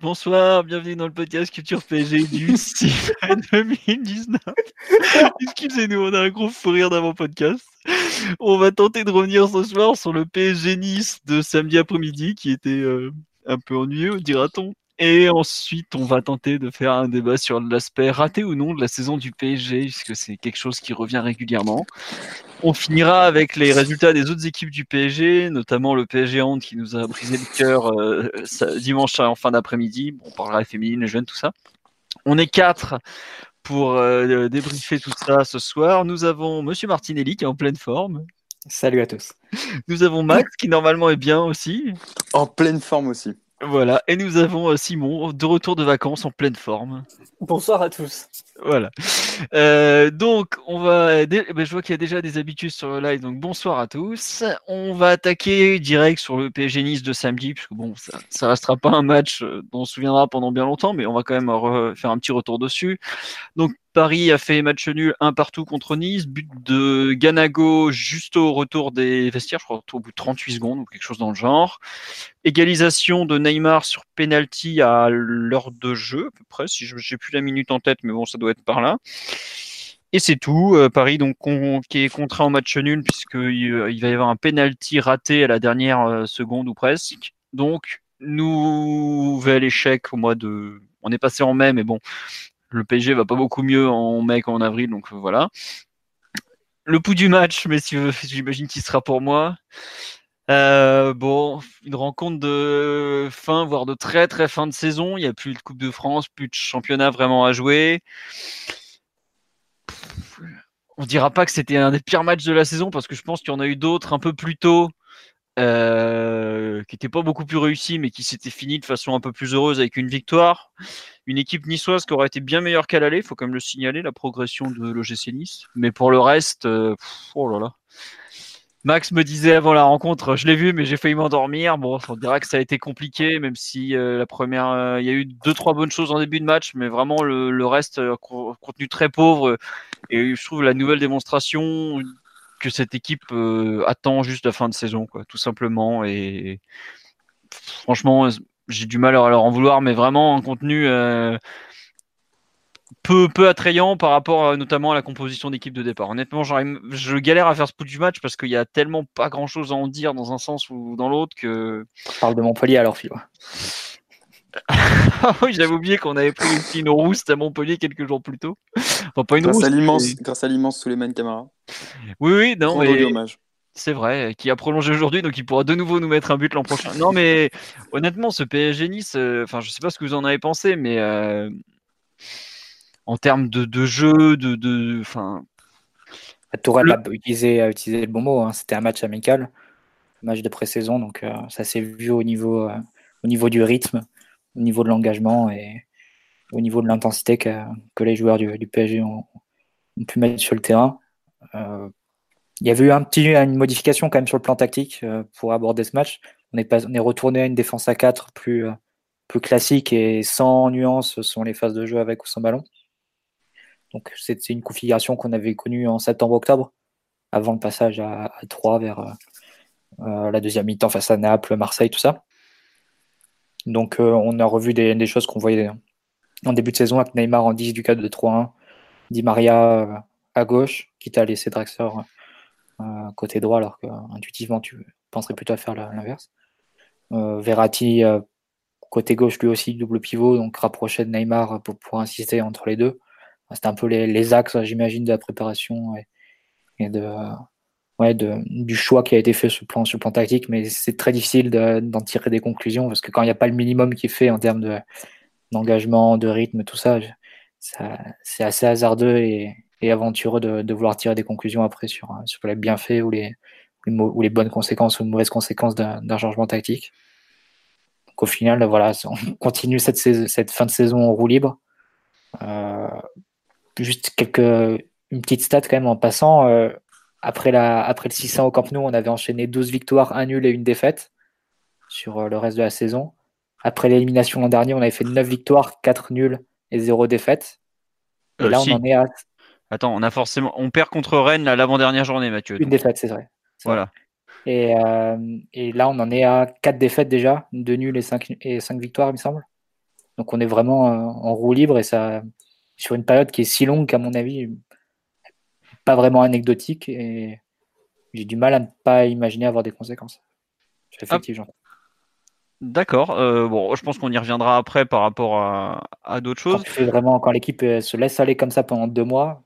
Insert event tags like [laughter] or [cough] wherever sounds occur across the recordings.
Bonsoir, bienvenue dans le podcast Culture PSG du [laughs] 6 2019. Excusez-nous, on a un gros fou rire d'avant-podcast. On va tenter de revenir ce soir sur le PSG Nice de samedi après-midi qui était euh, un peu ennuyeux, dira-t-on. Et ensuite, on va tenter de faire un débat sur l'aspect raté ou non de la saison du PSG, puisque c'est quelque chose qui revient régulièrement. On finira avec les résultats des autres équipes du PSG, notamment le PSG Hand qui nous a brisé le cœur euh, dimanche en fin d'après-midi. on parlera féminine, les jeunes, tout ça. On est quatre pour euh, débriefer tout ça ce soir. Nous avons Monsieur Martinelli qui est en pleine forme. Salut à tous. Nous avons Max qui normalement est bien aussi. En pleine forme aussi. Voilà, et nous avons euh, Simon de retour de vacances en pleine forme. Bonsoir à tous. Voilà. Euh, donc, on va. Ben, je vois qu'il y a déjà des habitudes sur le live, donc bonsoir à tous. On va attaquer direct sur le PSG Nice de samedi, puisque bon, ça, ça restera pas un match euh, dont on se souviendra pendant bien longtemps, mais on va quand même faire un petit retour dessus. Donc, Paris a fait match nul un partout contre Nice, but de Ganago juste au retour des vestiaires, je crois au bout de 38 secondes ou quelque chose dans le genre. Égalisation de Neymar sur penalty à l'heure de jeu, à peu près, si j'ai plus la minute en tête, mais bon, ça doit par là. Et c'est tout. Euh, Paris donc qui est contraint en match nul puisqu'il euh, il va y avoir un penalty raté à la dernière euh, seconde ou presque. Donc nouvel échec au mois de. On est passé en mai, mais bon, le PSG va pas beaucoup mieux en mai qu'en avril, donc voilà. Le pouls du match, mais j'imagine qu'il sera pour moi. Euh, bon, une rencontre de fin, voire de très très fin de saison. Il n'y a plus de Coupe de France, plus de championnat vraiment à jouer. On dira pas que c'était un des pires matchs de la saison parce que je pense qu'il y en a eu d'autres un peu plus tôt euh, qui n'était pas beaucoup plus réussi, mais qui s'était fini de façon un peu plus heureuse avec une victoire. Une équipe niçoise qui aurait été bien meilleure qu'à l'aller, il faut quand même le signaler, la progression de l'OGC Nice. Mais pour le reste, euh, oh là là. Max me disait avant la rencontre, je l'ai vu, mais j'ai failli m'endormir. Bon, on dirait que ça a été compliqué, même si euh, la première, il y a eu deux trois bonnes choses en début de match, mais vraiment le, reste contenu très pauvre. Et je trouve la nouvelle démonstration que cette équipe euh, attend juste la fin de saison, quoi, tout simplement. Et franchement, j'ai du mal à leur en vouloir, mais vraiment un contenu euh, peu, peu attrayant par rapport notamment à la composition d'équipe de départ. Honnêtement, je galère à faire ce bout du match parce qu'il y a tellement pas grand chose à en dire dans un sens ou dans l'autre que. Je parle de Montpellier alors, Phil. [laughs] Ah oui, j'avais oublié qu'on avait pris une rousse à Montpellier quelques jours plus tôt. Enfin, pas une grâce, rousse, à l'immense, grâce à l'immense Souleymane Camara. Oui, oui, non, mais c'est vrai, qui a prolongé aujourd'hui, donc il pourra de nouveau nous mettre un but l'an prochain. Non, mais honnêtement, ce PSG Nice, euh, enfin, je sais pas ce que vous en avez pensé, mais euh, en termes de, de, jeu, de, de. Tourelle a, utilisé, a utilisé le bon mot. Hein. C'était un match amical, match de pré-saison, donc euh, ça s'est vu au niveau, au niveau du rythme au niveau de l'engagement et au niveau de l'intensité que, que, les joueurs du, PSG ont, pu mettre sur le terrain. Euh, il y avait eu un petit, une modification quand même sur le plan tactique euh, pour aborder ce match. On est, pas, on est retourné à une défense à 4 plus, euh, plus classique et sans nuance sur les phases de jeu avec ou sans ballon. Donc c'est une configuration qu'on avait connue en septembre-octobre, avant le passage à, à 3 vers la deuxième mi-temps face à Naples, Marseille, tout ça. Donc euh, on a revu des, choses qu'on voyait en début de saison avec Neymar en 10 du 4 de 3-1, Di Maria euh, à gauche, quitte à laisser Draxler euh, côté droit, alors qu'intuitivement tu penserais plutôt à faire l'inverse. Verratti côté gauche lui aussi double pivot, donc rapproché de Neymar pour, insister entre les deux. C'était un peu les, axes, j'imagine, de la préparation et de, ouais, de, du choix qui a été fait sur le plan, sur plan tactique, mais c'est très difficile d'en tirer des conclusions parce que quand il n'y a pas le minimum qui est fait en termes d'engagement, de, rythme, tout ça, c'est assez hasardeux et, et aventureux de, vouloir tirer des conclusions après sur, sur les bienfaits ou les, ou les bonnes conséquences ou les mauvaises conséquences d'un changement tactique. Donc au final, voilà, [laughs] on continue cette, cette fin de saison en roue libre. Euh, juste quelques, une petite stat quand même en passant. Euh, après, la, après le 600 au Camp Nou, on avait enchaîné 12 victoires, 1 nul et une défaite sur le reste de la saison. Après l'élimination l'an dernier, on avait fait 9 victoires, 4 nuls et 0 défaite. Et là, on en est à. Attends, on a forcément. On perd contre Rennes l'avant-dernière journée, Mathieu. Une défaite, c'est vrai. Voilà. Et, et, là, on en est à 4 défaites déjà, 2 nuls et 5, et 5 victoires, il me semble. Donc on est vraiment en roue libre et ça, sur une période qui est si longue qu'à mon avis, pas vraiment anecdotique et j'ai du mal à ne pas imaginer avoir des conséquences. Effectivement. D'accord. Euh, bon, je pense qu'on y reviendra après par rapport à, d'autres choses. Quand, vraiment, quand l'équipe euh, se laisse aller comme ça pendant deux mois,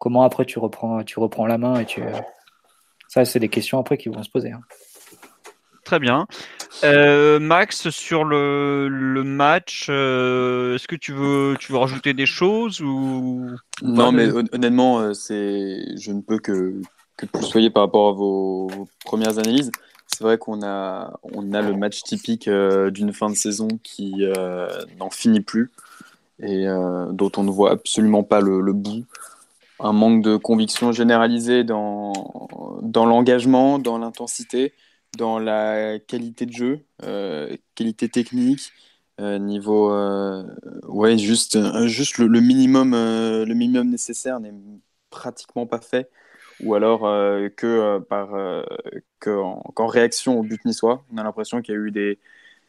comment après tu reprends, tu reprends la main et tu. Ça, c'est des questions après qui vont se poser. Hein. Très bien. Euh, Max, sur le, match, euh, est-ce que tu veux, tu veux rajouter des choses ou Non, mais honnêtement, euh, c'est, je ne peux que, que plus soyez par rapport à vos, premières analyses. C'est vrai qu'on a, on a le match typique d'une fin de saison qui n'en finit plus et dont on ne voit absolument pas le, le, bout. Un manque de conviction généralisée dans, dans l'engagement, dans l'intensité dans la qualité de jeu, euh, qualité technique, euh, niveau euh, ouais juste juste le, minimum le minimum nécessaire n'est pratiquement pas fait. Ou alors que par que en, réaction au but niçois on a l'impression qu'il y a eu des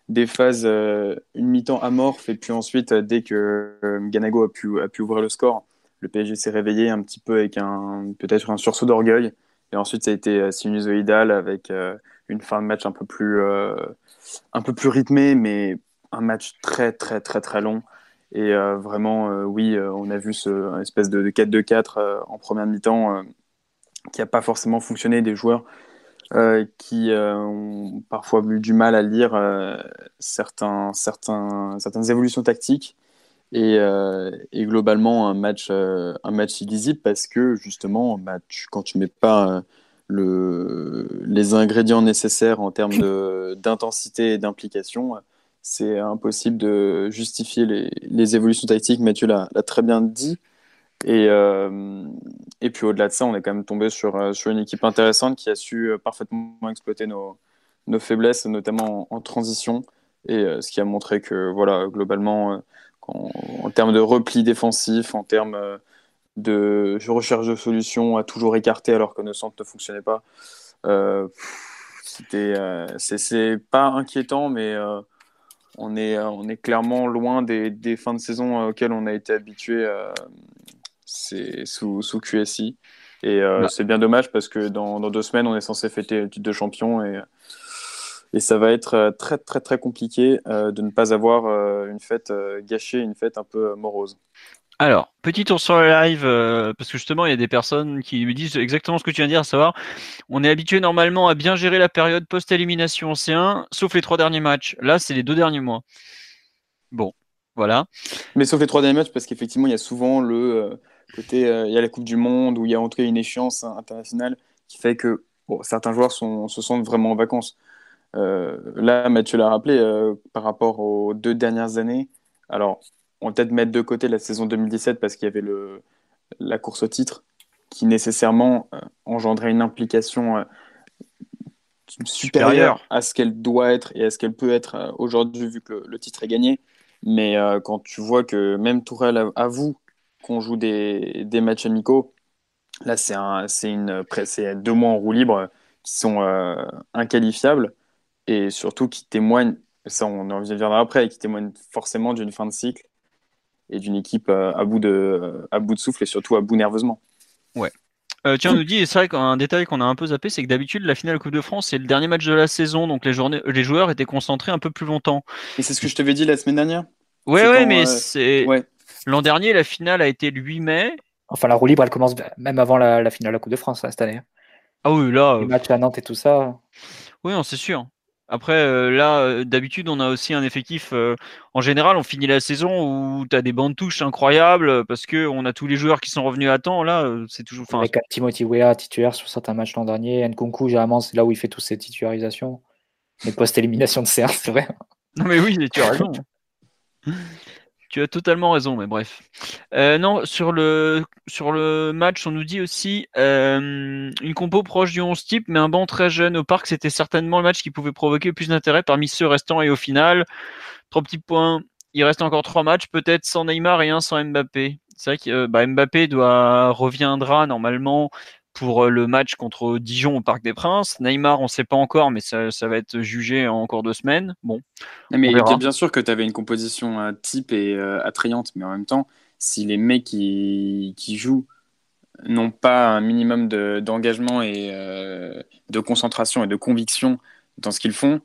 des phases une mi-temps amorphe et puis ensuite dès que Ganago a pu a pu ouvrir le score le PSG s'est réveillé un petit peu avec un peut-être un sursaut d'orgueil et ensuite ça a été sinusoïdal avec une fin de match un peu plus, euh, un peu plus rythmée, mais un match très, très, très, très long. Et euh, vraiment, euh, oui, on a vu ce espèce de, 4-2-4 en première mi-temps qui n'a pas forcément fonctionné. Des joueurs qui ont parfois eu du mal à lire certains, certains, certaines évolutions tactiques. Et, et, globalement un match, un match illisible parce que justement, bah, quand tu mets pas le, les ingrédients nécessaires en termes d'intensité et d'implication, c'est impossible de justifier les, évolutions tactiques. Mathieu l'a très bien dit. Et, euh, et puis au-delà de ça, on est quand même tombé sur, euh, sur une équipe intéressante qui a su euh, parfaitement exploiter nos, nos faiblesses, notamment en, transition. Et ce qui a montré que, voilà, globalement, en, en, termes de repli défensif, en termes de recherche de solutions à toujours écarter alors que nos centres ne fonctionnaient pas. Euh, c'était, euh, c'est, pas inquiétant, mais euh, on, est, on est clairement loin des, des, fins de saison auxquelles on a été habitué c'est sous, sous QSI. Et bah. c'est bien dommage parce que dans, dans, deux semaines, on est censé fêter le titre de champion et, et ça va être très très très compliqué de ne pas avoir une fête gâchée, une fête un peu morose. Alors, petit tour sur le live, euh, parce que justement, il y a des personnes qui me disent exactement ce que tu viens de dire, à savoir, on est habitué normalement à bien gérer la période post-élimination en C1, sauf les trois derniers matchs. Là, c'est les deux derniers mois. Bon, voilà. Mais sauf les trois derniers matchs, parce qu'effectivement, il y a souvent le euh, côté, euh, il y a la Coupe du Monde, où il y a en tout cas une échéance internationale qui fait que certains joueurs sont, se sentent vraiment en vacances. Là, Mathieu l'a rappelé, par rapport aux deux dernières années, alors on va peut-être mettre de côté la saison 2017 parce qu'il y avait le, la course au titre qui nécessairement euh, engendrait une implication euh, supérieure à ce qu'elle doit être et à ce qu'elle peut être euh, aujourd'hui vu que le, titre est gagné. Mais quand tu vois que même Tourelle avoue qu'on joue des, des, matchs amicaux, là c'est un, une, deux mois en roue libre qui sont inqualifiables et surtout qui témoignent, ça on en reviendra après, qui témoignent forcément d'une fin de cycle et d'une équipe euh, à bout, de, à bout de souffle et surtout à bout nerveusement. Ouais. Euh, tiens, on nous dit, c'est vrai qu'un détail qu'on a un peu zappé, c'est que d'habitude, la finale Coupe de France, c'est le dernier match de la saison, donc les, journées, les joueurs étaient concentrés un peu plus longtemps. Et c'est ce que je t'avais dit la semaine dernière Ouais, ouais, mais euh, c'est. L'an dernier, la finale a été le 8 mai. Enfin, la roue libre, elle commence même avant la, finale de la Coupe de France, cette année. Ah oui, là. Les matchs à Nantes et tout ça. Oui, c'est sûr. Après, euh, là, euh, d'habitude, on a aussi un effectif. Euh, en général, on finit la saison où tu as des bandes touches incroyables parce qu'on a tous les joueurs qui sont revenus à temps. Là, c'est toujours. Avec Timothy Weah titulaire sur certains matchs l'an dernier. Nkunku, généralement, c'est là où il fait toutes ses titularisations. Mais post-élimination de C1, c'est vrai. Non, mais oui, tu as raison. [laughs] Tu as totalement raison, mais bref. Euh, non, sur le, match, on nous dit aussi euh, une compo proche du 11 type, mais un banc très jeune au parc, c'était certainement le match qui pouvait provoquer le plus d'intérêt parmi ceux restants. Et au final, trois petits points, il reste encore trois matchs, peut-être sans Neymar et un sans Mbappé. C'est vrai que euh, bah, Mbappé doit reviendra normalement pour le match contre Dijon au Parc des Princes. Neymar, on ne sait pas encore, mais ça, va être jugé en encore deux semaines. Bon. Mais bien, sûr que tu avais une composition type et attrayante, mais en même temps, si les mecs qui, qui jouent n'ont pas un minimum d'engagement et de concentration et de conviction dans ce qu'ils font,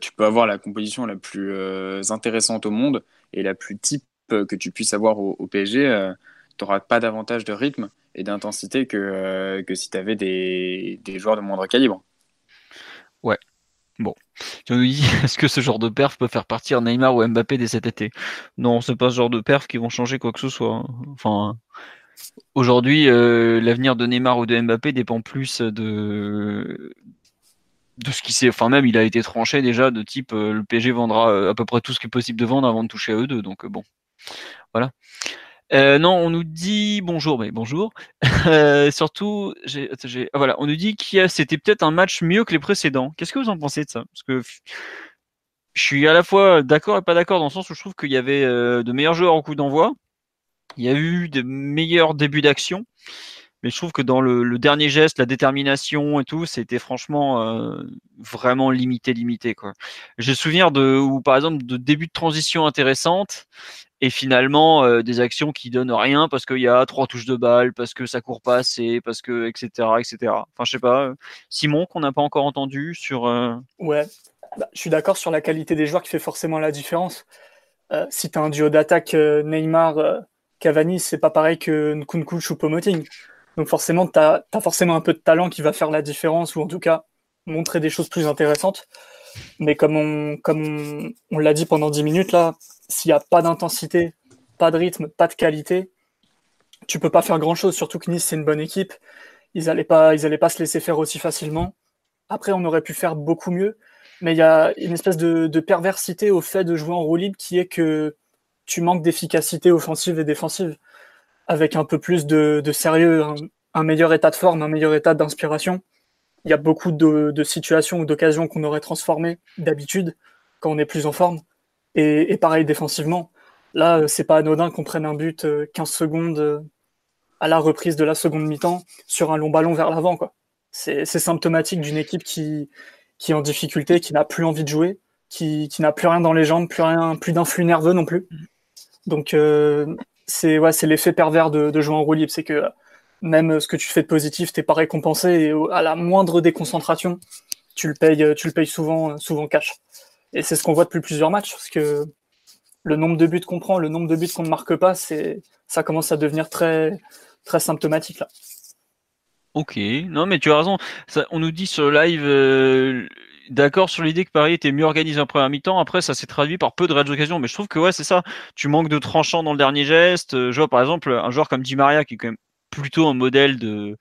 tu peux avoir la composition la plus intéressante au monde et la plus type que tu puisses avoir au, PSG. tu n'auras pas davantage de rythme et d'intensité que, euh, que si tu avais des, des, joueurs de moindre calibre. Ouais. Bon. Tu nous dis, est-ce que ce genre de perf peut faire partir Neymar ou Mbappé dès cet été? Non, c'est pas ce genre de perf qui vont changer quoi que ce soit. Hein. Enfin, aujourd'hui, euh, l'avenir de Neymar ou de Mbappé dépend plus de de ce qui s'est, enfin même il a été tranché déjà de type euh, le PSG vendra à peu près tout ce qui est possible de vendre avant de toucher à eux deux. Donc bon, voilà. Euh, non, on nous dit bonjour, mais bonjour. [laughs] Euh, surtout, j'ai, ah, voilà, on nous dit que c'était peut-être un match mieux que les précédents. Qu'est-ce que vous en pensez de ça? Parce que je suis à la fois d'accord et pas d'accord dans le sens où je trouve qu'il y avait euh, de meilleurs joueurs au coup d'envoi. Il y a eu de meilleurs débuts d'action. Mais je trouve que dans le, dernier geste, la détermination et tout, c'était franchement vraiment limité, limité. Quoi. J'ai souvenir de, ou par exemple, de début de transition intéressante et finalement euh, des actions qui donnent rien parce qu'il y a trois touches de balle, parce que ça court pas assez, parce que etc etc. Enfin je sais pas. Euh, Simon qu'on n'a pas encore entendu sur. Euh, ouais, bah, je suis d'accord sur la qualité des joueurs qui fait forcément la différence. si tu as un duo d'attaque Neymar Cavani, c'est pas pareil que Nkunku Choupo-Moting. Donc forcément tu as, forcément un peu de talent qui va faire la différence ou en tout cas montrer des choses plus intéressantes. Mais comme on, l'a dit pendant 10 minutes, là, s'il n'y a pas d'intensité, pas de rythme, pas de qualité, tu peux pas faire grand chose. Surtout que Nice, c'est une bonne équipe. Ils n'allaient pas, pas se laisser faire aussi facilement. Après, on aurait pu faire beaucoup mieux. Mais il y a une espèce de, perversité au fait de jouer en roue libre qui est que tu manques d'efficacité offensive et défensive. Avec un peu plus de, sérieux, un meilleur état de forme, un meilleur état d'inspiration il y a beaucoup de, situations ou d'occasions qu'on aurait transformées d'habitude quand on est plus en forme. Et, pareil défensivement. Là, euh, c'est pas anodin qu'on prenne un but 15 euh, secondes euh, à la reprise de la seconde mi-temps sur un long ballon vers l'avant. C'est symptomatique d'une équipe qui, qui est en difficulté, qui n'a plus envie de jouer, qui, n'a plus rien dans les jambes, plus rien, plus d'influx nerveux non plus. Donc c'est ouais, l'effet pervers de, de, jouer en roue libre, c'est que même ce que tu fais de positif, t'es pas récompensé et à la moindre déconcentration, tu le payes, tu le payes souvent, souvent cash. Et c'est ce qu'on voit depuis plusieurs matchs parce que le nombre de buts qu'on prend, le nombre de buts qu'on ne marque pas, c'est, ça commence à devenir très, très symptomatique là. Ok, non mais tu as raison. on nous dit sur live, euh, d'accord sur l'idée que Paris était mieux organisé en première mi-temps. Après, ça s'est traduit par peu de réelles occasions. Mais je trouve que c'est ça. Tu manques de tranchant dans le dernier geste. Je vois par exemple un joueur comme Di Maria qui est quand même plutôt un modèle de,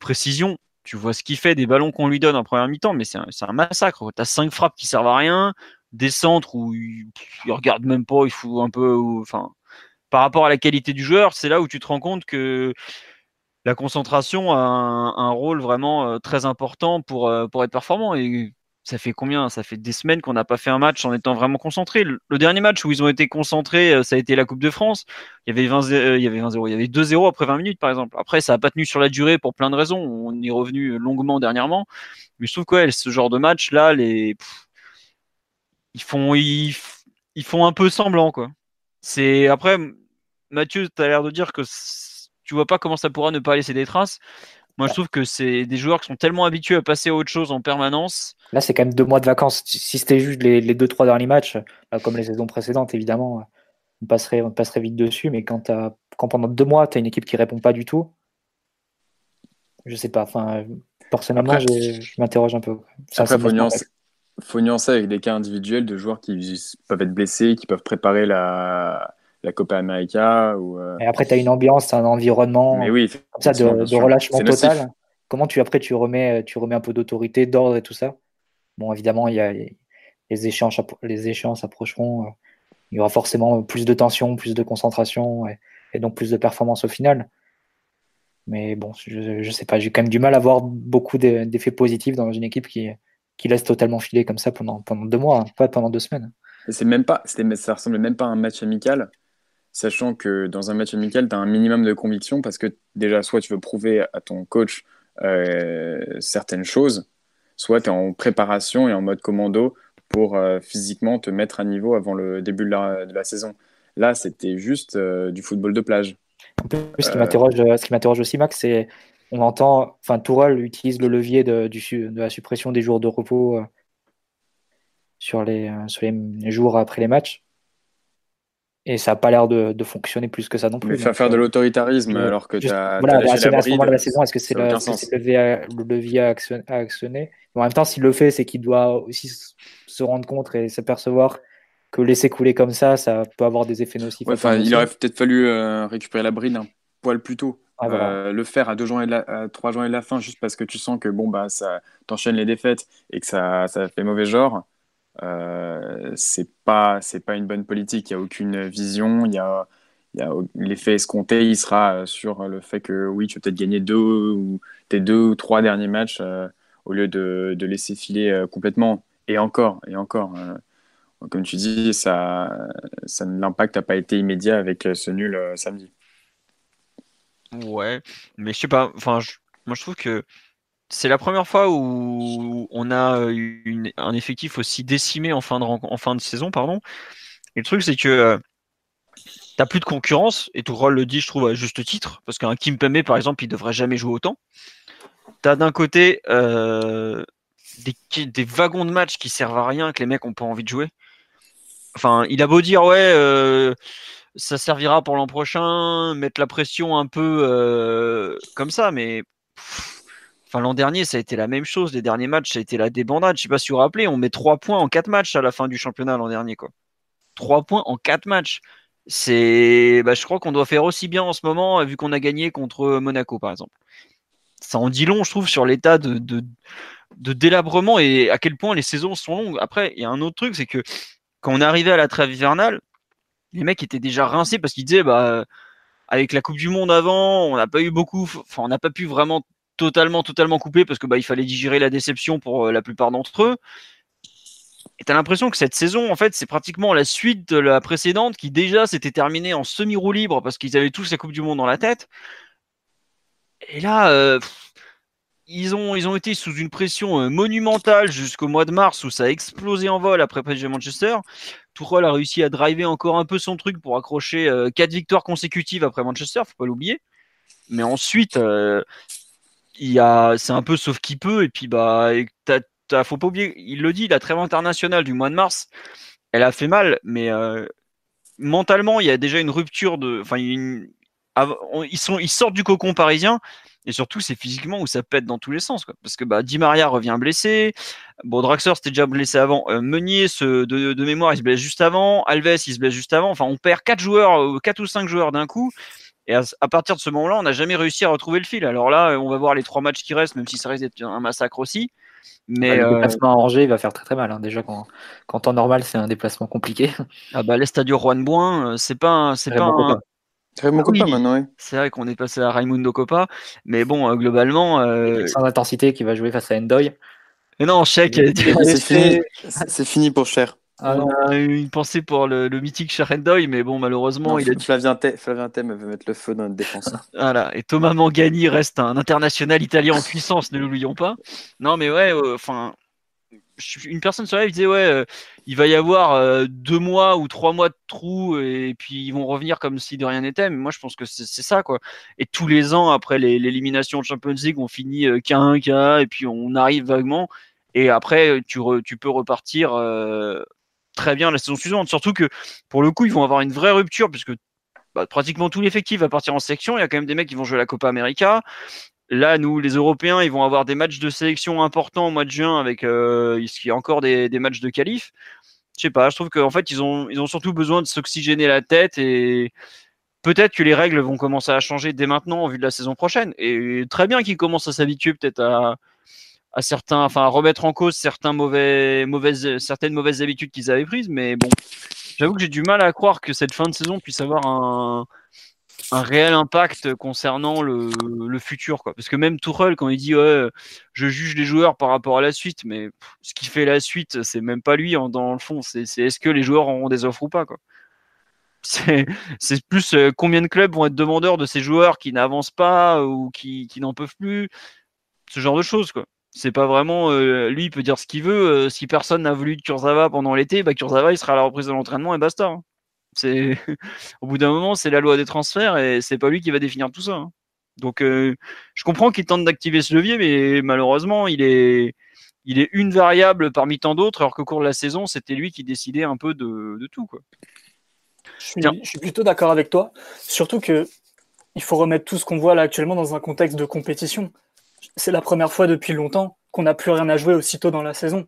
précision. Tu vois ce qu'il fait, des ballons qu'on lui donne en première mi-temps, mais c'est un, massacre. Tu as cinq frappes qui servent à rien, des centres où il, regarde même pas, il faut un peu. Enfin, par rapport à la qualité du joueur, c'est là où tu te rends compte que la concentration a un, rôle vraiment euh, très important pour, euh, être performant. Ça fait combien? Ça fait des semaines qu'on n'a pas fait un match en étant vraiment concentré. Le, dernier match où ils ont été concentrés, euh, ça a été la Coupe de France. Il y avait 20, euh, il y avait 20 0 il y avait 2-0 après 20 minutes par exemple. Après, ça n'a pas tenu sur la durée pour plein de raisons. On est revenu longuement dernièrement, mais je trouve que ce genre de match là, les ils font ils, font un peu semblant. C'est après Mathieu, tu as l'air de dire que tu vois pas comment ça pourra ne pas laisser des traces. Moi, je trouve que c'est des joueurs qui sont tellement habitués à passer à autre chose en permanence. Là, c'est quand même deux mois de vacances. Si c'était juste les, deux, trois derniers matchs, bah, comme les saisons précédentes, évidemment, on passerait, on passerait vite dessus. Mais quand, as, quand pendant deux mois, tu as une équipe qui répond pas du tout, je sais pas. Enfin, personnellement, je, m'interroge un peu. Après, il faut nuancer avec des cas individuels de joueurs qui peuvent être blessés, qui peuvent préparer la, la Copa América. Ou, euh, Et après, tu as une ambiance, un environnement Mais oui, comme ça de, relâchement total. Comment tu après tu remets, tu remets un peu d'autorité, d'ordre et tout ça? Bon, évidemment, il y a les échéances, les échéances approcheront. Euh, il y aura forcément plus de tension, plus de concentration et, donc plus de performance au final. Mais bon, je ne sais pas, j'ai quand même du mal à voir beaucoup d'effets positifs dans une équipe qui, qui laisse totalement filer comme ça pendant, pendant deux mois, hein, pas pendant deux semaines. C'est même pas, ça ressemble même pas à un match amical, sachant que dans un match amical, tu as un minimum de conviction parce que déjà, soit tu veux prouver à ton coach euh, certaines choses, soit tu es en préparation et en mode commando pour euh, physiquement te mettre à niveau avant le début de la, saison. Là, c'était juste euh, du football de plage. En plus, ce qui m'interroge aussi, Max, c'est on entend, enfin, Tourelle utilise le levier de, de, la suppression des jours de repos sur les, sur les jours après les matchs. Et ça n'a pas l'air de, de, fonctionner plus que ça non plus. Mais faire faire de euh, l'autoritarisme alors que tu as. Voilà, à, ce moment de la saison, est-ce que c'est le, levier à, le levier à actionner, En même temps, s'il le fait, c'est qu'il doit aussi se rendre compte et s'apercevoir que laisser couler comme ça, ça peut avoir des effets nocifs. enfin, il aurait peut-être fallu euh, récupérer la bride un poil plus tôt. Ah, le faire à deux jours et la, trois jours et de la fin, juste parce que tu sens que bon bah ça t'enchaîne les défaites et que ça, ça fait mauvais genre euh, c'est pas c'est pas une bonne politique. Il y a aucune vision. Il y a, l'effet escompté. Il sera sur le fait que oui, tu vas peut-être gagner deux ou tes deux ou trois derniers matchs euh, au lieu de, de, laisser filer euh, complètement. Et encore et encore. comme tu dis, ça, ça l'impact n'a pas été immédiat avec ce nul samedi. Ouais, mais je sais pas. Enfin, moi je trouve que c'est la première fois où on a un effectif aussi décimé en fin de, saison. Pardon. Et le truc, c'est que euh, t'as plus de concurrence, et tout rôle le dit, je trouve, à juste titre, parce qu'un Kim Pembe, par exemple, il devrait jamais jouer autant. T'as d'un côté euh, des, wagons de match qui servent à rien, que les mecs ont pas envie de jouer. Enfin, il a beau dire, ouais, euh, ça servira pour l'an prochain, mettre la pression un peu comme ça, mais l'an dernier, ça a été la même chose. Les derniers matchs, ça a été la débandade. Je sais pas si vous vous rappelez, on met 3 points en 4 matchs à la fin du championnat l'an dernier. Quoi. 3 points en 4 matchs. C'est, bah, je crois qu'on doit faire aussi bien en ce moment, vu qu'on a gagné contre Monaco, par exemple. Ça en dit long, je trouve, sur l'état de, délabrement et à quel point les saisons sont longues. Après, il y a un autre truc, c'est que quand on arrivé à la trêve hivernale, les mecs étaient déjà rincés parce qu'ils disaient, bah, avec la Coupe du Monde avant, on n'a pas eu beaucoup, enfin, on n'a pas pu vraiment totalement, totalement coupé parce que bah, il fallait digérer la déception pour euh, la plupart d'entre eux. Et t'as l'impression que cette saison, en fait, c'est pratiquement la suite de la précédente qui déjà s'était terminée en semi-roue libre parce qu'ils avaient tous la Coupe du Monde dans la tête. Et là, euh, ils, ont, ils ont été sous une pression euh, monumentale jusqu'au mois de mars où ça a explosé en vol après PSG Manchester. Tourelle a réussi à driver encore un peu son truc pour accrocher quatre victoires consécutives après Manchester, faut pas l'oublier. Mais ensuite, il a, c'est un peu sauf qui peut. Et puis, bah, t'as, faut pas oublier, il le dit, la trêve internationale du mois de mars, elle a fait mal, mais euh, mentalement, il y a déjà une rupture de. Enfin, ils, sont, ils sortent du cocon parisien. Et surtout, c'est physiquement où ça pète dans tous les sens. Quoi. Parce que bah, Di Maria revient blessé. Bon, Draxler c'était déjà blessé avant. Euh, Meunier, de, de, mémoire, il se blesse juste avant. Alves, il se blesse juste avant. Enfin, on perd quatre joueurs, quatre ou cinq joueurs d'un coup. Et à, partir de ce moment-là, on n'a jamais réussi à retrouver le fil. Alors là, on va voir les trois matchs qui restent, même si ça risque d'être un massacre aussi. Mais le euh, déplacement à Angers va faire très très mal. Hein. Déjà, quand, quand en normal, c'est un déplacement compliqué. [laughs] Ah bah, l'Estadio Juan Boin, euh, c'est pas, c'est pas un... Bon ah maintenant, oui. C'est vrai qu'on est passé à Raimundo Copa, mais bon, euh, globalement. Euh... Sans intensité qui va jouer face à Endoy. Et non, Chèque. [laughs] C'est fini. c'est fini pour Cher. Ah, on a une pensée pour le, mythique Sharendoy, mais bon, malheureusement, il a. Flavien, Thème veut mettre le feu dans notre défense. [laughs] voilà, et Thomas Mangani reste un international italien en puissance, ne l'oublions pas. Non, mais ouais, euh, enfin, une personne sur live disait ouais, euh, il va y avoir euh, deux mois ou trois mois de trous et puis ils vont revenir comme si de rien n'était. Mais moi, je pense que c'est ça quoi. Et tous les ans après l'élimination de Champions League, on finit qu'à un cas et puis on arrive vaguement. Et après, tu, tu peux repartir très bien la saison suivante. Surtout que pour le coup, ils vont avoir une vraie rupture puisque bah, pratiquement tout l'effectif va partir en sélection. Il y a quand même des mecs qui vont jouer la Copa América. Là, nous, les Européens, ils vont avoir des matchs de sélection importants au mois de juin avec euh, ce qui est encore des, matchs de qualif. Je sais pas, je trouve qu'en fait, ils ont, ils ont surtout besoin de s'oxygéner la tête et peut-être que les règles vont commencer à changer dès maintenant en vue de la saison prochaine. Et très bien qu'ils commencent à s'habituer peut-être à, à certains, enfin, remettre en cause certains mauvais, mauvaises, certaines mauvaises habitudes qu'ils avaient prises. Mais bon, j'avoue que j'ai du mal à croire que cette fin de saison puisse avoir un, réel impact concernant le, futur. Quoi. Parce que même Tourelle, quand il dit je juge les joueurs par rapport à la suite, mais ce qui fait la suite, c'est même pas lui en, dans le fond. C'est est-ce que les joueurs auront des offres ou pas. Quoi. C'est plus euh, combien de clubs vont être demandeurs de ces joueurs qui n'avancent pas ou qui, qui n'en peuvent plus. Ce genre de choses. quoi. C'est pas vraiment euh, lui il peut dire ce qu'il veut. Euh, si personne n'a voulu de Kurzawa pendant l'été, bah Kurzawa il sera à la reprise de l'entraînement et basta. Hein. C'est [laughs] au bout d'un moment, c'est la loi des transferts et c'est pas lui qui va définir tout ça. Hein. Donc, euh, je comprends qu'il tente d'activer ce levier, mais malheureusement, il est, il est une variable parmi tant d'autres, alors qu'au cours de la saison, c'était lui qui décidait un peu de, de tout. Quoi. Je suis, je suis plutôt d'accord avec toi, surtout que il faut remettre tout ce qu'on voit là actuellement dans un contexte de compétition. C'est la première fois depuis longtemps qu'on n'a plus rien à jouer aussitôt dans la saison.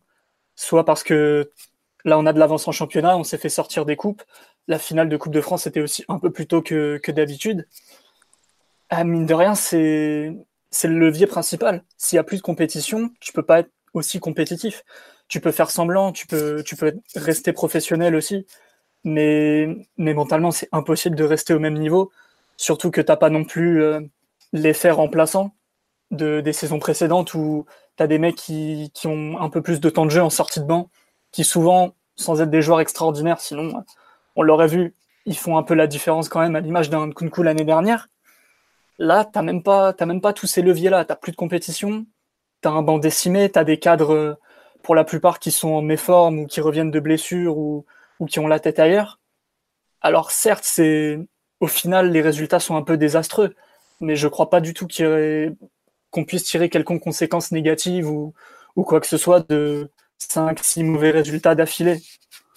Soit parce que là, on a de l'avance en championnat, on s'est fait sortir des coupes, la finale de Coupe de France était aussi un peu plus tôt que, d'habitude. Ah, mine de rien, c'est le levier principal. S'il y a plus de compétition, tu peux pas être aussi compétitif. Tu peux faire semblant, tu peux, tu rester professionnel aussi, mais, mentalement, c'est impossible de rester au même niveau, surtout que t'as pas non plus euh, l'effet remplaçant de, des saisons précédentes où tu as des mecs qui, qui ont un peu plus de temps de jeu en sortie de banc, qui souvent, sans être des joueurs extraordinaires, sinon on l'aurait vu, ils font un peu la différence quand même à l'image d'un Kunku l'année dernière. Là, t'as même pas, même pas tous ces leviers-là. T'as plus de compétition, t'as un banc décimé, t'as des cadres pour la plupart qui sont en méforme ou qui reviennent de blessures ou, qui ont la tête ailleurs. Alors certes, c'est au final les résultats sont un peu désastreux, mais je crois pas du tout qu'on puisse tirer quelconque conséquence négative ou, quoi que ce soit de 5 six mauvais résultats d'affilée.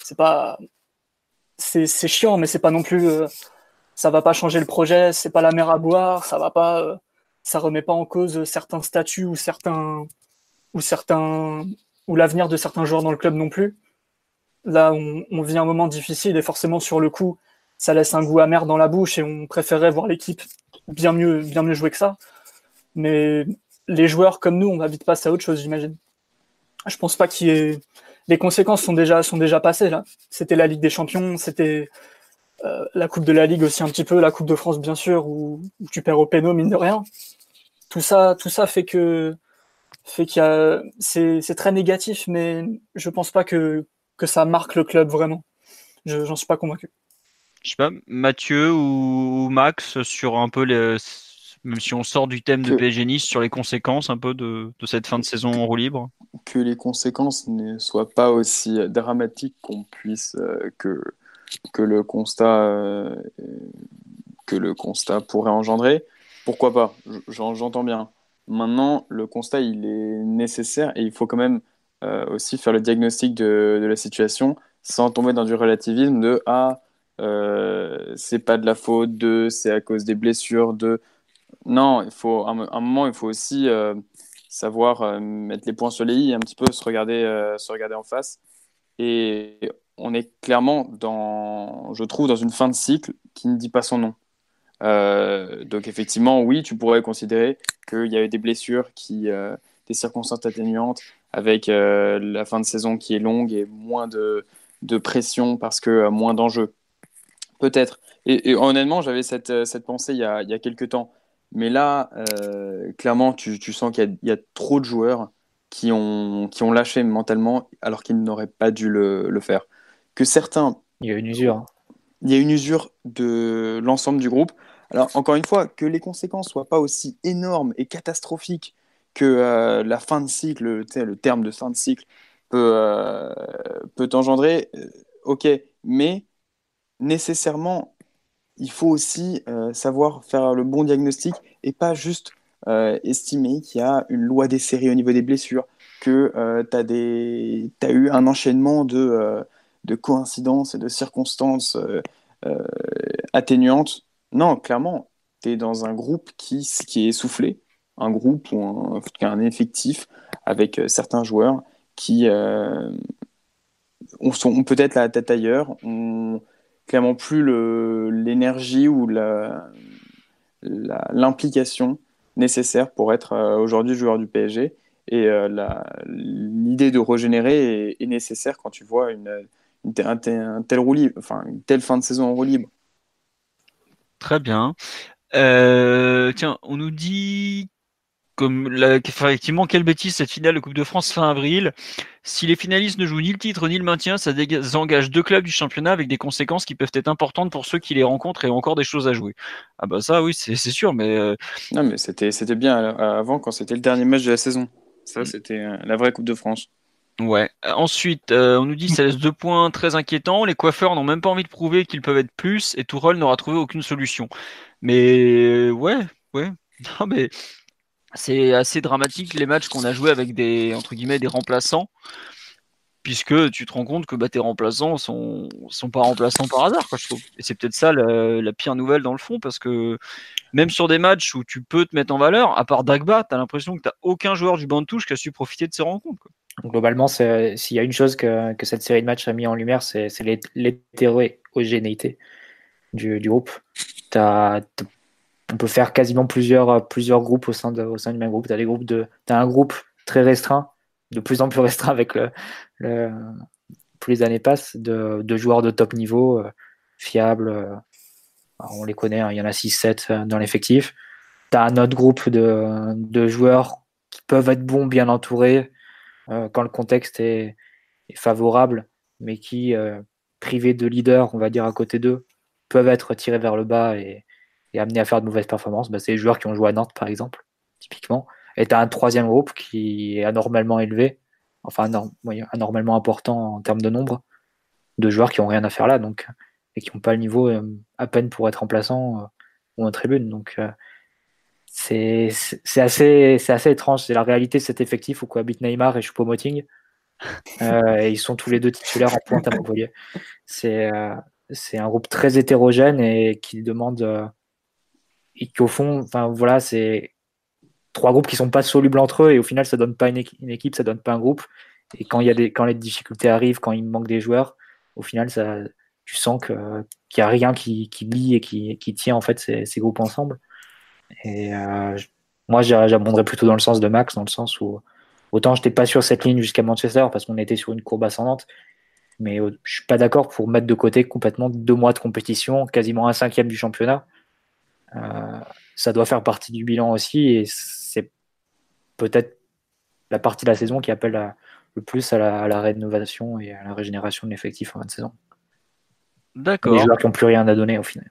C'est pas c'est chiant, mais c'est pas non plus. Euh, ça va pas changer le projet, c'est pas la mer à boire, ça va pas. Euh, ça remet pas en cause certains statuts ou certains. ou certains. ou l'avenir de certains joueurs dans le club non plus. Là, on, on, vit un moment difficile et forcément, sur le coup, ça laisse un goût amer dans la bouche et on préférerait voir l'équipe bien mieux, bien mieux jouer que ça. Mais les joueurs comme nous, on va vite passer à autre chose, j'imagine. Je pense pas qu'il y ait les conséquences sont déjà, sont déjà passées là. C'était la Ligue des Champions, c'était euh, la Coupe de la Ligue aussi un petit peu, la Coupe de France bien sûr, où, tu perds au péno mine de rien. Tout ça, tout ça fait que fait qu'il a, c'est, très négatif, mais je pense pas que, que ça marque le club vraiment. Je, j'en suis pas convaincu. Je sais pas, Mathieu ou Max sur un peu les, même si on sort du thème de PSG Nice, sur les conséquences un peu de, de cette fin de saison en roue libre Que les conséquences ne soient pas aussi dramatiques qu'on puisse euh, que, que, le constat, euh, que le constat pourrait engendrer. Pourquoi pas? J'entends bien. Maintenant, le constat, il est nécessaire et il faut quand même euh, aussi faire le diagnostic de, de, la situation sans tomber dans du relativisme de ah, c'est pas de la faute de, c'est à cause des blessures de, non, il faut un, moment, il faut aussi euh, savoir euh, mettre les points sur les i, un petit peu se regarder, euh, se regarder en face. Et on est clairement dans, je trouve, dans une fin de cycle qui ne dit pas son nom. donc effectivement, oui, tu pourrais considérer qu'il y avait des blessures, qui, des circonstances atténuantes, avec la fin de saison qui est longue et moins de, pression parce que moins d'enjeux. Peut-être. Et, honnêtement, j'avais cette, cette pensée il y, a, il y a quelques temps. Mais là, euh, clairement, tu, tu sens qu'il y, y, a trop de joueurs qui ont, qui ont lâché mentalement alors qu'ils n'auraient pas dû le, le, faire. Que certains. Il y a une usure. Il y a une usure de l'ensemble du groupe. Alors, encore une fois, que les conséquences soient pas aussi énormes et catastrophiques que euh, la fin de cycle, le terme de fin de cycle peut, euh, peut engendrer, ok, mais nécessairement, il faut aussi euh, savoir faire le bon diagnostic et pas juste euh, estimer qu'il y a une loi des séries au niveau des blessures, que euh, tu as, eu un enchaînement de, de coïncidences et de circonstances atténuantes. Non, clairement, tu es dans un groupe qui, est essoufflé, un groupe ou un, un effectif avec certains joueurs qui ont, ont peut-être la tête ailleurs, clairement plus l'énergie ou l'implication nécessaire pour être euh, aujourd'hui joueur du PSG. Et euh, l'idée de régénérer est, nécessaire quand tu vois une, un, tel libre, enfin une telle fin de saison en roue libre. Très bien. Euh, tiens, on nous dit comme effectivement, quelle bêtise cette finale de Coupe de France fin avril. Si les finalistes ne jouent ni le titre ni le maintien, ça désengage deux clubs du championnat avec des conséquences qui peuvent être importantes pour ceux qui les rencontrent et ont encore des choses à jouer. Ah bah ça oui, c'est sûr, mais... Euh, non mais c'était bien avant quand c'était le dernier match de la saison. Ça mm. c'était euh, la vraie Coupe de France. Ouais. Ensuite, euh, on nous dit que ça laisse deux points très inquiétants. Les coiffeurs n'ont même pas envie de prouver qu'ils peuvent être plus et Tourelle n'aura trouvé aucune solution. Mais ouais, ouais. [laughs] Non mais c'est assez dramatique les matchs qu'on a joués avec des entre guillemets des remplaçants puisque tu te rends compte que bah, tes remplaçants sont sont pas remplaçants par hasard quoi. Et c'est peut-être ça la, pire nouvelle dans le fond parce que même sur des matchs où tu peux te mettre en valeur, à part Dagba, tu as l'impression que tu aucun joueur du banc de touche qui a su profiter de ces rencontres. Globalement, s'il y a une chose que, que, cette série de matchs a mis en lumière, c'est l'hétérogénéité du, du groupe. On peut faire quasiment plusieurs, euh, plusieurs groupes au sein, de, au sein du même groupe. Tu as, un groupe très restreint, de plus en plus [laughs] restreint avec le, le plus les années passent, de, de, joueurs de top niveau, euh, fiables. Euh, on les connaît, hein, il y en a 6-7 dans l'effectif. Tu as un autre groupe de, de, joueurs qui peuvent être bons, bien entourés, quand le contexte est, est, favorable, mais qui, privés de leader, on va dire, à côté d'eux, peuvent être tirés vers le bas et, et amené à faire de mauvaises performances, bah, c'est les joueurs qui ont joué à Nantes, par exemple, typiquement. Et tu as un troisième groupe qui est anormalement élevé, enfin anormalement important en termes de nombre, de joueurs qui n'ont rien à faire là, donc, et qui n'ont pas le niveau euh, à peine pour être remplaçants euh, ou en tribune. Donc euh, c'est assez, assez étrange. C'est la réalité de cet effectif où cohabitent Neymar et Choupo-Moting. [laughs] et ils sont tous les deux titulaires en pointe à Montpellier. C'est c'est un groupe très hétérogène et qui demande et qu'au fond, enfin voilà, c'est trois groupes qui sont pas solubles entre eux et au final ça donne pas une, équipe, ça donne pas un groupe. Et quand il y a des, quand les difficultés arrivent, quand il manque des joueurs, au final ça, tu sens que qu'il y a rien qui, lie et qui, tient en fait ces, groupes ensemble. Et euh, moi j'abonderais plutôt dans le sens de Max, dans le sens où autant j'étais pas sur cette ligne jusqu'à Manchester parce qu'on était sur une courbe ascendante, mais je suis pas d'accord pour mettre de côté complètement deux mois de compétition, quasiment un cinquième du championnat. Euh, ça doit faire partie du bilan aussi et c'est peut-être la partie de la saison qui appelle le plus à la, rénovation et à la régénération de l'effectif en fin de saison. D'accord. Les joueurs qui n'ont plus rien à donner au final.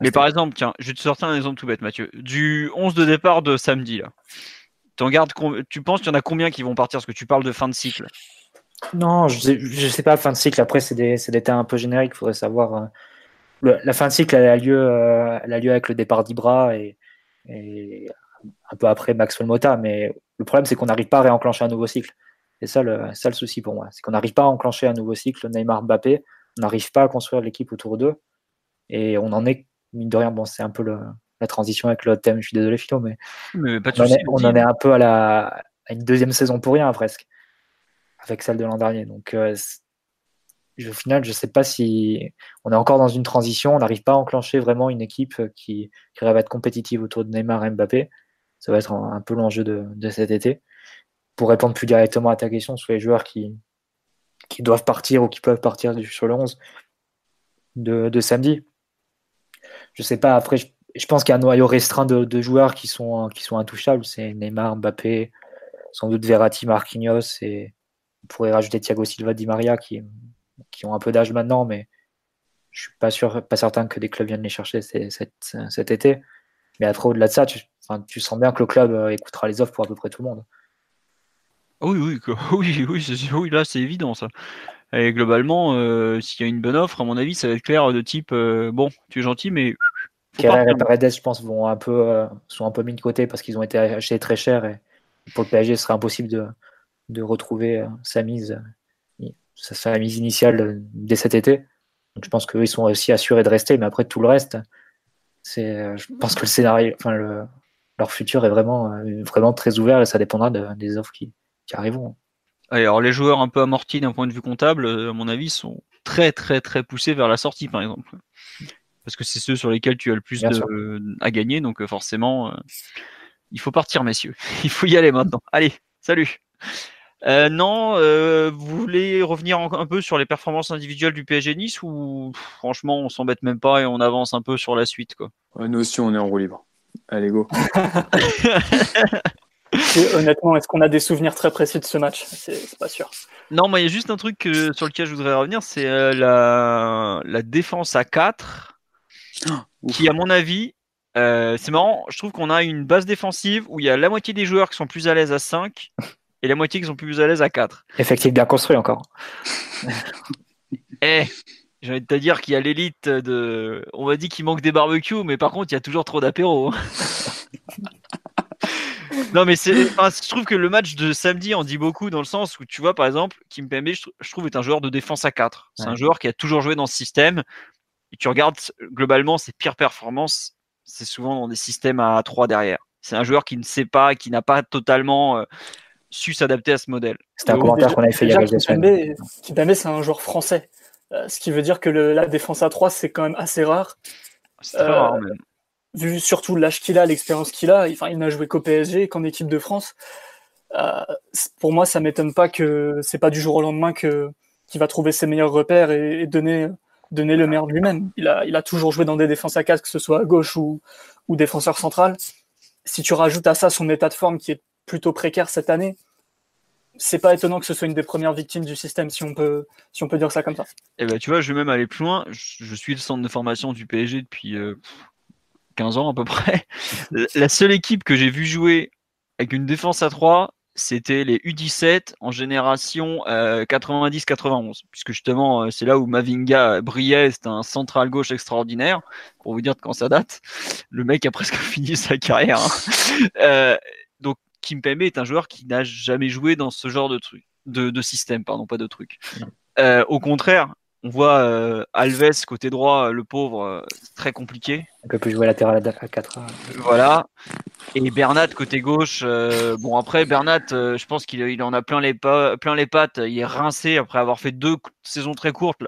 Mais par exemple, tiens, je vais te sortir un exemple tout bête, Mathieu. Du 11 de départ de samedi, là. tu penses qu'il y en a combien qui vont partir? Parce que tu parles de fin de cycle. Non, je ne sais, pas, fin de cycle. Après, c'est des, des termes un peu génériques. Il faudrait savoir la fin de cycle elle a lieu, euh, elle a lieu avec le départ d'Ibra et, un peu après Maxwell Mota. Mais le problème, c'est qu'on n'arrive pas à réenclencher un nouveau cycle. C'est ça le, ça le souci pour moi. C'est qu'on n'arrive pas à enclencher un nouveau cycle Neymar Mbappé. On n'arrive pas à construire l'équipe autour d'eux. Et on en est, mine de rien, bon, c'est un peu la transition avec le thème. Je suis désolé, Philo, mais, mais on, en est, un peu à, la, à une deuxième saison pour rien, presque, avec celle de l'an dernier. Donc, euh, au final, je ne sais pas si on est encore dans une transition, on n'arrive pas à enclencher vraiment une équipe qui, qui va être compétitive autour de Neymar et Mbappé. Ça va être un, peu l'enjeu de, cet été. Pour répondre plus directement à ta question sur les joueurs qui, doivent partir ou qui peuvent partir sur le 11 de, samedi, je ne sais pas. Après, je, pense qu'il y a un noyau restreint de, joueurs qui sont, qui sont intouchables. C'est Neymar, Mbappé, sans doute Verratti, Marquinhos et on pourrait rajouter Thiago Silva, Di Maria qui qui ont un peu d'âge maintenant, mais je suis pas sûr, pas certain que des clubs viennent les chercher cet, été. Mais après, au-delà de ça, tu, tu, sens bien que le club euh, écoutera les offres pour à peu près tout le monde. Oui, oui, [laughs] oui, oui, oui là c'est évident ça. Et globalement, euh, s'il y a une bonne offre, à mon avis, ça va être clair de type euh, bon, tu es gentil, mais. Kerrer et Paredes, je pense, vont un peu, sont un peu mis de côté parce qu'ils ont été achetés très cher et pour le PSG, ce serait impossible de, de retrouver sa mise la mise initiale euh, dès cet été. Donc je pense qu'eux, ils sont aussi assurés de rester, mais après tout le reste, c'est, euh, je pense que le scénario, enfin le, leur futur est vraiment, euh, vraiment très ouvert et ça dépendra des offres qui, qui arriveront. Alors les joueurs un peu amortis d'un point de vue comptable, à mon avis, sont très très très poussés vers la sortie, par exemple, parce que c'est ceux sur lesquels tu as le plus à gagner, donc forcément, il faut partir, messieurs. [laughs] Il faut y aller maintenant. Allez, salut. Euh, non, euh, vous voulez revenir un peu sur les performances individuelles du PSG Nice ou franchement on s'embête même pas et on avance un peu sur la suite quoi. nous aussi on est en roue libre. Allez go. [laughs] honnêtement, est-ce qu'on a des souvenirs très précis de ce match? C'est pas sûr. Non, moi il y a juste un truc sur lequel je voudrais revenir, c'est euh, la... la défense à 4 [gasps] qui à mon avis c'est marrant, je trouve qu'on a une base défensive où il y a la moitié des joueurs qui sont plus à l'aise à 5 et la moitié qui sont plus à l'aise à 4. Effectivement, bien construit encore. [laughs] eh, j'ai envie de te dire qu'il y a l'élite de. On m'a dit qu'il manque des barbecues, mais par contre, il y a toujours trop d'apéros. Hein. [laughs] non, mais c'est. je trouve que le match de samedi en dit beaucoup dans le sens où tu vois, par exemple, Kim Pembe, je trouve, est un joueur de défense à 4. C'est un joueur qui a toujours joué dans ce système. Et tu regardes globalement ses pires performances, c'est souvent dans des systèmes à 3 derrière. C'est un joueur qui ne sait pas, qui n'a pas totalement. Euh, su s'adapter à ce modèle. C'était un commentaire qu'on avait fait il y a quelques semaines. C'est un joueur français. Euh, ce qui veut dire que la défense à 3, c'est quand même assez rare. C'est très rare, euh, même. Vu surtout l'âge qu'il a, l'expérience qu'il a, enfin, il n'a joué qu'au PSG, qu'en équipe de France. Euh, pour moi, ça m'étonne pas que c'est pas du jour au lendemain que qu'il va trouver ses meilleurs repères et, donner donner le meilleur de lui-même. Il a, il a toujours joué dans des défenses à 4, que ce soit à gauche ou, ou défenseur central. Si tu rajoutes à ça son état de forme qui est plutôt précaire cette année. C'est pas étonnant que ce soit une des premières victimes du système, si on peut, si on peut dire ça comme ça. Et eh ben, tu vois, je vais même aller plus loin. Je, suis le centre de formation du PSG depuis 15 euh, ans à peu près. [laughs] La seule équipe que j'ai vu jouer avec une défense à 3, c'était les U17 en génération 90-91, euh, puisque justement euh, c'est là où Mavinga brillait, c'était un central gauche extraordinaire, pour vous dire de quand ça date. Le mec a presque [laughs] fini sa carrière. Hein. donc Kimpembe est un joueur qui n'a jamais joué dans ce genre de truc, de, système, pardon, pas de truc. Euh, au contraire, on voit euh, Alves côté droit, le pauvre, euh, très compliqué. On peut plus jouer latéral à 4. Voilà. Et Bernat côté gauche. Euh, bon après Bernat, je pense qu'il en a plein les, plein les pattes. Il est rincé après avoir fait deux saisons très courtes.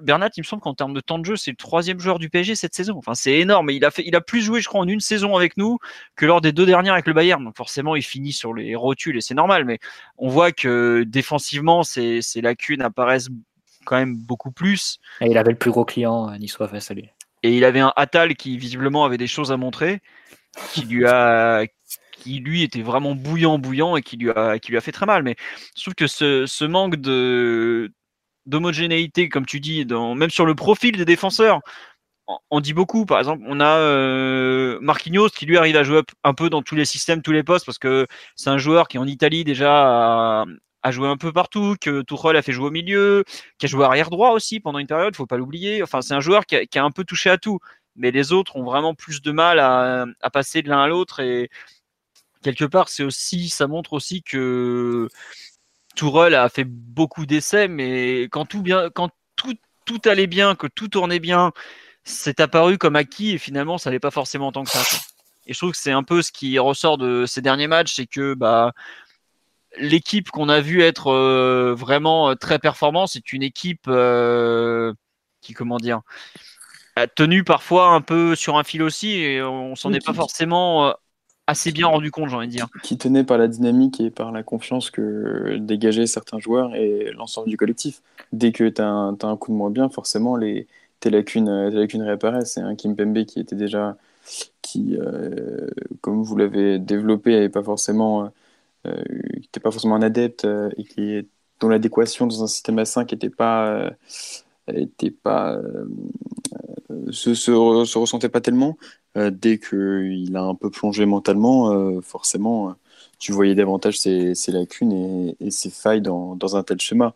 Bernat, il me semble qu'en termes de temps de jeu, c'est le troisième joueur du PSG cette saison. Enfin c'est énorme. Il a fait, il a plus joué, je crois, en une saison avec nous que lors des deux dernières avec le Bayern. Donc forcément, il finit sur les rotules et c'est normal. Mais on voit que défensivement, ces lacunes apparaissent quand même beaucoup plus. Et il avait le plus gros client euh, niçois face à lui. Et il avait un Atal qui visiblement avait des choses à montrer, qui lui a, qui lui était vraiment bouillant, bouillant et qui lui a, qui lui a fait très mal. Mais je trouve que ce, ce manque de d'homogénéité, comme tu dis, dans, même sur le profil des défenseurs, on dit beaucoup. Par exemple, on a euh, Marquinhos qui lui arrive à jouer un peu dans tous les systèmes, tous les postes, parce que c'est un joueur qui en Italie déjà a joué un peu partout, que Tuchel a fait jouer au milieu, qui a joué arrière droit aussi pendant une période, faut pas l'oublier. Enfin, c'est un joueur qui a, un peu touché à tout, mais les autres ont vraiment plus de mal à, passer de l'un à l'autre et quelque part, c'est aussi, ça montre aussi que Tourelle a fait beaucoup d'essais, mais quand tout bien, quand tout, tout allait bien, que tout tournait bien, c'est apparu comme acquis et finalement, ça n'allait pas forcément tant que ça. Et je trouve que c'est un peu ce qui ressort de ces derniers matchs, c'est que bah l'équipe qu'on a vu être euh, vraiment euh, très performante, c'est une équipe euh, qui, comment dire, a tenu parfois un peu sur un fil aussi et on s'en est pas forcément assez bien rendu compte, j'ai envie de dire. Qui tenait par la dynamique et par la confiance que dégageaient certains joueurs et l'ensemble du collectif. Dès que tu as, un coup de moins bien, forcément, les, tes, lacunes, tes lacunes réapparaissent. C'est un Kim Pembe qui était déjà, qui, comme vous l'avez développé, n'avait pas forcément qui n'était pas forcément un adepte euh, et qui dont l'adéquation dans un système à 5 n'était pas était pas euh, se, se, ressentait pas tellement. Dès qu'il a un peu plongé mentalement forcément tu voyais davantage ses, lacunes et, et, ses failles dans, dans, un tel schéma.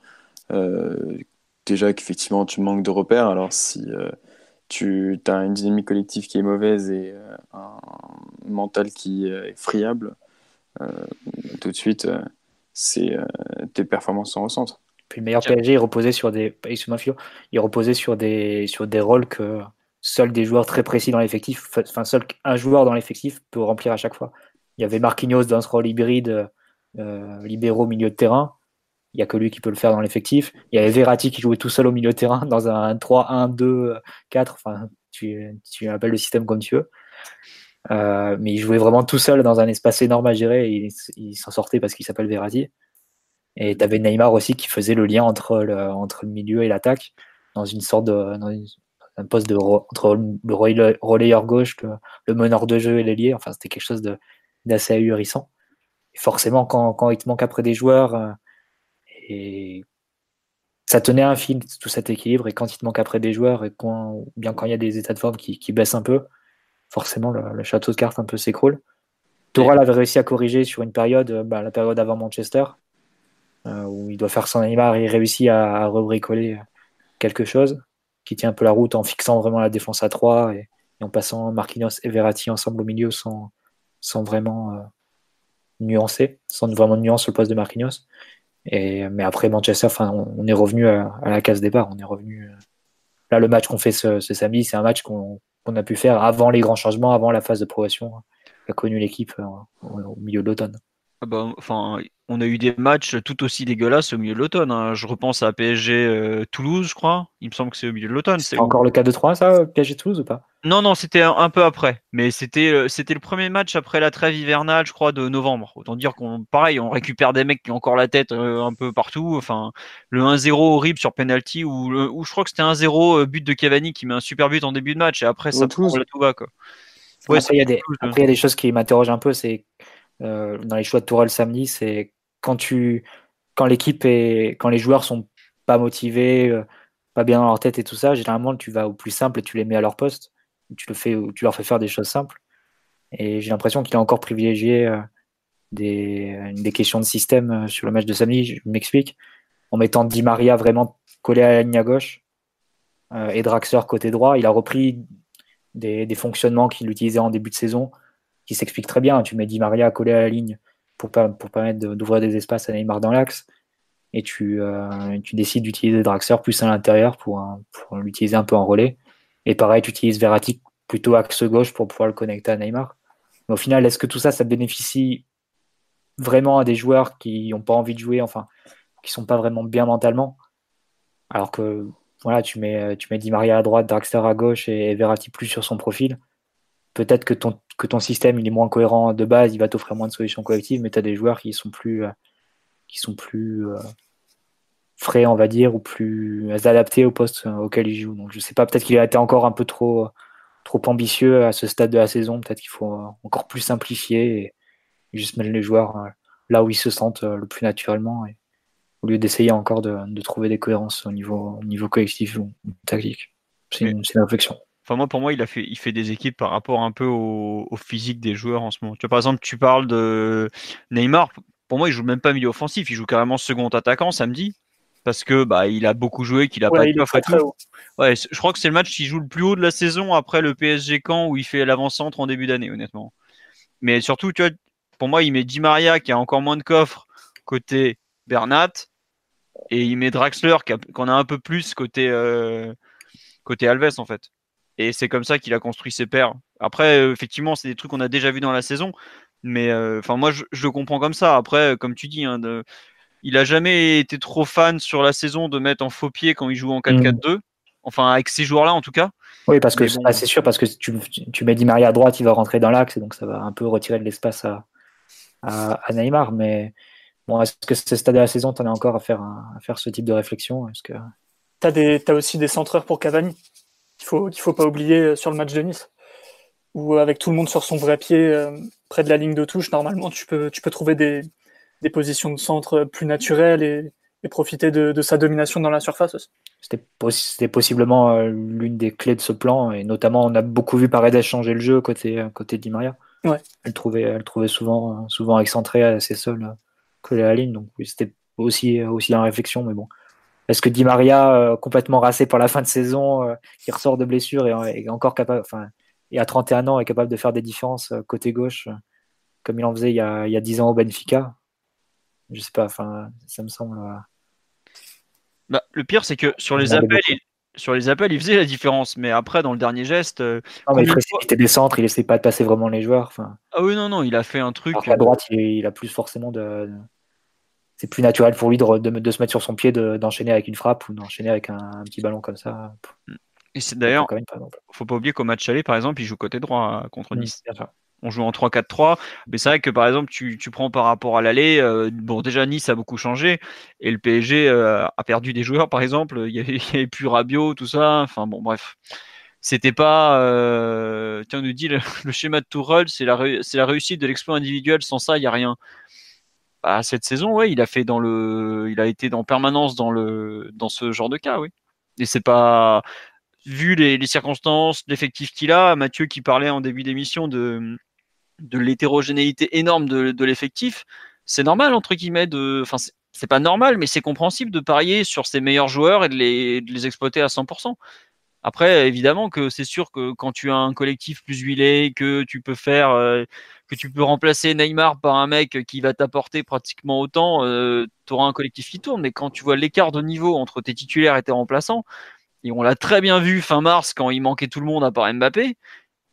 Déjà qu'effectivement tu manques de repères. Alors si tu as une dynamique collective qui est mauvaise et un mental qui est friable euh, tout de suite, euh, c'est euh, tes performances s'en ressentent. Puis le meilleur PSG, il reposait sur des, il reposait sur des, sur des rôles que seuls des joueurs très précis dans l'effectif, enfin seul un joueur dans l'effectif peut remplir à chaque fois. Il y avait Marquinhos dans ce rôle hybride, euh, libéraux milieu de terrain. Il n'y a que lui qui peut le faire dans l'effectif. Il y avait Verratti qui jouait tout seul au milieu de terrain [laughs] dans un 3-1-2-4. Enfin, tu, tu appelles le système comme tu veux. Euh, mais il jouait vraiment tout seul dans un espace énorme à gérer et il, s'en sortait parce qu'il s'appelle Verratti. Et tu avais Neymar aussi qui faisait le lien entre le, entre le milieu et l'attaque dans une sorte de dans un poste de entre le relayeur gauche, le, meneur de jeu et l'ailier. Enfin, c'était quelque chose d'assez ahurissant. Et forcément, quand, quand, il te manque après des joueurs, euh, et ça tenait un fil, tout cet équilibre. Et quand il te manque après des joueurs, et quand, bien quand il y a des états de forme qui, qui baissent un peu, forcément, le, château de cartes un peu s'écroule. Toral avait réussi à corriger sur une période, euh, bah, la période avant Manchester, euh, où il doit faire son Neymar et il réussit à, à rebricoler quelque chose qui tient un peu la route en fixant vraiment la défense à 3 et, en passant Marquinhos et Verratti ensemble au milieu sans, sans vraiment euh, nuancer, sans vraiment nuance sur le poste de Marquinhos. Et, mais après Manchester, enfin, on, est revenu à, la case départ. On est revenu. Euh, là, le match qu'on fait ce, samedi, c'est un match qu'on a pu faire avant les grands changements, avant la phase de progression qu'a connu l'équipe euh, au, milieu de l'automne. Ah bah, enfin, on a eu des matchs tout aussi dégueulasses au milieu de l'automne. Hein. Je repense à PSG euh, Toulouse, je crois. Il me semble que c'est au milieu de l'automne. C'est encore le cas de 3 ça, PSG Toulouse ou pas? Non, non, c'était un, peu après. Mais c'était euh, c'était le premier match après la trêve hivernale, je crois, de novembre. Autant dire qu'on, pareil, on récupère des mecs qui ont encore la tête euh, un peu partout. Enfin, le 1-0 horrible sur penalty ou, ou je crois que c'était 1-0 but de Cavani qui met un super but en début de match et après ça prend la tout bas quoi. après, il y, a des, après, y a des choses qui m'interrogent un peu. C'est euh, dans les choix de Tourelle samedi, c'est quand tu quand l'équipe est quand les joueurs sont pas motivés, euh, pas bien dans leur tête et tout ça, généralement tu vas au plus simple et tu les mets à leur poste. Tu le fais, tu leur fais faire des choses simples. Et j'ai l'impression qu'il a encore privilégié euh, des, questions de système sur le match de samedi. Je m'explique. En mettant Di Maria vraiment collé à la ligne à gauche et Draxler côté droit, il a repris des, fonctionnements qu'il utilisait en début de saison qui s'explique très bien. Tu mets Di Maria collé à la ligne pour, permettre d'ouvrir des espaces à Neymar dans l'axe. Et tu, euh, décides d'utiliser Draxler plus à l'intérieur pour l'utiliser un peu en relais. Et pareil, tu utilises Verratti plutôt axe gauche pour pouvoir le connecter à Neymar. Mais au final, est-ce que tout ça, ça bénéficie vraiment à des joueurs qui n'ont pas envie de jouer, enfin, qui sont pas vraiment bien mentalement? Alors que voilà, tu mets, tu mets Di Maria à droite, Draxler à gauche et Verratti plus sur son profil. Peut-être que ton système il est moins cohérent de base, il va t'offrir moins de solutions collectives, mais tu as des joueurs qui sont plus, euh, qui sont plus euh, frais, on va dire, ou plus adaptés au poste euh, auquel ils jouent. Donc je sais pas, peut-être qu'il a été encore un peu trop, trop ambitieux à ce stade de la saison. Peut-être qu'il faut encore plus simplifier et juste mettre les joueurs là où ils se sentent le plus naturellement, et, au lieu d'essayer encore de, trouver des cohérences au niveau, au niveau collectif ou tactique. C'est une réflexion. Enfin, moi, pour moi, il, a fait, il fait des équipes par rapport un peu au, physique des joueurs en ce moment. Tu vois, par exemple, tu parles de Neymar. Pour moi, il joue même pas milieu offensif. Il joue carrément second attaquant samedi. Parce que bah, il a beaucoup joué, qu'il a pas de très, haut. Ouais, je crois que c'est le match qui joue le plus haut de la saison après le PSG Camp où il fait l'avant-centre en début d'année, honnêtement. Mais surtout, tu vois, pour moi, il met Di Maria qui a encore moins de coffres côté Bernat et il met Draxler qui, en a un peu plus côté, euh, côté Alves en fait. Et c'est comme ça qu'il a construit ses pairs. Après, euh, effectivement, c'est des trucs qu'on a déjà vu dans la saison. Mais euh, enfin, moi, je, le comprends comme ça. Après, comme tu dis, hein, il a jamais été trop fan sur la saison de mettre en faux pied quand il joue en 4-4-2. Mm. Enfin, avec ces joueurs-là, en tout cas. Oui, parce que c'est sûr, parce que tu, tu mets Di Maria à droite, il va rentrer dans l'axe, et donc ça va un peu retirer de l'espace à, à, Neymar. Mais bon, est-ce que ce stade de la saison, tu en as encore à faire, à faire ce type de réflexion? Est-ce que... Tu as, aussi des centreurs pour Cavani qu'il faut, qu'il faut pas oublier euh, sur le match de Nice, où euh, avec tout le monde sur son vrai pied, euh, près de la ligne de touche, normalement, tu peux, tu peux trouver des, des positions de centre plus naturelles et, et profiter de, de, sa domination dans la surface aussi. C'était, possiblement l'une des clés de ce plan, et notamment on a beaucoup vu Paredes changer le jeu côté, côté Di Maria. Ouais. Elle trouvait, elle trouvait souvent, souvent excentrée assez seule collée à la ligne, donc c'était aussi, aussi en réflexion, mais bon. Est-ce que Di Maria, euh, complètement rassé par la fin de saison, euh, qui ressort de blessure et est encore capable, enfin, et à 31 ans, est capable de faire des différences euh, côté gauche, comme il en faisait il y a, il y a 10 ans au Benfica? Je sais pas, enfin, ça me semble. Bah, le pire, c'est que sur les appels, il, sur les appels, il faisait la différence, mais après, dans le dernier geste. non, mais il précipitait des centres, il essaie pas de passer vraiment les joueurs. Ah oui, non, non, il a fait un truc. à droite, il, a plus forcément de, c'est plus naturel pour lui de, de, se mettre sur son pied, d'enchaîner avec une frappe ou d'enchaîner avec un, petit ballon comme ça. Et c'est d'ailleurs, faut pas oublier qu'au match aller, par exemple, il joue côté droit contre mm, Nice. On joue en 3-4-3. Mais c'est vrai que par exemple, tu, prends par rapport à l'aller, euh, bon, déjà Nice a beaucoup changé et le PSG euh, a perdu des joueurs, par exemple. Il n'y [laughs] avait, plus Rabiot, tout ça. Enfin bon, bref. C'était pas. Euh, tiens, on nous dit le, [laughs] schéma de Tourelle, c'est la, la réussite de l'exploit individuel. Sans ça, il n'y a rien. Bah, cette saison, ouais, il a fait dans le, il a été en permanence dans le, dans ce genre de cas, oui. Et c'est pas, vu les, circonstances, l'effectif qu'il a, Mathieu qui parlait en début d'émission de, de l'hétérogénéité énorme de, l'effectif, c'est normal, entre guillemets, de. Enfin, c'est pas normal, mais c'est compréhensible de parier sur ses meilleurs joueurs et de les, exploiter à 100%. Après, évidemment que c'est sûr que quand tu as un collectif plus huilé, que tu peux faire, euh, que tu peux remplacer Neymar par un mec qui va t'apporter pratiquement autant, euh, tu auras un collectif qui tourne. Mais quand tu vois l'écart de niveau entre tes titulaires et tes remplaçants, et on l'a très bien vu fin mars quand il manquait tout le monde à part Mbappé,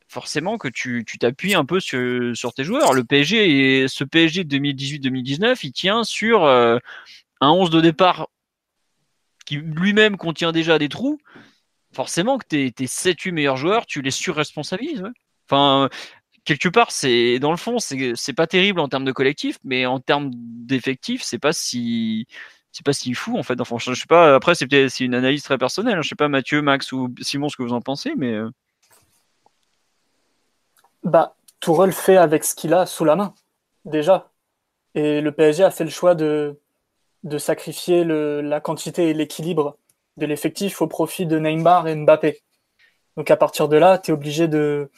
forcément que tu t'appuies un peu sur, tes joueurs. Le PSG, et ce PSG de 2018-2019, il tient sur euh, un 11 de départ qui lui-même contient déjà des trous. Forcément que tes, tes 7-8 meilleurs joueurs, tu les surresponsabilises. Enfin, quelque part, c'est dans le fond, c'est pas terrible en termes de collectif, mais en termes d'effectif, c'est pas si c'est pas si fou en fait. Enfin, je sais pas. Après, c'est peut-être une analyse très personnelle. Hein. Je sais pas, Mathieu, Max ou Simon, ce que vous en pensez, mais. Bah, Tourelle fait avec ce qu'il a sous la main déjà, et le PSG a fait le choix de de sacrifier la quantité et l'équilibre de l'effectif au profit de Neymar et Mbappé. Donc à partir de là, tu es obligé de,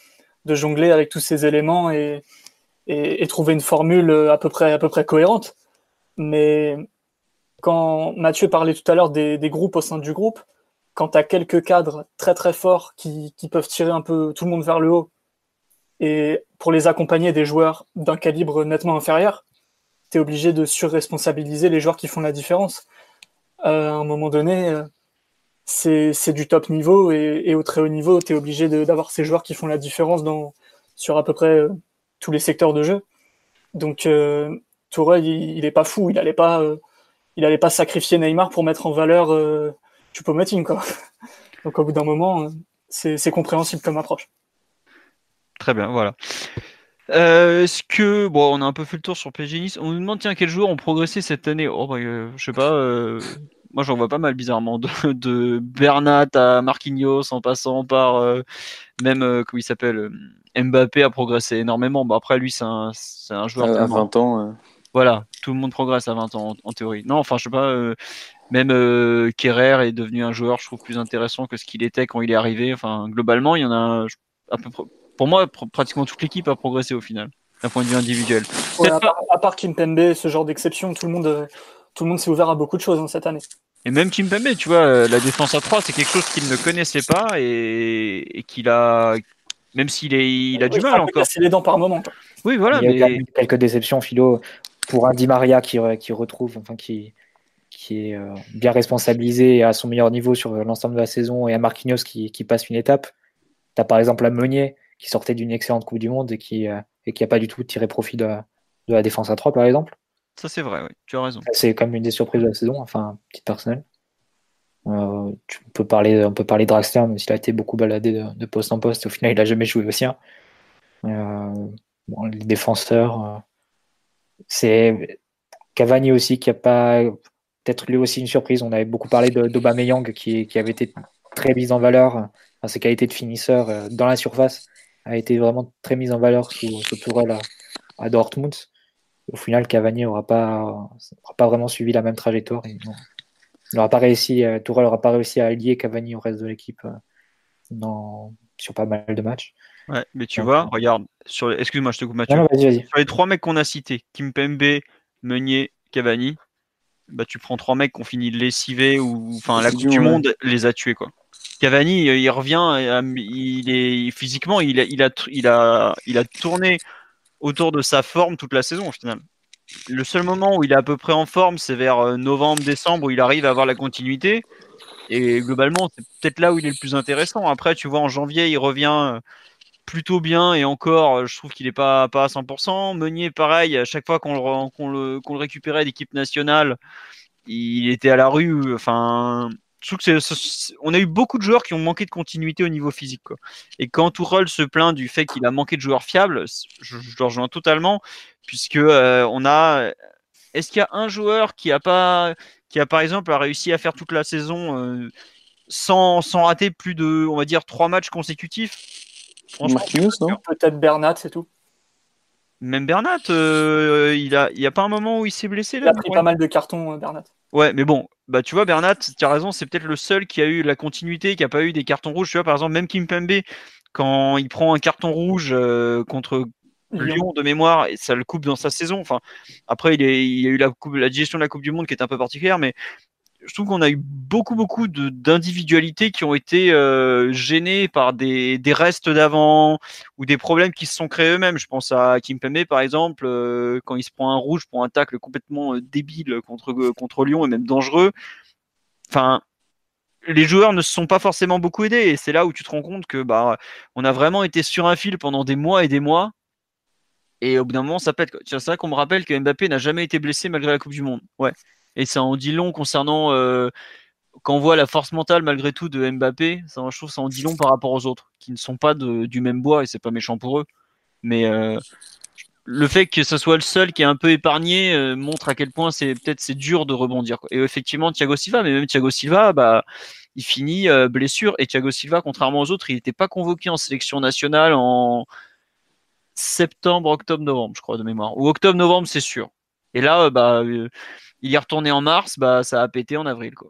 de jongler avec tous ces éléments et, et, trouver une formule à peu près, à peu près cohérente. Mais quand Mathieu parlait tout à l'heure des, groupes au sein du groupe, quand tu as quelques cadres très très forts qui, peuvent tirer un peu tout le monde vers le haut, et pour les accompagner des joueurs d'un calibre nettement inférieur, tu es obligé de surresponsabiliser les joueurs qui font la différence. Euh, à un moment donné, euh, c'est du top niveau et, au très haut niveau, tu es obligé d'avoir ces joueurs qui font la différence dans, sur à peu près euh, tous les secteurs de jeu. Donc euh, Tourelle, il, il, est pas fou, il n'allait pas il allait pas sacrifier Neymar pour mettre en valeur euh, Choupo-Moting. [laughs] Donc au bout d'un moment, euh, c'est compréhensible comme approche. Très bien, voilà. Euh, est-ce que bon, on a un peu fait le tour sur PSG Nice. On nous demande tiens quels joueurs ont progressé cette année? Oh, bah, je sais pas. moi, j'en vois pas mal bizarrement de, de, Bernat à Marquinhos en passant par même comment il s'appelle Mbappé a progressé énormément. Bah, après lui, c'est un, un, joueur à 20 ans. Voilà, tout le monde progresse à 20 ans en, théorie. Non, enfin, je sais pas, euh, même euh, Kerrer est devenu un joueur, je trouve, plus intéressant que ce qu'il était quand il est arrivé. Enfin, globalement, il y en a, à peu près, pour moi, pratiquement toute l'équipe a progressé au final, d'un point de vue individuel. à, part, Kim Kimpembe, ce genre d'exception, tout le monde, tout le monde s'est ouvert à beaucoup de choses hein, cette année. Et même Kimpembe, tu vois, euh, la défense à 3, c'est quelque chose qu'il ne connaissait pas et, qu'il a, même s'il il a du mal encore. C'est les dents par moment. Oui, voilà. Il y a quelques déceptions, Philo pour un Di Maria qui, qui retrouve, enfin qui, qui est euh, bien responsabilisé à son meilleur niveau sur l'ensemble de la saison et à Marquinhos qui, qui passe une étape. Tu as par exemple la Meunier qui sortait d'une excellente Coupe du Monde et qui euh, et qui n'a pas du tout tiré profit de, de, la défense à 3 par exemple. Ça c'est vrai, oui, tu as raison. C'est comme une des surprises de la saison, enfin, petite personnelle. Euh, tu peux parler, on peut parler de Draxler, même s'il a été beaucoup baladé de, poste en poste. Au final, il n'a jamais joué aussi. Hein. bon, les défenseurs, c'est Cavani aussi qui a pas peut-être lui aussi une surprise. On avait beaucoup parlé d'Aubameyang qui, qui avait été très mis en valeur. ses qualités de finisseur euh, dans la surface a été vraiment très mise en valeur sous, sous Tourelle à, Dortmund. Au final, Cavani n'aura pas, pas vraiment suivi la même trajectoire. Il n'aura pas réussi, euh, Tourelle n'aura pas réussi à allier Cavani au reste de l'équipe euh, sur pas mal de matchs. Ouais, mais tu vois, regarde, sur excuse-moi, je te coupe Mathieu. Sur les trois mecs qu'on a cités, Kimpembe, Meunier, Cavani, bah tu prends trois mecs qui ont fini de lessiver ou enfin la Coupe du Monde les a tués quoi. Cavani, il revient, il est physiquement, il a, il a, il a, tourné autour de sa forme toute la saison au final. Le seul moment où il est à peu près en forme, c'est vers euh, novembre, décembre où il arrive à avoir la continuité. Et globalement, c'est peut-être là où il est le plus intéressant. Après, tu vois, en janvier, il revient plutôt bien et encore, je trouve qu'il n'est pas, pas à 100%. Meunier, pareil, à chaque fois qu'on le, le, récupérait d'équipe nationale, il était à la rue. Enfin, je trouve que c'est, on a eu beaucoup de joueurs qui ont manqué de continuité au niveau physique. Quoi. Et quand Tourelle se plaint du fait qu'il a manqué de joueurs fiables, je, je le rejoins totalement, puisque euh, on a. Est-ce qu'il y a un joueur qui a pas, qui a par exemple réussi à faire toute la saison euh, sans, sans rater plus de, on va dire, trois matchs consécutifs? Peut-être Bernat, c'est tout. Même Bernat, euh, il a, il y a pas un moment où il s'est blessé là. Il a pris pas mal de cartons, euh, Bernat. Ouais, mais bon, bah tu vois, Bernat, tu as raison, c'est peut-être le seul qui a eu la continuité, qui a pas eu des cartons rouges. Tu vois, par exemple, même Kim Pembe, quand il prend un carton rouge euh, contre Lyon de mémoire, et ça le coupe dans sa saison. Enfin, après, il, est, il y a eu la, coupe, la gestion de la Coupe du Monde qui est un peu particulière, mais je trouve qu'on a eu beaucoup, beaucoup d'individualités qui ont été euh, gênées par des, des restes d'avant ou des problèmes qui se sont créés eux-mêmes. Je pense à Kim Pembe, par exemple, euh, quand il se prend un rouge pour un tacle complètement euh, débile contre, contre Lyon et même dangereux. Enfin, les joueurs ne se sont pas forcément beaucoup aidés et c'est là où tu te rends compte que bah, on a vraiment été sur un fil pendant des mois et des mois. Et au bout d'un moment, ça pète. C'est vrai qu'on me rappelle que Mbappé n'a jamais été blessé malgré la Coupe du Monde. Ouais. Et ça en dit long concernant euh, quand on voit la force mentale malgré tout de Mbappé. Ça, je trouve ça en dit long par rapport aux autres qui ne sont pas du même bois et c'est pas méchant pour eux. Mais euh, le fait que ce soit le seul qui est un peu épargné euh, montre à quel point c'est peut-être c'est dur de rebondir. Et effectivement, Thiago Silva, mais même Thiago Silva, bah il finit blessure et Thiago Silva, contrairement aux autres, il n'était pas convoqué en sélection nationale en septembre, octobre, novembre, je crois de mémoire. Ou octobre, novembre, c'est sûr. Et là, bah, il est retourné en mars, bah, ça a pété en avril. Quoi.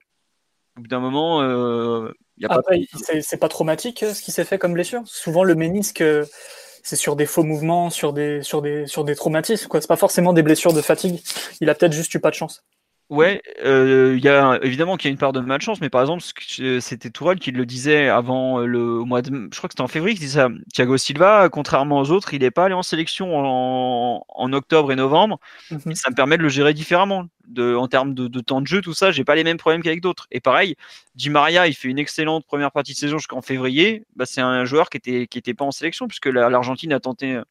Au bout d'un moment, euh, il y a pas. Après, il- c'est c'est pas traumatique euh, ce qui s'est fait comme blessure? Souvent, le ménisque, euh, c'est sur des faux mouvements, sur des, sur des, sur des traumatismes. quoi. C'est pas forcément des blessures de fatigue. Il a peut-être juste eu pas de chance. Ouais, euh, il y a évidemment qu'il y a une part de malchance, mais par exemple, que- c'était Tourelle qui le disait avant le au mois de, je crois que c'était en février, qui disait ça. Thiago Silva, contrairement aux autres, il n'est pas allé en sélection en, en octobre et novembre. Mhm. ça me permet de le gérer différemment. De, en termes de, de temps de jeu, tout ça, j'ai pas les mêmes problèmes qu'avec d'autres. Et pareil, Di Maria, il fait une excellente première partie de saison jusqu'en février. Bah, c'est un joueur qui était, qui était pas en sélection puisque la- l'Argentine a tenté euh,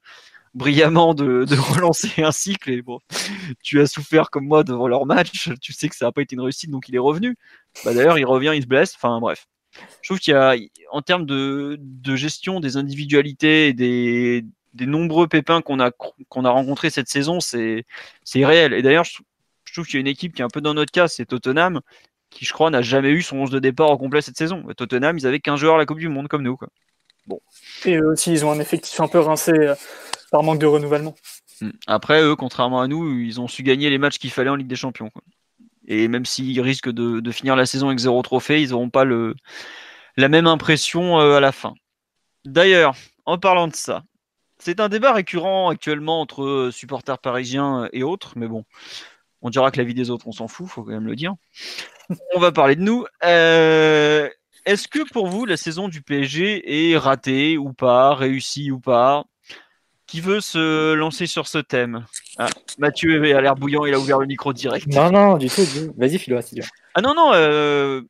brillamment de, [laughs] relancer un cycle. Et bon, tu as souffert comme moi devant leur match. Tu sais que ça n'a pas été une réussite, donc il est revenu. Bah, D'ailleurs, il revient, il se blesse. Enfin bref. Je trouve qu'il y a, en termes de, gestion des individualités et des, nombreux pépins qu'on a, a rencontrés cette saison, c'est irréel. Et d'ailleurs, je, trouve qu'il y a une équipe qui est un peu dans notre cas, c'est Tottenham, qui je crois n'a jamais eu son 11 de départ au complet cette saison. Tottenham, ils avaient 15 joueurs à la Coupe du Monde comme nous. Quoi. Et eux aussi, ils ont un effectif un peu rincé euh, par manque de renouvellement. Mm. Après, eux, contrairement à nous, ils ont su gagner les matchs qu'il fallait en Ligue des Champions. quoi. Et même s'ils risquent de, de finir la saison avec zéro trophée, ils n'auront pas le, la même impression euh, à la fin. D'ailleurs, en parlant de ça, c'est un débat récurrent actuellement entre euh, supporters parisiens et autres, mais bon, on dira que la vie des autres, on s'en fout, faut quand même le dire. [laughs] On va parler de nous. Euh, Est-ce que pour vous, la saison du PSG est ratée ou pas, réussie ou pas? Qui veut se lancer sur ce thème? Ah, Mathieu a l'air bouillant, il a ouvert le micro direct. Non, non, du tout. du. Vas-y, Philo, veux. Ah non, non, euh,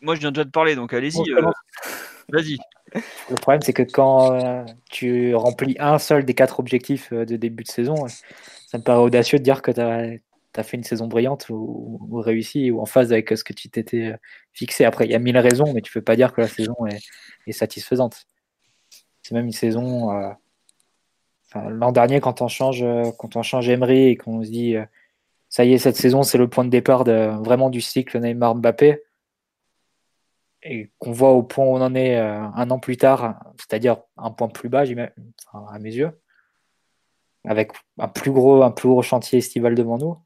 moi je viens déjà de parler, donc allez-y. Euh. Vas-y. Le problème, c'est que quand euh, tu remplis un seul des quatre objectifs de début de saison, ça me paraît audacieux de dire que tu as, fait une saison brillante ou, ou réussie ou en phase avec euh, ce que tu t'étais euh, fixé. Après, il y a mille raisons, mais tu peux pas dire que la saison est, satisfaisante. C'est même une saison. euh, L'an dernier, quand on change, quand on change Emery et qu'on se dit, ça y est, cette saison, c'est le point de départ de, vraiment du cycle Neymar-Mbappé et qu'on voit au point où on en est un an plus tard, c'est-à-dire un point plus bas, à mes yeux, avec un plus gros, un plus gros chantier estival devant nous,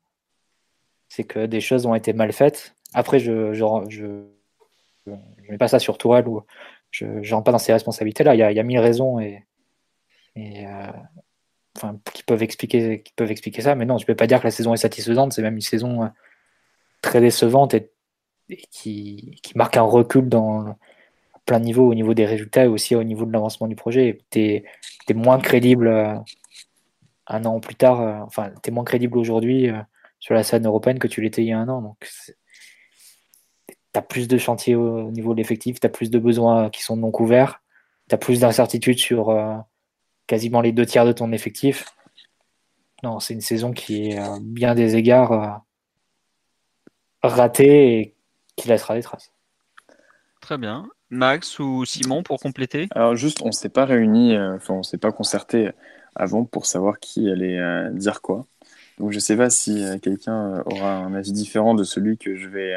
c'est que des choses ont été mal faites. Après, je je, je, mets pas ça sur Tourelle ou je ne rentre pas dans ces responsabilités-là. Il y a, y mille raisons et, et euh, enfin, qui peuvent expliquer, qui peuvent expliquer ça. Mais non, je peux pas dire que la saison est satisfaisante. C'est même une saison euh, très décevante et qui, qui, marque un recul dans plein de niveaux, au niveau des résultats et aussi au niveau de l'avancement du projet. Tu es, es, moins crédible euh, un an plus tard, enfin, tu es moins crédible aujourd'hui sur la scène européenne que tu l'étais il y a un an. Donc, tu as plus de chantiers au, niveau de l'effectif, tu as plus de besoins qui sont non couverts, tu as plus d'incertitudes sur euh, quasiment les deux tiers de ton effectif. Non, c'est une saison qui est bien des égards ratée et qui laissera des traces. Très bien. Max ou Simon pour compléter? Alors juste, on ne s'est pas réunis, euh, enfin on s'est pas concerté avant pour savoir qui allait euh, dire quoi. Donc je ne sais pas si euh, quelqu'un aura un avis différent de celui que je vais,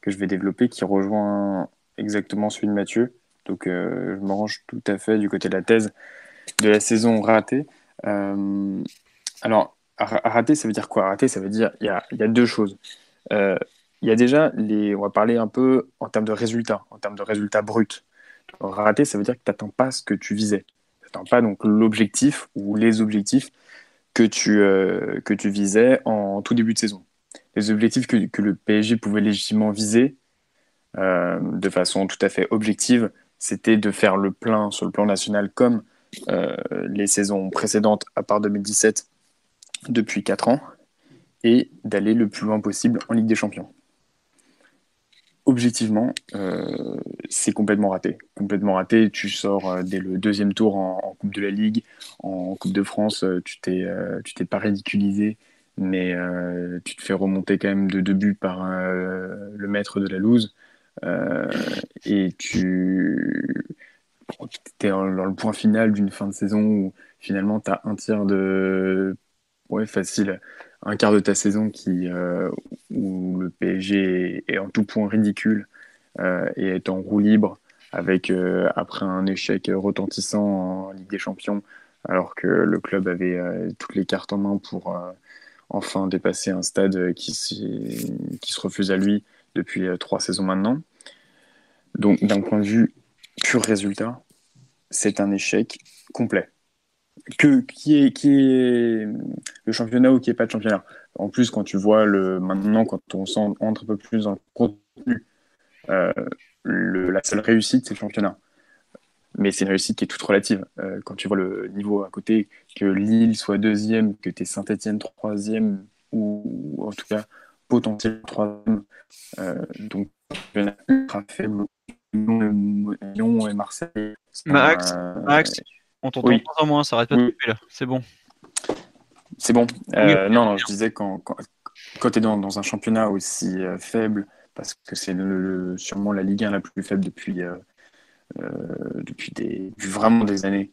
que je vais développer, qui rejoint exactement celui de Mathieu. Donc je me range tout à fait du côté de la thèse de la saison ratée. alors, rater, ça veut dire quoi? Rater, ça veut dire il y a, y a, deux choses. il y a déjà les, on va parler un peu en termes de résultats, en termes de résultats bruts. Rater, ça veut dire que tu n'attends pas ce que tu visais pas donc l'objectif ou les objectifs que tu, euh, que tu visais en tout début de saison. Les objectifs que, que le PSG pouvait légitimement viser euh, de façon tout à fait objective, c'était de faire le plein sur le plan national comme euh, les saisons précédentes, à part 2017, depuis 4 ans, et d'aller le plus loin possible en Ligue des Champions objectivement, euh, c'est complètement raté. Complètement raté. Tu sors euh, dès le deuxième tour en, Coupe de la Ligue, en Coupe de France, euh, tu t'es, tu t'es pas ridiculisé, mais tu te fais remonter quand même de deux buts par le maître de la loose. et tu es dans le point final d'une fin de saison où finalement tu as un tiers de. Ouais, facile un quart de ta saison euh, où le PSG est, en tout point ridicule euh, et est en roue libre avec euh, après un échec retentissant en Ligue des Champions alors que le club avait toutes les cartes en main pour enfin dépasser un stade qui, qui se refuse à lui depuis trois saisons maintenant. Donc d'un point de vue pur résultat, c'est un échec complet que qui est qui est le championnat ou qui est pas de championnat. En plus, quand tu vois le maintenant, quand on entre un peu plus dans le contenu, euh, la seule réussite c'est le championnat. Mais c'est une réussite qui est toute relative. Euh, quand tu vois le niveau à côté, que Lille soit deuxième, que tu es Saint-Etienne troisième, ou, en tout cas potentiel troisième, euh, donc ultra faible. Lyon et Marseille. Max, Max, on t'entend oui. moins moins, ça arrête pas de couper là. C'est bon. C'est bon. Euh, non, non, je disais quand, quand, quand tu es dans, dans, un championnat aussi euh, faible, parce que c'est le, sûrement la Ligue 1 la plus faible depuis, euh, depuis, des, depuis, vraiment des années,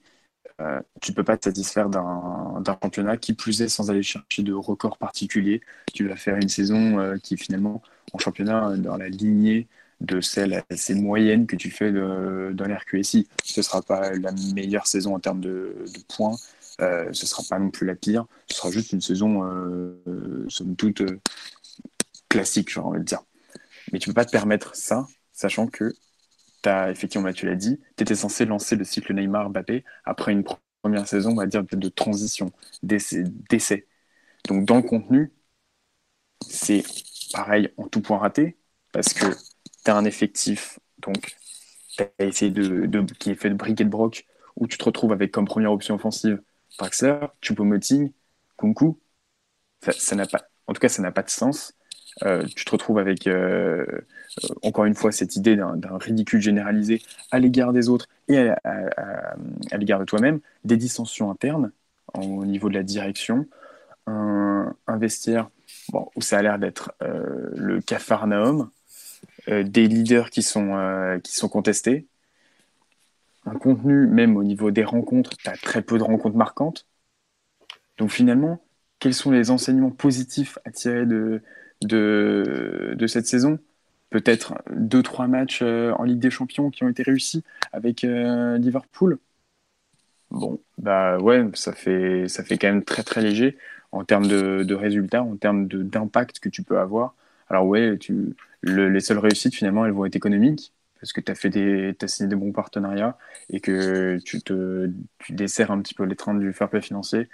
tu ne peux pas te satisfaire d'un championnat qui plus est sans aller chercher de records particuliers. Tu vas faire une saison qui est finalement en championnat dans la lignée de celle assez moyenne que tu fais de, dans l'RQSI. Ce ne sera pas la meilleure saison en termes de, points, euh, ce ne sera pas non plus la pire, ce sera juste une saison, euh, somme toute, euh, classique, j'ai envie de dire. Mais tu ne peux pas te permettre ça, sachant que, as, effectivement, tu l'as dit, tu étais censé lancer le cycle Neymar-Mbappé après une première saison, on va dire, de transition, d'essai. Donc, dans le contenu, c'est pareil en tout point raté, parce que un effectif donc essayé de, qui est fait de briques et de broc, où tu te retrouves avec comme première option offensive Draxler, Choupo-Moting, Kunku, ça n'a pas, en tout cas, ça n'a pas de sens. Euh, tu te retrouves avec, euh, encore une fois, cette idée d'un ridicule généralisé à l'égard des autres et à, l'égard de toi-même, des dissensions internes au niveau de la direction, un, vestiaire bon, où ça a l'air d'être euh, le cafarnaum, euh, des leaders qui sont, euh, qui sont contestés, un contenu, même au niveau des rencontres, tu as très peu de rencontres marquantes. Donc finalement, quels sont les enseignements positifs à tirer de, de, de cette saison? Peut-être deux, trois matchs euh, en Ligue des Champions qui ont été réussis avec Liverpool? Bon, bah ouais, ça fait, ça fait quand même très très léger en termes de, de résultats, en termes d'impact que tu peux avoir. Alors ouais, tu, les seules réussites finalement, elles vont être économiques parce que tu as fait des, as signé des bons partenariats et que tu te, tu desserres un petit peu les trains du fair play financier.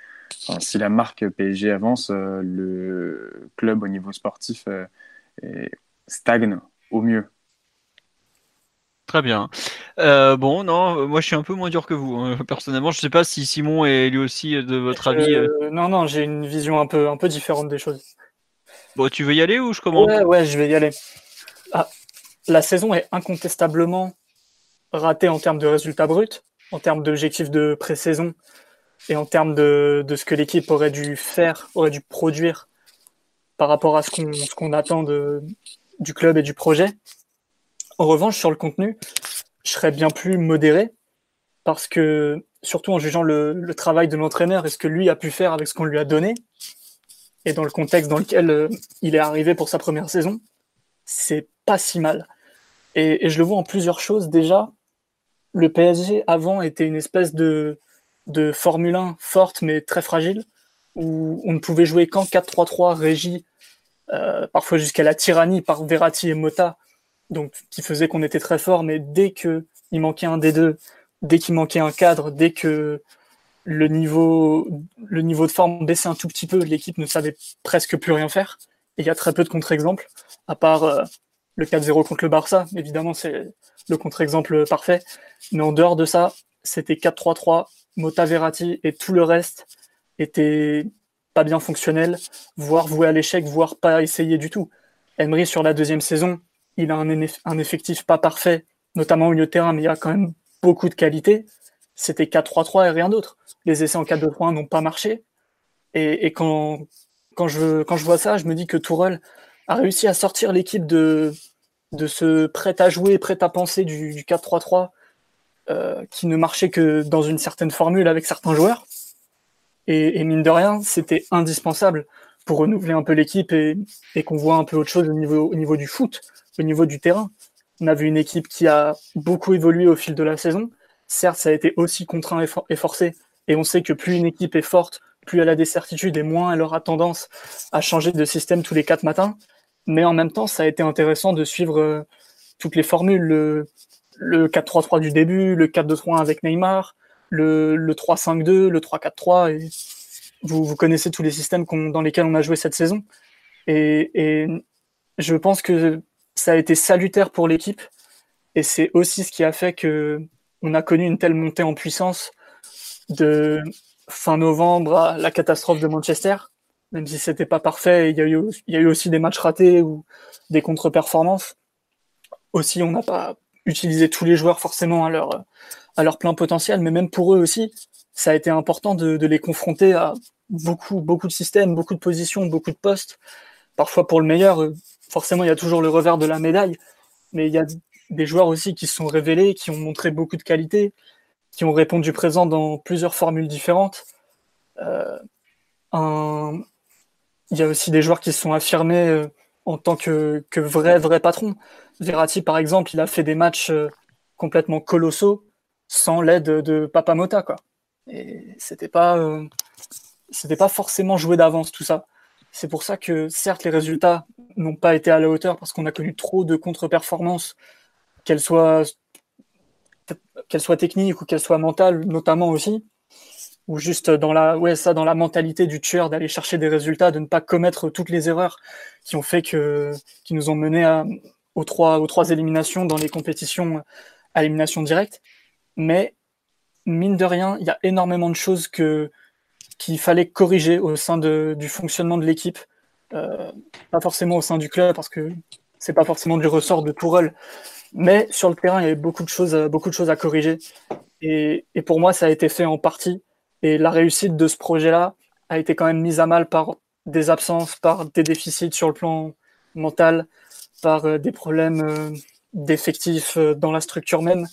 si la marque PSG avance, euh, le club au niveau sportif euh, stagne au mieux. Très bien. Euh, bon, non, moi je suis un peu moins dur que vous. Hein. Personnellement, je ne sais pas si Simon est lui aussi de votre avis. Non, non, j'ai une vision un peu, un peu différente des choses. Bon, tu veux y aller ou je commence Ouais, je vais y aller. Ah, la saison est incontestablement ratée en termes de résultats bruts, en termes d'objectifs de pré-saison et en termes de, ce que l'équipe aurait dû faire, aurait dû produire par rapport à ce qu'on attend de, du club et du projet. En revanche, sur le contenu, je serais bien plus modéré parce que, surtout en jugeant le, travail de l'entraîneur et ce que lui a pu faire avec ce qu'on lui a donné, et dans le contexte dans lequel euh, il est arrivé pour sa première saison, c'est pas si mal. Et, je le vois en plusieurs choses. Déjà, le PSG avant était une espèce de, de Formule 1 forte mais très fragile, où on ne pouvait jouer qu'en 4-3-3 régie, euh, parfois jusqu'à la tyrannie par Verratti et Mota, donc qui faisait qu'on était très fort, mais dès qu'il manquait un des deux, dès qu'il manquait un cadre, dès que le niveau, le niveau de forme baissait un tout petit peu, l'équipe ne savait presque plus rien faire. Et il y a très peu de contre-exemples, à part euh, le 4-0 contre le Barça. Évidemment, c'est le contre-exemple parfait. Mais en dehors de ça, c'était 4-3-3, Mota Verratti et tout le reste était pas bien fonctionnel, voire voué à l'échec, voire pas essayé du tout. Emery, sur la deuxième saison, il a un, un effectif pas parfait, notamment au milieu de terrain, mais il y a quand même beaucoup de qualité. C'était 4-3-3 et rien d'autre. Les essais en 4-2-3 n'ont pas marché. Et, quand, quand, je, quand je vois ça, je me dis que Tourelle a réussi à sortir l'équipe de, de ce prêt à jouer, prêt à penser du, 4-3-3 euh, qui ne marchait que dans une certaine formule avec certains joueurs. Et, mine de rien, c'était indispensable pour renouveler un peu l'équipe et, et qu'on voit un peu autre chose au niveau, au niveau du foot, au niveau du terrain. On a vu une équipe qui a beaucoup évolué au fil de la saison. Certes, ça a été aussi contraint et, forcé. Et on sait que plus une équipe est forte, plus elle a des certitudes et moins elle aura tendance à changer de système tous les quatre matins. Mais en même temps, ça a été intéressant de suivre euh, toutes les formules. Le, le 4-3-3 du début, le 4-2-3 avec Neymar, le, le 3-5-2, le 3-4-3. Et vous, connaissez tous les systèmes dans lesquels on a joué cette saison. Et je pense que ça a été salutaire pour l'équipe et c'est aussi ce qui a fait que on a connu une telle montée en puissance de fin novembre à la catastrophe de Manchester. Même si c'était pas parfait, il y, a eu, aussi des matchs ratés ou des contre-performances. Aussi, on n'a pas utilisé tous les joueurs forcément à leur, plein potentiel, mais même pour eux aussi, ça a été important de, de les confronter à beaucoup, beaucoup de systèmes, beaucoup de positions, beaucoup de postes. Parfois pour le meilleur, forcément, il y a toujours le revers de la médaille, mais il y a des joueurs aussi qui se sont révélés, qui ont montré beaucoup de qualité, qui ont répondu présent dans plusieurs formules différentes. Euh, il y a aussi des joueurs qui se sont affirmés euh, en tant que, que vrai, vrai patron. Verratti, par exemple, il a fait des matchs euh, complètement colossaux sans l'aide de Papa Mota, quoi. Et c'était pas, pas forcément joué d'avance tout ça. C'est pour ça que certes les résultats n'ont pas été à la hauteur parce qu'on a connu trop de contre-performances, qu'elles soient, qu'elles soient techniques ou qu'elles soient mentales, notamment aussi, ou juste dans la, ouais, ça, dans la mentalité du tueur d'aller chercher des résultats, de ne pas commettre toutes les erreurs qui ont fait que, qui nous ont mené à, aux trois, aux trois éliminations dans les compétitions à élimination directe. Mais mine de rien, il y a énormément de choses que qu'il fallait corriger au sein de, du fonctionnement de l'équipe, euh, pas forcément au sein du club parce que c'est pas forcément du ressort de Tourelle, mais sur le terrain il y avait beaucoup de choses, beaucoup de choses à corriger. Et, et pour moi ça a été fait en partie. Et la réussite de ce projet-là a été quand même mise à mal par des absences, par des déficits sur le plan mental, par euh, des problèmes euh, d'effectifs dans la structure même.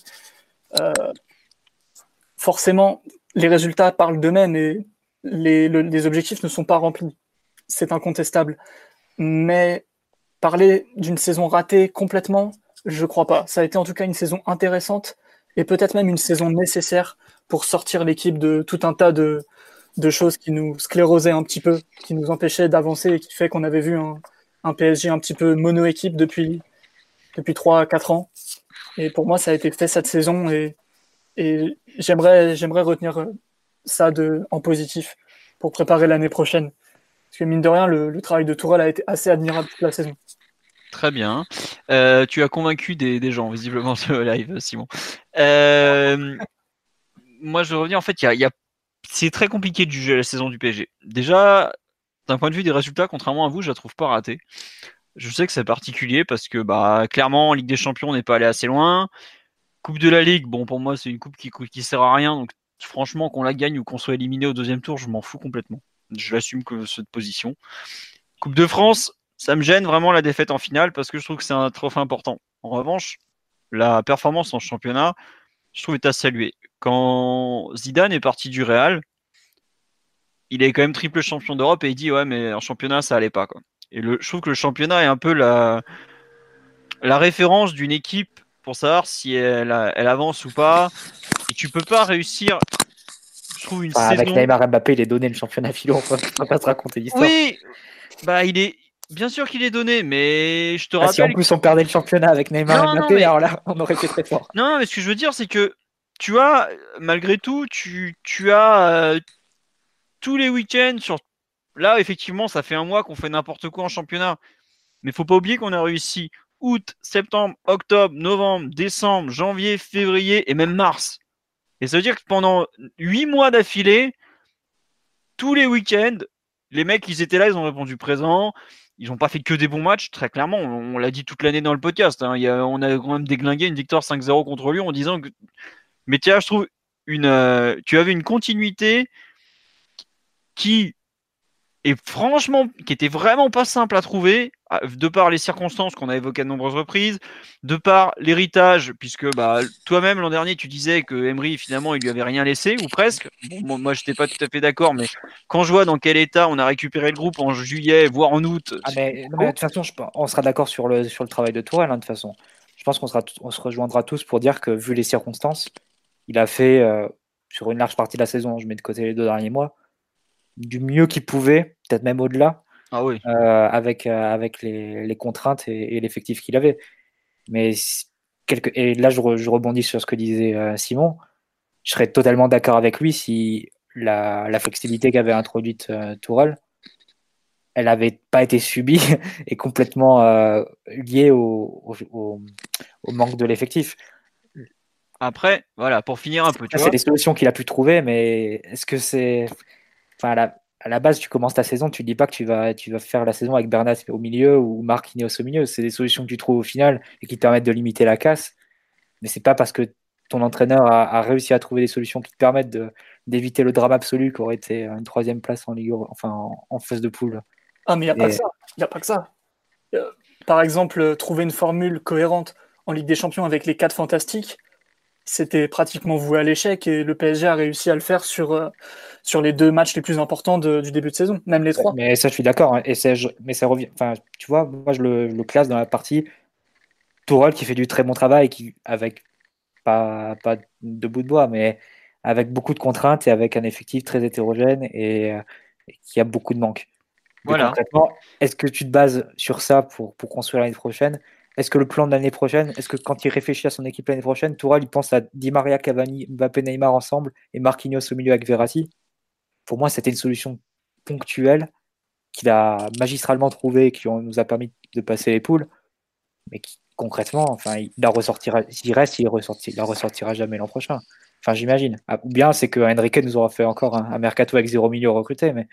forcément, les résultats parlent d'eux-mêmes et les, objectifs ne sont pas remplis. C'est incontestable. Mais parler d'une saison ratée complètement, je crois pas. Ça a été en tout cas une saison intéressante et peut-être même une saison nécessaire pour sortir l'équipe de tout un tas de, choses qui nous sclérosaient un petit peu, qui nous empêchaient d'avancer et qui fait qu'on avait vu un, PSG un petit peu mono-équipe depuis, depuis 3 à 4 ans. Et pour moi, ça a été fait cette saison et, j'aimerais, j'aimerais retenir ça en positif pour préparer l'année prochaine. Parce que mine de rien, le, travail de Tourelle a été assez admirable toute la saison. Très bien. Euh, tu as convaincu des, gens, visiblement, [laughs] le live, Simon. Euh, moi, je reviens. En fait, c'est très compliqué de juger la saison du PSG. Déjà, d'un point de vue des résultats, contrairement à vous, je la trouve pas ratée. Je sais que c'est particulier parce que, bah, clairement, Ligue des Champions n'est pas allé assez loin. Coupe de la Ligue, bon, pour moi, c'est une coupe qui, qui sert à rien, donc franchement, qu'on la gagne ou qu'on soit éliminé au deuxième tour, je m'en fous complètement. Je l'assume que cette position. Coupe de France, ça me gêne vraiment la défaite en finale parce que je trouve que c'est un trophée important. En revanche, la performance en championnat, je trouve, est à saluer. Quand Zidane est parti du Real, il est quand même triple champion d'Europe et il dit ouais mais en championnat ça allait pas quoi. Et le, je trouve que le championnat est un peu la, la référence d'une équipe pour savoir si elle, elle avance ou pas. Et tu peux pas réussir. Je trouve une Enfin, saison. avec Neymar Mbappé, il est donné le championnat philo, on va on va pas se raconter l'histoire. Oui, bah il est bien sûr qu'il est donné, mais je te Ah, si en rappelle. plus on perdait le championnat avec Neymar Non, et Mbappé, mais- alors là, on aurait été très fort. Non, non, mais ce que je veux dire, c'est que tu as, malgré tout, tu, tu as euh, tous les week-ends sur. Là, effectivement, ça fait un mois qu'on fait n'importe quoi en championnat. Mais faut pas oublier qu'on a réussi août, septembre, octobre, novembre, décembre, janvier, février et même mars. Et ça veut dire que pendant huit mois d'affilée, tous les week-ends, les mecs, ils étaient là, ils ont répondu présent. Ils n'ont pas fait que des bons matchs, très clairement. On, l'a dit toute l'année dans le podcast. hein. On a quand même déglingué une victoire 5-0 contre Lyon en disant que. Mais tiens, je trouve, une, euh, tu avais une continuité qui est franchement, qui était vraiment pas simple à trouver, à- de par les circonstances qu'on a évoquées de nombreuses reprises, de par l'héritage, puisque bah, toi-même l'an dernier tu disais que Emery finalement il lui avait rien laissé ou presque. Bon, moi, j'étais pas tout à fait d'accord, mais quand je vois dans quel état on a récupéré le groupe en juillet, voire en août, Ah, mais, non, mais de toute façon, je on sera d'accord sur le, sur le travail de Tourelle, hein, de toute façon. Je pense qu'on sera, on se rejoindra tous pour dire que, vu les circonstances, il a fait, euh, sur une large partie de la saison, je mets de côté les deux derniers mois, du mieux qu'il pouvait, peut-être même au-delà, ah oui. euh, avec, euh, avec les, les contraintes et, et l'effectif qu'il avait. Mais quelque, et là, je, re- je rebondis sur ce que disait euh, Simon. Je serais totalement d'accord avec lui si la, la flexibilité qu'avait introduite euh, Tourelle, elle n'avait pas été subie [laughs] et complètement euh, liée au, au, au- manque de l'effectif. Après, voilà, pour finir un peu. C'est des solutions qu'il a pu trouver, mais est-ce que c'est. Enfin, à la, à la base, tu commences ta saison, tu ne dis pas que tu vas, tu vas faire la saison avec Bernat au milieu ou Marquinhos au milieu. C'est des solutions que tu trouves au final et qui te permettent de limiter la casse. Mais c'est pas parce que ton entraîneur a, a réussi à trouver des solutions qui te permettent d'éviter le drame absolu qui aurait été une troisième place en Ligue, enfin en, en phase de poule. Ah, mais il n'y a pas que ça. Il a pas que ça. Euh, par exemple, trouver une formule cohérente en Ligue des Champions avec les quatre fantastiques, c'était pratiquement voué à l'échec et le PSG a réussi à le faire sur, euh, sur les deux matchs les plus importants de- du début de saison, même les trois. Mais ça, je suis d'accord. hein, et c'est- je- mais ça revient. Enfin, tu vois, moi, je le, je le classe dans la partie Tourelle qui fait du très bon travail, qui avec pas, pas de bout de bois, mais avec beaucoup de contraintes et avec un effectif très hétérogène et, euh, et qui a beaucoup de manques. Voilà. Concrètement, est-ce que tu te bases sur ça pour, pour construire l'année prochaine? Est-ce que le plan de l'année prochaine, est-ce que quand il réfléchit à son équipe l'année prochaine, Tourelle, il pense à Di Maria, Cavani, Mbappé, Neymar ensemble et Marquinhos au milieu avec Verratti? Pour moi, c'était une solution ponctuelle qu'il a magistralement trouvée et qui nous a permis de passer les poules, mais qui concrètement, enfin, il la ressortira, s'il reste, il, la ressortira jamais l'an prochain. Enfin, j'imagine. Ah, Ou bien c'est que Enrique nous aura fait encore un, un mercato avec zéro million recruté, mais.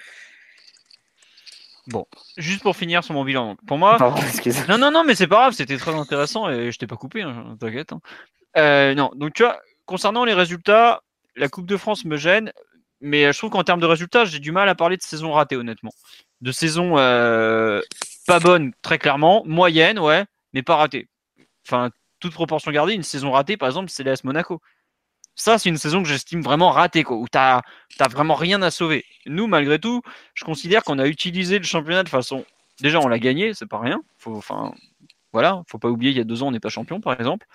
Juste pour finir sur mon bilan. donc, Pour moi, Pardon. Non, non, non, mais c'est pas grave, c'était très intéressant et je t'ai pas coupé, hein, t'inquiète. hein. Euh, non, donc tu vois, concernant les résultats, la Coupe de France me gêne, mais je trouve qu'en termes de résultats, j'ai du mal à parler de saison ratée, honnêtement. De saison euh, pas bonne, très clairement, moyenne, ouais, mais pas ratée. Enfin, toute proportion gardée, une saison ratée, par exemple, c'est l'AS Monaco. Ça, c'est une saison que j'estime vraiment ratée, quoi, où t'as t'as vraiment rien à sauver. Nous, malgré tout, je considère qu'on a utilisé le championnat de façon. Déjà, on l'a gagné, c'est pas rien. Faut, enfin, voilà, faut pas oublier, il y a deux ans, on n'est pas champion, par exemple.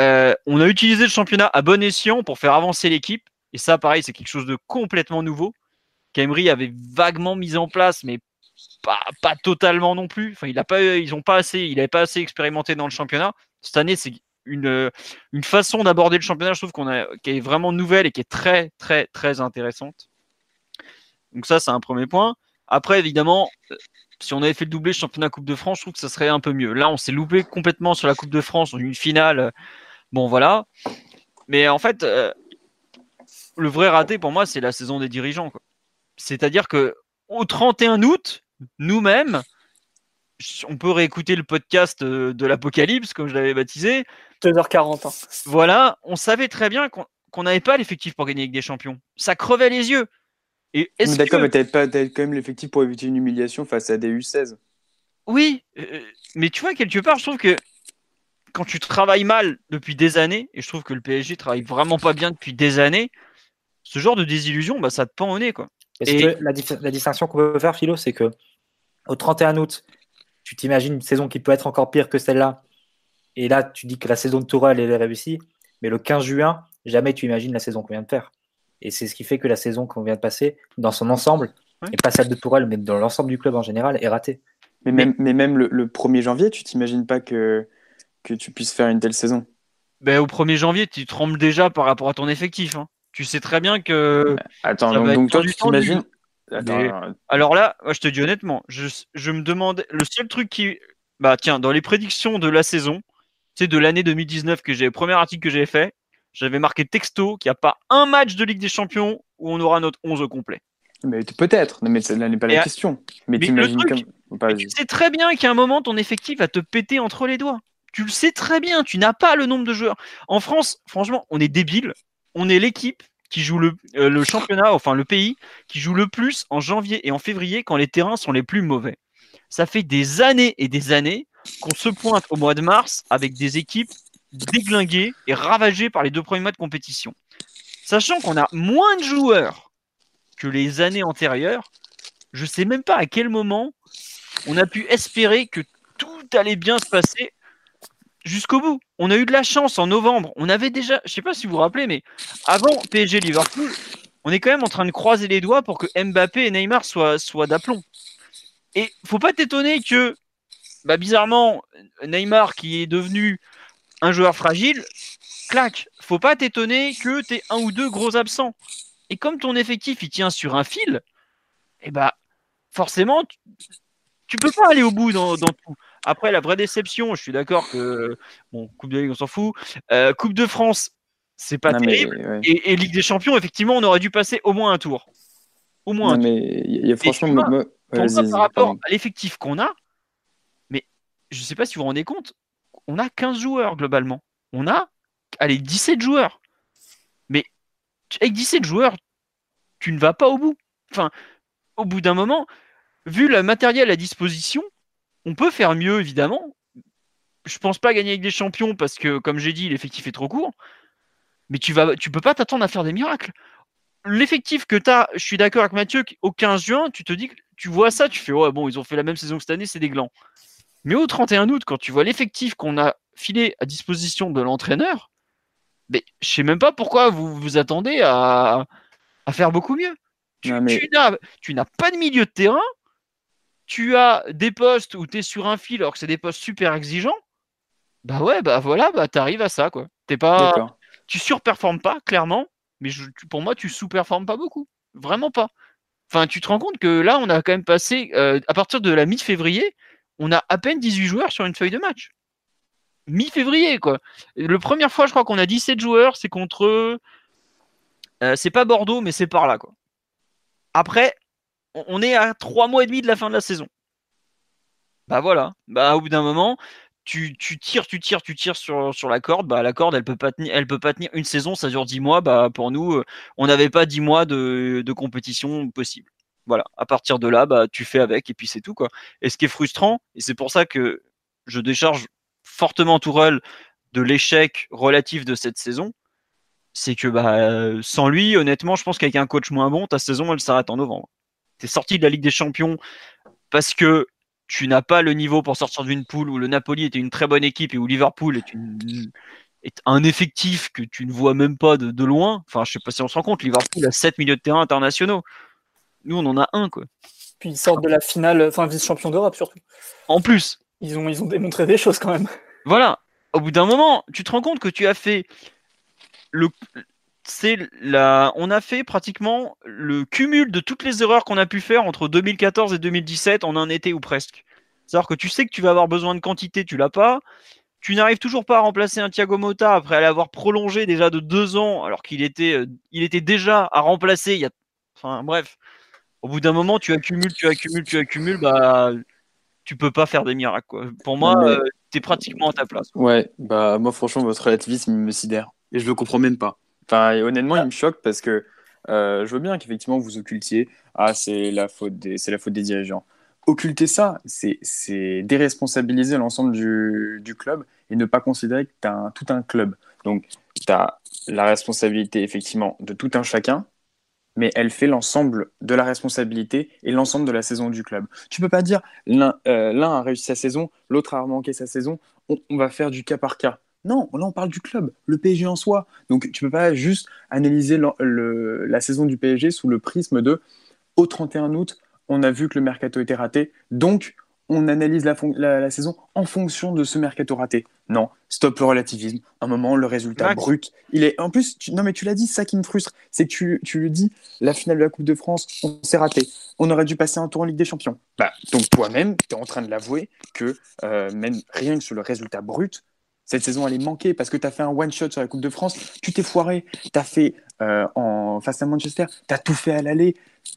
Euh, on a utilisé le championnat à bon escient pour faire avancer l'équipe. Et ça, pareil, c'est quelque chose de complètement nouveau qu'Emery avait vaguement mis en place, mais pas, pas totalement non plus. Enfin, il a pas, ils ont pas il n'avait pas assez expérimenté dans le championnat. Cette année, c'est une, une façon d'aborder le championnat, je trouve qu'on a, qui est vraiment nouvelle et qui est très, très, très intéressante. Donc ça, c'est un premier point. Après, évidemment, euh, si on avait fait le doublé championnat Coupe de France, je trouve que ça serait un peu mieux. Là, on s'est loupé complètement sur la Coupe de France, une finale. Bon, voilà. Mais en fait, euh, le vrai raté pour moi, c'est la saison des dirigeants. C'est-à-dire que au 31 août, nous-mêmes, on peut réécouter le podcast euh, de l'Apocalypse, comme je l'avais baptisé. 2h40. hein. Voilà, on savait très bien qu'on n'avait pas l'effectif pour gagner avec des champions. Ça crevait les yeux. Et est-ce Mais D'accord, que- mais t'avais pas quand même l'effectif pour éviter une humiliation face à des U16. Oui, euh, mais tu vois, quelque part, je trouve que quand tu travailles mal depuis des années, et je trouve que le PSG travaille vraiment pas bien depuis des années, ce genre de désillusion, bah, ça te pend au nez. Quoi. Et... La, la, distinction qu'on peut faire, Philo, c'est que au 31 août, tu t'imagines une saison qui peut être encore pire que celle-là. Et là, tu dis que la saison de Tourelle elle est réussie. Mais le 15 juin, jamais tu imagines la saison qu'on vient de faire. Et c'est ce qui fait que la saison qu'on vient de passer, dans son ensemble, et pas celle de Tourelle, mais dans l'ensemble du club en général, est ratée. Mais même, mais même le, 1er janvier, tu t'imagines pas que, que tu puisses faire une telle saison ben, Au 1er janvier, tu trembles déjà par rapport à ton effectif. Hein. Tu sais très bien que. Attends, donc, toi, tu t'imagines. Alors là, moi, je te dis honnêtement, je, je me demande. Le seul truc qui. Bah tiens, dans les prédictions de la saison, c'est de l'année 2019 que j'ai, le premier article que j'avais fait, j'avais marqué texto qu'il n'y a pas un match de Ligue des Champions où on aura notre 11 au complet. Mais peut-être, mais ce n'est pas la question. Mais, tu sais très bien qu'à un moment, ton effectif va te péter entre les doigts. Tu le sais très bien, tu n'as pas le nombre de joueurs. En France, franchement, on est débile. On est l'équipe joue le, euh, le, championnat, enfin le pays, qui joue le plus en janvier et en février quand les terrains sont les plus mauvais. Ça fait des années et des années qu'on se pointe au mois de mars avec des équipes déglinguées et ravagées par les deux premiers mois de compétition. Sachant qu'on a moins de joueurs que les années antérieures, je ne sais même pas à quel moment on a pu espérer que tout allait bien se passer jusqu'au bout. On a eu de la chance en novembre. On avait déjà, je ne sais pas si vous vous rappelez, mais avant PSG Liverpool, on est quand même en train de croiser les doigts pour que Mbappé et Neymar soient, soient d'aplomb. Et faut pas t'étonner que bah, bizarrement, Neymar qui est devenu un joueur fragile, clac. Faut pas t'étonner que tu aies un ou deux gros absents. Et comme ton effectif il tient sur un fil, et eh bah forcément tu, peux pas aller au bout dans, tout. Après la vraie déception, je suis d'accord que bon Coupe de Ligue on s'en fout, euh, Coupe de France c'est pas terrible et, Ligue des Champions effectivement on aurait dû passer au moins un tour. Au moins. mais il y a franchement par rapport à l'effectif qu'on a, je ne sais pas si vous vous rendez compte, on a 15 joueurs globalement. On a, allez, 17 joueurs. Mais avec 17 joueurs, tu ne vas pas au bout. Enfin, au bout d'un moment, vu le matériel à disposition, on peut faire mieux, évidemment. Je pense pas gagner avec des champions parce que, comme j'ai dit, l'effectif est trop court. Mais tu vas, tu peux pas t'attendre à faire des miracles. L'effectif que tu as, je suis d'accord avec Mathieu, au 15 juin, tu te dis que tu vois ça, tu fais ouais bon, ils ont fait la même saison que cette année, c'est des glands. Mais au 31 août, quand tu vois l'effectif qu'on a filé à disposition de l'entraîneur, mais je sais même pas pourquoi vous vous attendez à, faire beaucoup mieux. Tu, n'as pas de milieu de terrain, tu as des postes où tu es sur un fil alors que c'est des postes super exigeants. Bah ouais, bah voilà, bah arrives à ça quoi. T'es pas, tu surperformes pas clairement, mais pour moi tu sous-performes pas beaucoup, vraiment pas. Enfin, tu te rends compte que là, on a quand même passé, euh, à partir de la mi-février, on a à peine 18 joueurs sur une feuille de match. Mi-février, quoi. La première fois, je crois qu'on a 17 joueurs, c'est contre. Euh, c'est pas Bordeaux, mais c'est par là, quoi. Après, on est à 3 mois et demi de la fin de la saison. Bah voilà. Bah au bout d'un moment, tu, tires, tu tires, tu tires sur, la corde. Bah la corde, elle peut pas tenir, peut pas tenir une saison, ça dure 10 mois. Bah pour nous, euh, on n'avait pas 10 mois de, de compétition possible voilà, à partir de là, bah, tu fais avec et puis c'est tout. Quoi. Et ce qui est frustrant, et c'est pour ça que je décharge fortement Tourelle de l'échec relatif de cette saison, c'est que bah, sans lui, honnêtement, je pense qu'avec un coach moins bon, ta saison, elle s'arrête en novembre. Sorti de la Ligue des Champions parce que tu n'as pas le niveau pour sortir d'une poule où le Napoli était une très bonne équipe et où Liverpool est, est un effectif que tu ne vois même pas de, de, loin. Enfin, je sais pas si on se rend compte, Liverpool a 7 milieux de terrain internationaux. Nous, on en a un, quoi. Puis ils sortent de la finale, enfin vice-champion d'Europe surtout. En plus. Ils ont, ils ont démontré des choses quand même. Voilà. Au bout d'un moment, tu te rends compte que tu as fait le. C'est la... On a fait pratiquement le cumul de toutes les erreurs qu'on a pu faire entre 2014 et 2017 en un été ou presque. C'est-à-dire que tu sais que tu vas avoir besoin de quantité, tu l'as pas. Tu n'arrives toujours pas à remplacer un Thiago Motta après l'avoir prolongé déjà de deux ans, alors qu'il était, euh, il était déjà à remplacer il y a. Enfin bref, au bout d'un moment, tu accumules, tu accumules, tu accumules, bah, tu peux pas faire des miracles. Quoi. Pour moi, euh, tu es pratiquement à ta place. Ouais, bah moi, franchement, votre relativisme me sidère. Et je le comprends même pas. Enfin, honnêtement, il me choque parce que euh, je veux bien qu'effectivement vous occultiez. Ah, c'est la faute des, c'est la faute des dirigeants. occulter ça, c'est déresponsabiliser l'ensemble du, du, club et ne pas considérer que tu as tout un club. Donc, tu as la responsabilité, effectivement, de tout un chacun, mais elle fait l'ensemble de la responsabilité et l'ensemble de la saison du club. Tu peux pas dire l'un euh, a réussi sa saison, l'autre a manqué sa saison, on, va faire du cas par cas. Non, là on parle du club, le PSG en soi. Donc tu peux pas juste analyser la saison du PSG sous le prisme de au 31 août, on a vu que le mercato était raté, donc on analyse la, saison en fonction de ce mercato raté. Non, stop le relativisme. Un moment, le résultat brut, il est. En plus, non mais tu l'as dit, ça qui me frustre, c'est que tu, tu le dis, la finale de la Coupe de France, on s'est raté. On aurait dû passer un tour en Ligue des Champions. Bah, donc toi-même, tu es en train de l'avouer que euh, même rien que sur le résultat brut, cette saison, elle est manquée parce que tu as fait un one-shot sur la Coupe de France, tu t'es foiré, tu as fait euh, en, face à Manchester, tu as tout fait à l'aller,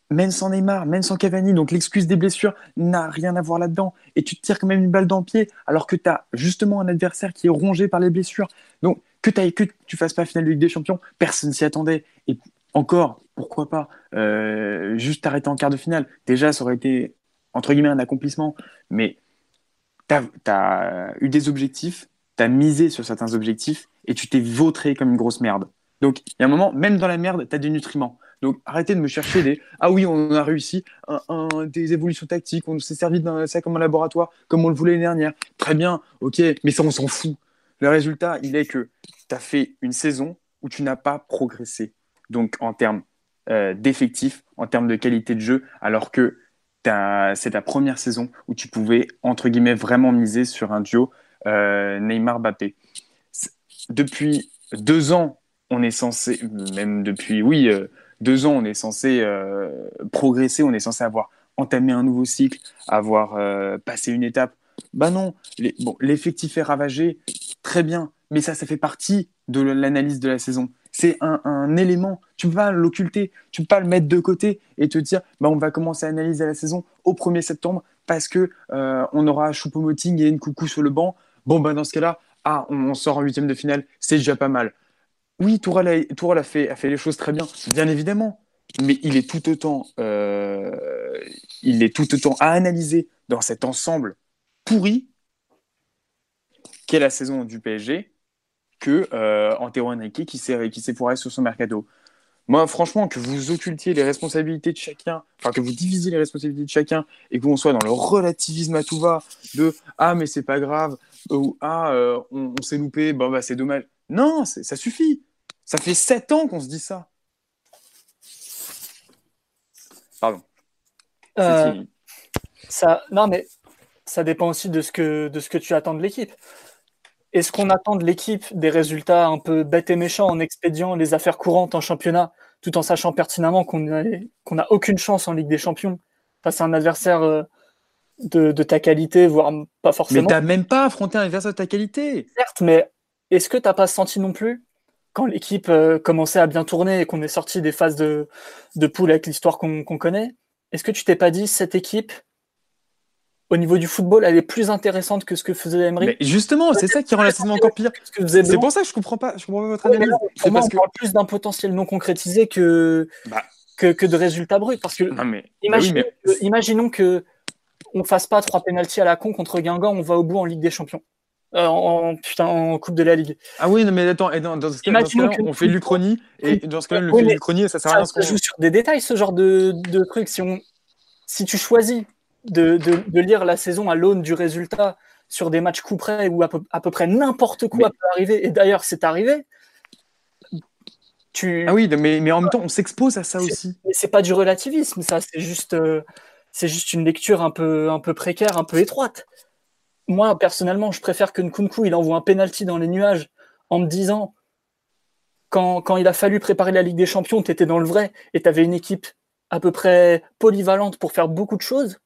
même sans Neymar, même sans Cavani, donc l'excuse des blessures n'a rien à voir là-dedans. Et tu te tires quand même une balle dans le pied alors que tu as justement un adversaire qui est rongé par les blessures. Donc que, que tu fasses pas finale de Ligue des Champions, personne s'y attendait. Et encore, pourquoi pas, euh, juste t'arrêter en quart de finale? Déjà, ça aurait été, entre guillemets, un accomplissement, mais tu as eu des objectifs tu as misé sur certains objectifs et tu t'es vautré comme une grosse merde. Donc, il y a un moment, même dans la merde, tu as des nutriments. Donc, arrêtez de me chercher des Ah oui, on a réussi des évolutions tactiques, on s'est servi de ça comme un laboratoire, comme on le voulait l'année dernière. Très bien, ok, mais ça, on s'en fout. Le résultat, il est que tu as fait une saison où tu n'as pas progressé. Donc, en termes euh, d'effectifs, en termes de qualité de jeu, alors que c'est ta première saison où tu pouvais, entre guillemets, vraiment miser sur un duo Neymar Mbappé. Depuis deux ans, on est censé, même depuis, oui, euh, deux ans, on est censé euh, progresser, on est censé avoir entamé un nouveau cycle, avoir passé une étape. Bah non, l'effectif est ravagé, très bien, mais ça, ça fait partie de l'analyse de la saison. C'est un, élément, tu peux pas l'occulter, tu peux pas le mettre de côté et te dire, bah, on va commencer à analyser la saison au 1er septembre parce que on aura Choupo-Moting et une coucou sur le banc Bon, ben dans ce cas-là, ah, on, sort en huitième de finale, c'est déjà pas mal. Oui, Tourelle, a, fait, les choses très bien, bien évidemment, mais il est tout autant, euh, il est tout autant à analyser dans cet ensemble pourri qu'est la saison du PSG que euh, Antero Henrique qui s'est qui sur son mercado. Moi, franchement, que vous occultiez les responsabilités de chacun, enfin que vous divisiez les responsabilités de chacun et qu'on soit dans le relativisme à tout va de ah mais c'est pas grave ou ah euh, on, s'est loupé, bon bah c'est dommage. Non, ça suffit. Ça fait sept ans qu'on se dit ça. Pardon. Euh, ça, non mais ça dépend aussi de ce que de ce que tu attends de l'équipe. Est-ce qu'on attend de l'équipe des résultats un peu bêtes et méchants en expédiant les affaires courantes en championnat, tout en sachant pertinemment qu'on n'a aucune chance en Ligue des Champions face à un adversaire de, ta qualité, voire pas forcément. Mais t'as même pas affronté un adversaire de ta qualité. Certes, mais est-ce que t'as pas senti non plus quand l'équipe euh, commençait à bien tourner et qu'on est sorti des phases de, de poule avec l'histoire qu'on connaît, est-ce que tu t'es pas dit cette équipe au niveau du football, elle est plus intéressante que ce que faisait Emery? Mais justement, c'est ça qui rend la saison encore pire. C'est pour ça que je comprends pas, je comprends pas votre analyse. Pour moi, on parle plus d'un potentiel non concrétisé que, bah. que, que, de résultats bruts. Parce que mais... Imaginons, que, imaginons que on fasse pas trois pénalties à la con contre Guingamp, on va au bout en Ligue des Champions. Euh, en, putain, en Coupe de la Ligue. Ah oui, non, mais attends, et dans, ce cas, on fait l'Uchronie, et dans ce cas-là, le l'Uchronie, ça sert à rien. Ça joue sur des détails, ce genre de, de trucs. Si, on, si tu choisis de, de, lire la saison à l'aune du résultat sur des matchs coup près où à peu, près n'importe quoi peut arriver, et d'ailleurs c'est arrivé. Tu... Ah oui, mais, mais en même temps, on s'expose à ça aussi. Mais c'est pas du relativisme, ça, c'est juste, euh, c'est juste une lecture un peu, un peu précaire, un peu étroite. Moi, personnellement, je préfère que Nkunku il envoie un penalty dans les nuages en me disant quand, quand il a fallu préparer la Ligue des Champions, tu étais dans le vrai et tu avais une équipe à peu près polyvalente pour faire beaucoup de choses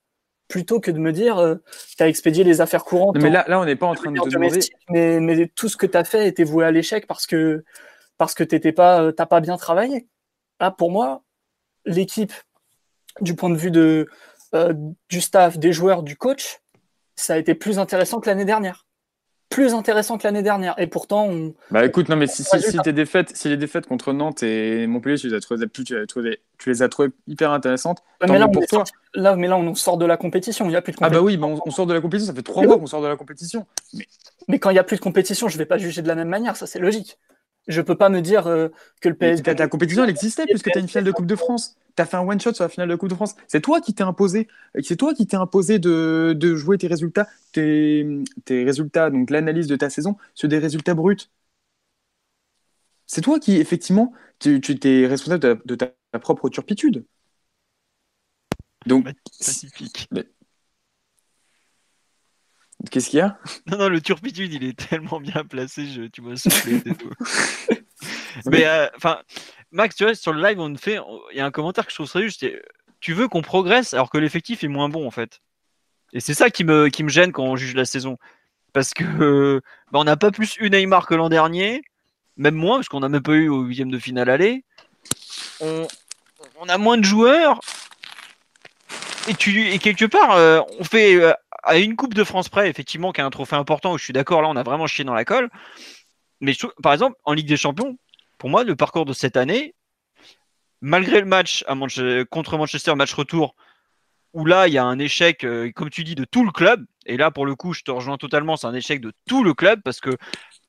plutôt que de me dire euh, tu as expédié les affaires courantes. mais là, là on n'est pas en train de te demander. Mais, mais, tout ce que tu as fait était voué à l'échec parce que parce que tu pas, euh, pas bien travaillé. Là, pour moi, l'équipe, du point de vue de, euh, du staff, des joueurs, du coach, ça a été plus intéressant que l'année dernière. plus intéressant que l'année dernière. Et pourtant, on... Bah écoute, non, mais si, si, si, tes défaites, si les défaites contre Nantes et Montpellier, tu les as trouvées, tu, tu les as trouvées hyper intéressantes. mais là, pour toi. là, mais là, on sort de la compétition. Il n'y a plus de compétition. Ah bah oui, on, on, sort de la compétition. Ça fait trois mois qu'on sort de la compétition. Mais, mais quand il n'y a plus de compétition, je ne vais pas juger de la même manière. Ça, c'est logique. Je peux pas me dire euh, que le PSG. La compétition, elle existait puisque tu as une finale de Coupe de France. Tu as fait un one-shot sur la finale de Coupe de France. C'est toi qui t'es imposé. C'est toi qui t'es imposé de, de, jouer tes résultats, tes, tes résultats, donc l'analyse de ta saison sur des résultats bruts. C'est toi qui, effectivement, tu, tu es responsable de, ta, propre turpitude. Donc, pacifique. Qu'est-ce qu'il y a? Non, non, le turpitude, il est tellement bien placé, je, tu m'as soufflé. [laughs] Mais, euh, enfin, Max, tu vois, sur le live, on fait, il y a un commentaire que je trouve très juste. Tu veux qu'on progresse alors que l'effectif est moins bon, en fait. Et c'est ça qui me, gêne quand on juge la saison. Parce que bah, on n'a pas plus eu Neymar que l'an dernier, même moins, parce qu'on n'a même pas eu au huitième de finale aller. On, a moins de joueurs. Et, et quelque part, euh, on fait euh, à une Coupe de France près, effectivement, qui a un trophée important, où je suis d'accord, là, on a vraiment chié dans la colle. Mais par exemple, en Ligue des Champions, pour moi, le parcours de cette année, malgré le match contre Manchester, match retour, où là, il y a un échec, euh, comme tu dis, de tout le club. Et là, pour le coup, je te rejoins totalement, c'est un échec de tout le club, parce que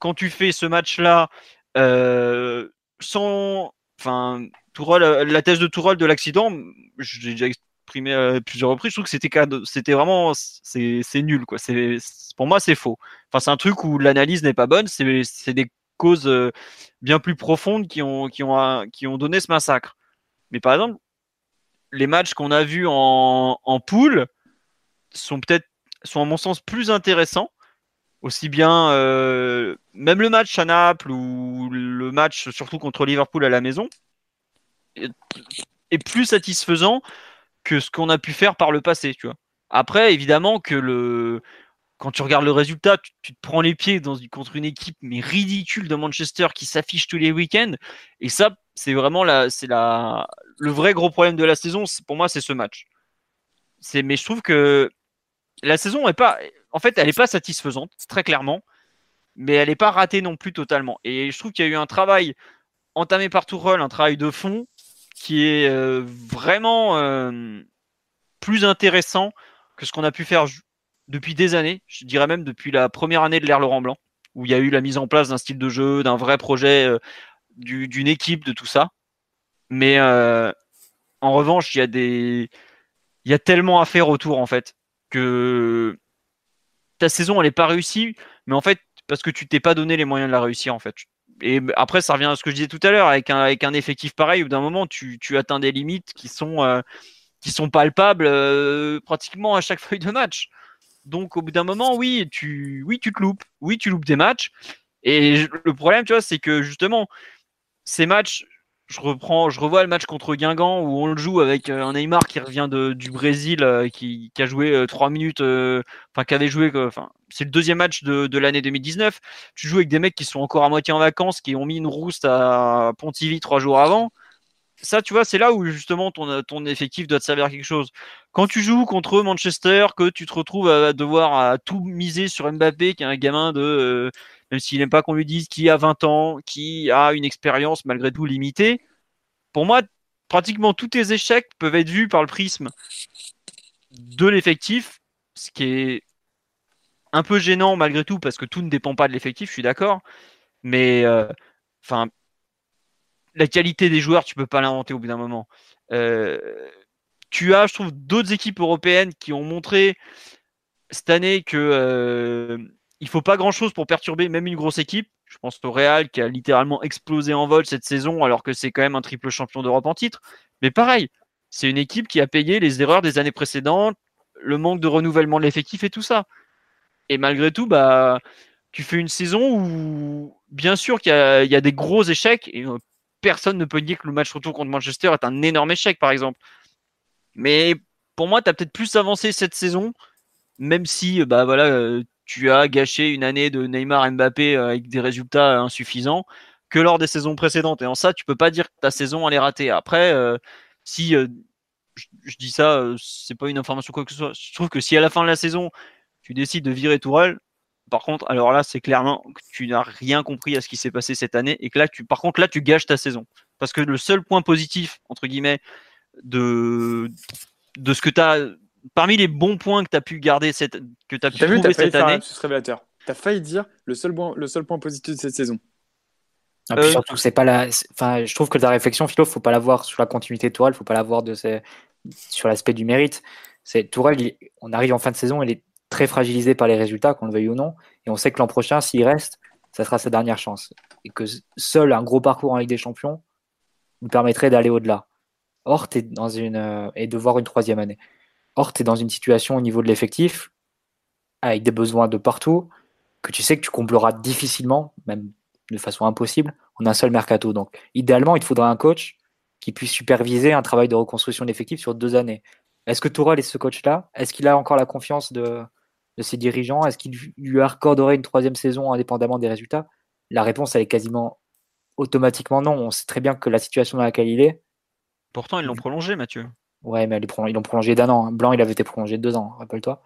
quand tu fais ce match-là, euh, sans. Enfin, la thèse de Tourelle de l'accident, j'ai déjà exprimé à plusieurs reprises, je trouve que c'était, c'était vraiment. C'est, nul, quoi. C'est, pour moi, c'est faux. Enfin, c'est un truc où l'analyse n'est pas bonne, c'est des causes euh, bien plus profondes qui ont, qui, ont, donné ce massacre. Mais par exemple, les matchs qu'on a vus en, en poule sont peut-être, sont à mon sens plus intéressants. Aussi bien, euh, même le match à Naples ou le match surtout contre Liverpool à la maison est plus satisfaisant que ce qu'on a pu faire par le passé. Après, évidemment que le, quand tu regardes le résultat, tu, te prends les pieds contre une équipe mais ridicule de Manchester qui s'affiche tous les week-ends. Et ça, c'est vraiment la, c'est la, le vrai gros problème de la saison. Pour moi, c'est ce match. C'est, mais je trouve que la saison est pas, en fait, elle n'est pas satisfaisante, très clairement, mais elle n'est pas ratée non plus totalement. Et je trouve qu'il y a eu un travail entamé par Tourelle, un travail de fond qui est euh, vraiment euh, plus intéressant que ce qu'on a pu faire depuis des années, je dirais même depuis la première année de l'ère Laurent Blanc, où il y a eu la mise en place d'un style de jeu, d'un vrai projet, euh, d'une équipe, de tout ça. Mais euh, en revanche, il y a tellement à faire autour en fait que ta saison elle n'est pas réussie, mais en fait parce que tu t'es pas donné les moyens de la réussir en fait. Et après, ça revient à ce que je disais tout à l'heure, avec un, effectif pareil, où d'un moment tu, atteins des limites qui sont, euh, qui sont palpables pratiquement à chaque feuille de match. Donc au bout d'un moment, oui, tu, oui, tu te loupes. Oui, tu loupes des matchs. Et le problème, tu vois, c'est que justement, ces matchs, je reprends, je revois le match contre Guingamp où on le joue avec euh, un Neymar qui revient de, du Brésil, euh, qui, a joué 3 euh, minutes, enfin qui avait joué, enfin c'est le deuxième match de, de l'année 2019. Tu joues avec des mecs qui sont encore à moitié en vacances, qui ont mis une rouste à Pontivy trois jours avant ça, tu vois, c'est là où justement ton, ton effectif doit te servir à quelque chose. Quand tu joues contre Manchester, que tu te retrouves à devoir tout miser sur Mbappé, qui est un gamin de, euh, même s'il n'aime pas qu'on lui dise, qui a 20 ans, qui a une expérience malgré tout limitée, pour moi, pratiquement tous tes échecs peuvent être vus par le prisme de l'effectif, ce qui est un peu gênant malgré tout, parce que tout ne dépend pas de l'effectif, je suis d'accord. Mais, euh, enfin, la qualité des joueurs, tu peux pas l'inventer au bout d'un moment. Euh, tu as, je trouve, d'autres équipes européennes qui ont montré cette année que euh, il faut pas grand chose pour perturber même une grosse équipe. Je pense au Real qui a littéralement explosé en vol cette saison alors que c'est quand même un triple champion d'Europe en titre. Mais pareil, c'est une équipe qui a payé les erreurs des années précédentes, le manque de renouvellement de l'effectif et tout ça. Et malgré tout, bah, tu fais une saison où, bien sûr, qu'il y, y, a des gros échecs, et euh, personne ne peut dire que le match retour contre Manchester est un énorme échec, par exemple. Mais pour moi, tu as peut-être plus avancé cette saison, même si bah, voilà, euh, tu as gâché une année de Neymar Mbappé euh, avec des résultats insuffisants que lors des saisons précédentes. Et en ça, tu peux pas dire que ta saison elle est ratée. Après, euh, si je, dis ça, c'est pas une information quoi que ce soit. Je trouve que si à la fin de la saison, tu décides de virer Tourelle, par contre, alors là, c'est clairement que tu n'as rien compris à ce qui s'est passé cette année et que là, tu, par contre, là, tu gâches ta saison. Parce que le seul point positif, entre guillemets, de, de ce que tu as, parmi les bons points que tu as pu garder, cette, que tu as pu T'as vu, trouver cette année, révélateur. T'as failli dire le seul, point, le seul point positif de cette saison. Et puis Euh, surtout, c'est pas la. Enfin, je trouve que ta réflexion, Philo, faut pas la voir sur la continuité de Tourelle, faut pas la voir de ces- sur l'aspect du mérite. C'est Tourelle, il- on arrive en fin de saison, il est très fragilisé par les résultats, qu'on le veuille ou non, et on sait que l'an prochain, s'il reste, ça sera sa dernière chance, et que seul un gros parcours en Ligue des Champions nous permettrait d'aller au-delà. Or, t'es dans une euh, et de voir une troisième année. Or, tu es dans une situation au niveau de l'effectif, avec des besoins de partout, que tu sais que tu combleras difficilement, même de façon impossible, en un seul mercato. Donc, idéalement, il te faudra un coach qui puisse superviser un travail de reconstruction d'effectifs sur deux années. Est-ce que Tourelle est ce coach-là? Est-ce qu'il a encore la confiance de, de ses dirigeants Est-ce qu'il lui accorderait une troisième saison indépendamment des résultats? La réponse, elle est quasiment automatiquement non. On sait très bien que la situation dans laquelle il est, pourtant, ils l'ont prolongé, Mathieu. ouais, mais ils l'ont prolongé d'un an. hein. Blanc, il avait été prolongé de deux ans, rappelle-toi.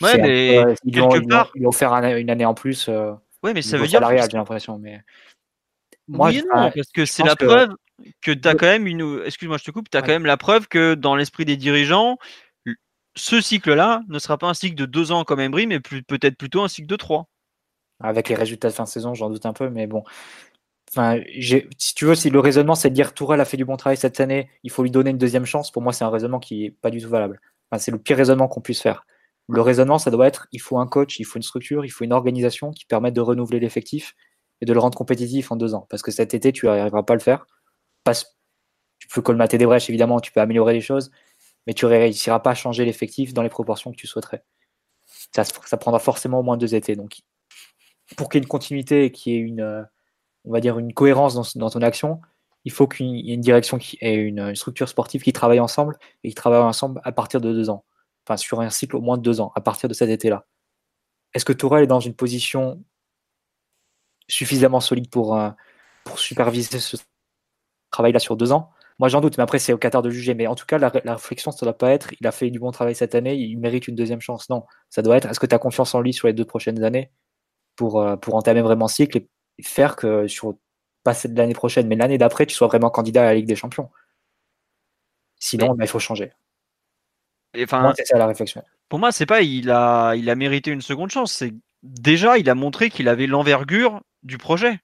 Ouais, mais peu, ils, quelque ont- part- ils ont offert un- une année en plus. euh, Ouais, mais ça veut dire. salarial, j'ai l'impression. Mais moi, oui je- non, parce que c'est la que- preuve que tu as quand même une. Excuse-moi, je te coupe, tu as Ouais. quand même la preuve que dans l'esprit des dirigeants, ce cycle-là ne sera pas un cycle de deux ans comme Embry, mais peut-être plutôt un cycle de trois. avec les résultats de fin de saison, j'en doute un peu, mais bon. Si tu veux, si le raisonnement c'est de dire Tourelle a fait du bon travail cette année, il faut lui donner une deuxième chance, pour moi c'est un raisonnement qui est pas du tout valable. C'est le pire raisonnement qu'on puisse faire. Le raisonnement, ça doit être il faut un coach, il faut une structure, il faut une organisation qui permette de renouveler l'effectif et de le rendre compétitif en deux ans. Parce que cet été, tu n'arriveras pas à le faire. Tu peux colmater des brèches, évidemment, tu peux améliorer les choses, mais tu ne réussiras pas à changer l'effectif dans les proportions que tu souhaiterais. Ça, prendra forcément au moins deux étés. Donc, pour qu'il y ait une continuité et qu'il y ait une, euh, on va dire, une cohérence dans, ton action, il faut qu'il y ait une direction une, une structure sportive qui travaille ensemble et qui travaille ensemble à partir de deux ans. Enfin, sur un cycle au moins de deux ans, à partir de cet été-là. Est-ce que Tourelle est dans une position suffisamment solide pour, euh, pour superviser ce travail-là sur deux ans? Moi, j'en doute, mais après, c'est au Qatar de juger. Mais en tout cas, la, la réflexion, ça ne doit pas être il a fait du bon travail cette année, il mérite une deuxième chance. Non, ça doit être est-ce que tu as confiance en lui sur les deux prochaines années pour, euh, pour entamer vraiment ce cycle et faire que sur pas de l'année prochaine, mais l'année d'après, tu sois vraiment candidat à la Ligue des Champions? Sinon, bah, il faut changer. Enfin, moi, c'est ça la réflexion. pour moi, c'est pas il a, il a mérité une seconde chance. C'est déjà, il a montré qu'il avait l'envergure du projet.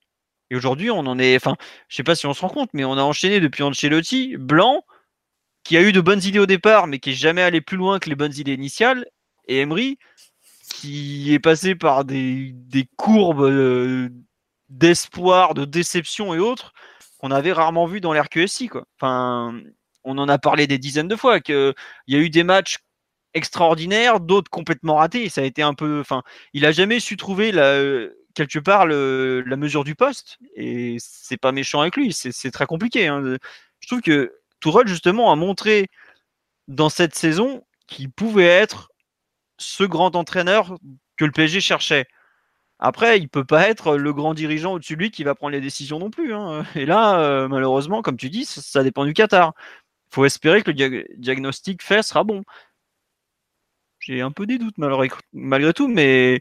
Et aujourd'hui, on en est. Enfin, je sais pas si on se rend compte, mais on a enchaîné depuis Ancelotti, Blanc, qui a eu de bonnes idées au départ, mais qui est jamais allé plus loin que les bonnes idées initiales, et Emery, qui est passé par des, courbes euh, d'espoir, de déception et autres qu'on avait rarement vu dans l'RQSI. Quoi. Enfin, on en a parlé des dizaines de fois, qu'il y a eu des matchs extraordinaires, d'autres complètement ratés. Ça a été un peu. Enfin, il a jamais su trouver la, quelque part le- la mesure du poste. Et c'est pas méchant avec lui, c'est très compliqué. hein. Je trouve que Tourelle, justement, a montré dans cette saison qu'il pouvait être ce grand entraîneur que le PSG cherchait. Après, il peut pas être le grand dirigeant au-dessus de lui qui va prendre les décisions non plus. hein. Et là, euh, malheureusement, comme tu dis, ça, dépend du Qatar. Il faut espérer que le dia- diagnostic fait sera bon. J'ai un peu des doutes malgré tout, mais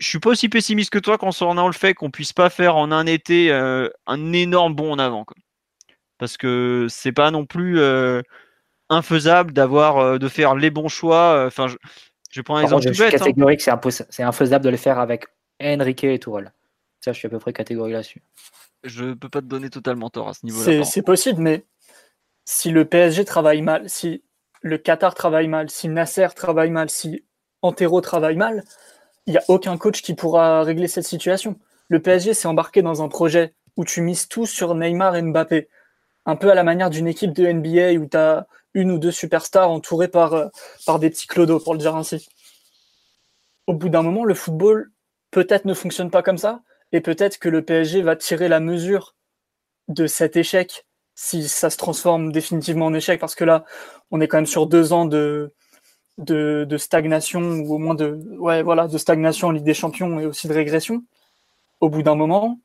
je suis pas aussi pessimiste que toi concernant le fait qu'on puisse pas faire en un été euh, un énorme bond en avant. quoi. Parce que c'est pas non plus euh, infaisable d'avoir euh, de faire les bons choix. Enfin, je, je prends un Par exemple contre, je suis bête. hein. catégorique, c'est infaisable de le faire avec Enrique et Tourelle. Ça, je suis à peu près catégorique là-dessus. Je peux pas te donner totalement tort à ce niveau-là. C'est possible, mais si le PSG travaille mal, si le Qatar travaille mal, si Nasser travaille mal, si Antero travaille mal, il n'y a aucun coach qui pourra régler cette situation. Le PSG s'est embarqué dans un projet où tu mises tout sur Neymar et Mbappé, un peu à la manière d'une équipe de NBA où tu as une ou deux superstars entourées par, euh, par des petits clodos, pour le dire ainsi. Au bout d'un moment, le football peut-être ne fonctionne pas comme ça, et peut-être que le PSG va tirer la mesure de cet échec si ça se transforme définitivement en échec, parce que là, on est quand même sur deux ans de, de, stagnation, ou au moins de, ouais, voilà, de stagnation en Ligue des Champions et aussi de régression. Au bout d'un moment,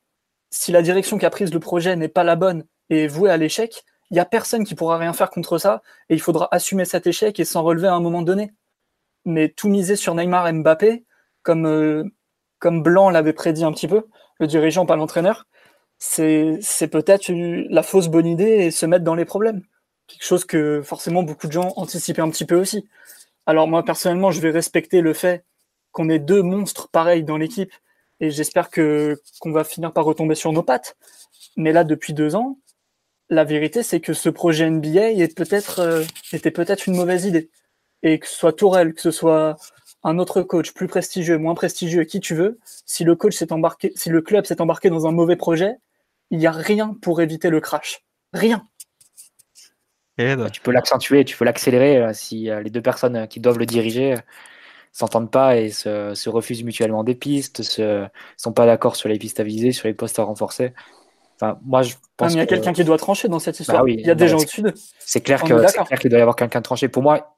si la direction qui a prise le projet n'est pas la bonne et est vouée à l'échec, il n'y a personne qui pourra rien faire contre ça, et il faudra assumer cet échec et s'en relever à un moment donné. mais tout miser sur Neymar et Mbappé, comme, euh, comme Blanc l'avait prédit un petit peu, le dirigeant, pas l'entraîneur, c'est peut-être la fausse bonne idée et se mettre dans les problèmes. Quelque chose que forcément beaucoup de gens anticipaient un petit peu aussi. Alors moi personnellement, je vais respecter le fait qu'on ait deux monstres pareils dans l'équipe et j'espère que qu'on va finir par retomber sur nos pattes. Mais là, depuis deux ans, la vérité, c'est que ce projet NBA est peut-être euh, était peut-être une mauvaise idée. Et que ce soit Tourelle, que ce soit un autre coach plus prestigieux, moins prestigieux, qui tu veux, si le coach s'est embarqué, si le club s'est embarqué dans un mauvais projet, il n'y a rien pour éviter le crash. Rien. Ben. Tu peux l'accentuer, tu peux l'accélérer euh, si euh, les deux personnes qui doivent le diriger s'entendent pas et se, refusent mutuellement des pistes, se sont pas d'accord sur les pistes à viser, sur les postes à renforcer. Enfin, moi, je pense il y a quelqu'un qui doit trancher dans cette histoire. Bah il y a des gens au-dessus. C'est clair qu'il doit y avoir quelqu'un de tranché. Pour moi,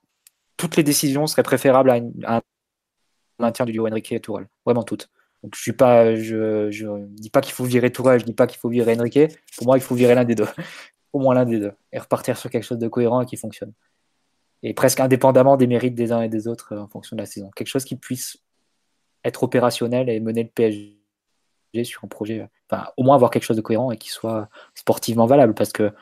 toutes les décisions seraient préférables à, un maintien du duo Enrique et Tourelle. Vraiment toutes. Donc, je suis pas, je, je dis pas qu'il faut virer Tourelle, je dis pas qu'il faut virer Enrique. Pour moi, il faut virer l'un des deux. Au moins l'un des deux. Et repartir sur quelque chose de cohérent et qui fonctionne et presque indépendamment des mérites des uns et des autres euh, en fonction de la saison. Quelque chose qui puisse être opérationnel et mener le PSG sur un projet, enfin, au moins avoir quelque chose de cohérent et qui soit sportivement valable. Parce que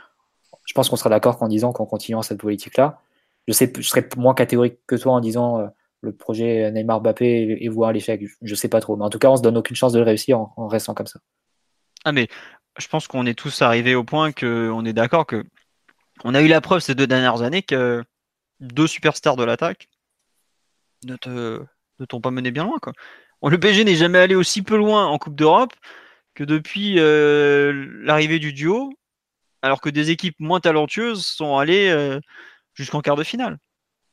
je pense qu'on sera d'accord qu'en disant qu'on continue cette politique-là, je, sais, je serais moins catégorique que toi en disant euh, le projet Neymar Mbappé et, voir l'échec. Je, sais pas trop. Mais en tout cas, on se donne aucune chance de le réussir en, en restant comme ça. Ah, mais je pense qu'on est tous arrivés au point qu'on est d'accord que on a eu la preuve ces deux dernières années que deux superstars de l'attaque ne te ne t'ont pas mené bien loin. Quoi. le PSG n'est jamais allé aussi peu loin en Coupe d'Europe que depuis euh, l'arrivée du duo, alors que des équipes moins talentueuses sont allées euh, jusqu'en quart de finale.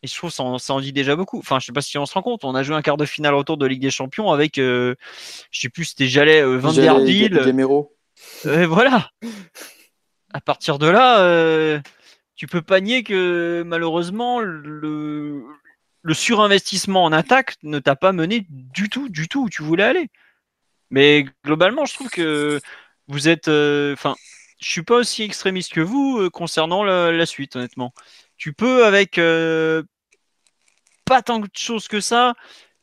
Et je trouve que ça, en dit déjà beaucoup. Enfin, je sais pas si on se rend compte. On a joué un quart de finale autour de Ligue des Champions avec, euh, je sais plus, c'était Jalais, Van Der Et voilà. À partir de là, tu peux pas nier que malheureusement le, surinvestissement en attaque ne t'a pas mené du tout, du tout où tu voulais aller. Mais globalement, je trouve que vous êtes. Euh, enfin, je suis pas aussi extrémiste que vous euh, concernant la, suite, honnêtement. Tu peux, avec euh, pas tant de choses que ça,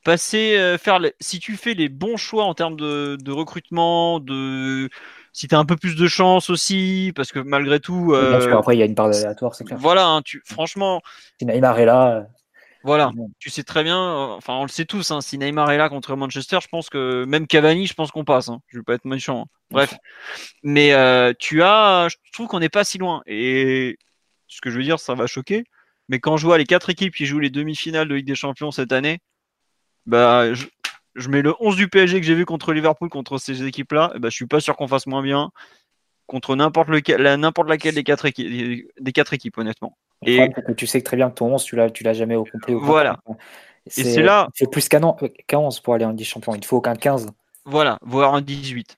passer, faire. Si tu fais les bons choix en termes de recrutement, de si tu as un peu plus de chance aussi, parce que malgré tout. Euh, après, il y a une part aléatoire, c'est clair. Voilà, hein, tu, franchement. Si Neymar est là. Euh, voilà, tu sais très bien, euh, enfin on le sait tous, hein, si Neymar est là contre Manchester, je pense que même Cavani, je pense qu'on passe. Hein, je vais pas être méchant. Hein. Bref, mais tu as, je trouve qu'on n'est pas si loin. Et ce que je veux dire, ça va choquer. Mais quand je vois les quatre équipes qui jouent les demi-finales de Ligue des Champions cette année, bah, je, je mets le 11 du PSG que j'ai vu contre Liverpool, contre ces équipes-là, eh ben, je suis pas sûr qu'on fasse moins bien contre n'importe n'importe laquelle des quatre, équipes, des quatre équipes, honnêtement. Et tu sais très bien que ton 11, tu l'as, tu l'as jamais au complet. voilà. Et c'est là. Il faut plus qu'un 11 pour aller en 10 champions. Il faut aucun 15. Voilà, voire un 18.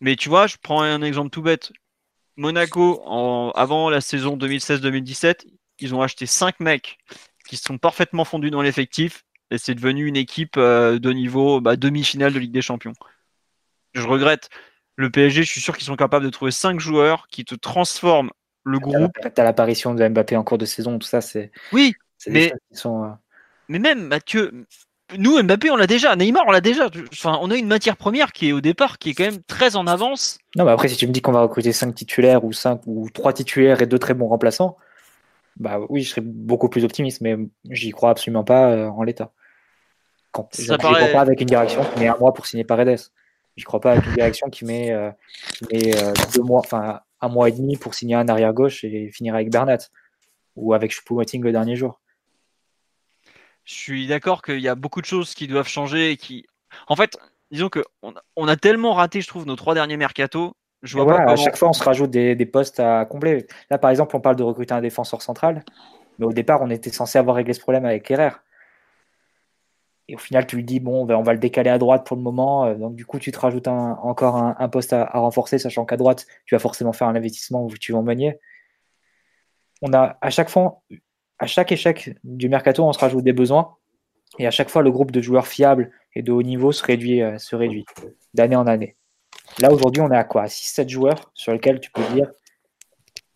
Mais tu vois, je prends un exemple tout bête. Monaco, avant la saison 2016-2017, ils ont acheté 5 mecs qui sont parfaitement fondus dans l'effectif et c'est devenu une équipe euh, de niveau bah, demi-finale de Ligue des Champions. Je regrette. Le PSG, je suis sûr qu'ils sont capables de trouver 5 joueurs qui te transforment le groupe. T'as l'apparition de Mbappé en cours de saison, tout ça, c'est. Oui, mais, sont, euh, mais même Mathieu, nous Mbappé, on l'a déjà. Neymar, on l'a déjà. Enfin, on a une matière première qui est au départ, qui est quand même très en avance. Non, mais après, si tu me dis qu'on va recruter 5 titulaires ou 5 ou 3 titulaires et 2 très bons remplaçants, bah oui, je serais beaucoup plus optimiste, mais j'y crois absolument pas euh, en l'état. Quand, je ne crois pas avec une direction qui met un mois pour signer Paredes. Je ne crois pas avec une direction qui met, euh, euh, deux mois, enfin un mois et demi pour signer un arrière gauche et finir avec Bernat ou avec Choupo-Moting le dernier jour. Je suis d'accord qu'il y a beaucoup de choses qui doivent changer et qui, en fait, disons que on, a tellement raté, je trouve, nos trois derniers mercato. Je vois À chaque fois, on se rajoute des, des, postes à combler. Là, par exemple, on parle de recruter un défenseur central, mais au départ, on était censé avoir réglé ce problème avec Herrera. Et au final, tu lui dis, bon, on va le décaler à droite pour le moment. Euh, donc, du coup, tu te rajoutes encore un, poste à, renforcer, sachant qu'à droite, tu vas forcément faire un investissement où tu vas en On a à chaque fois, à chaque échec du mercato, on se rajoute des besoins. Et à chaque fois, le groupe de joueurs fiables et de haut niveau se réduit, euh, d'année en année. Là, aujourd'hui, on est à quoi? 6-7 joueurs sur lesquels tu peux dire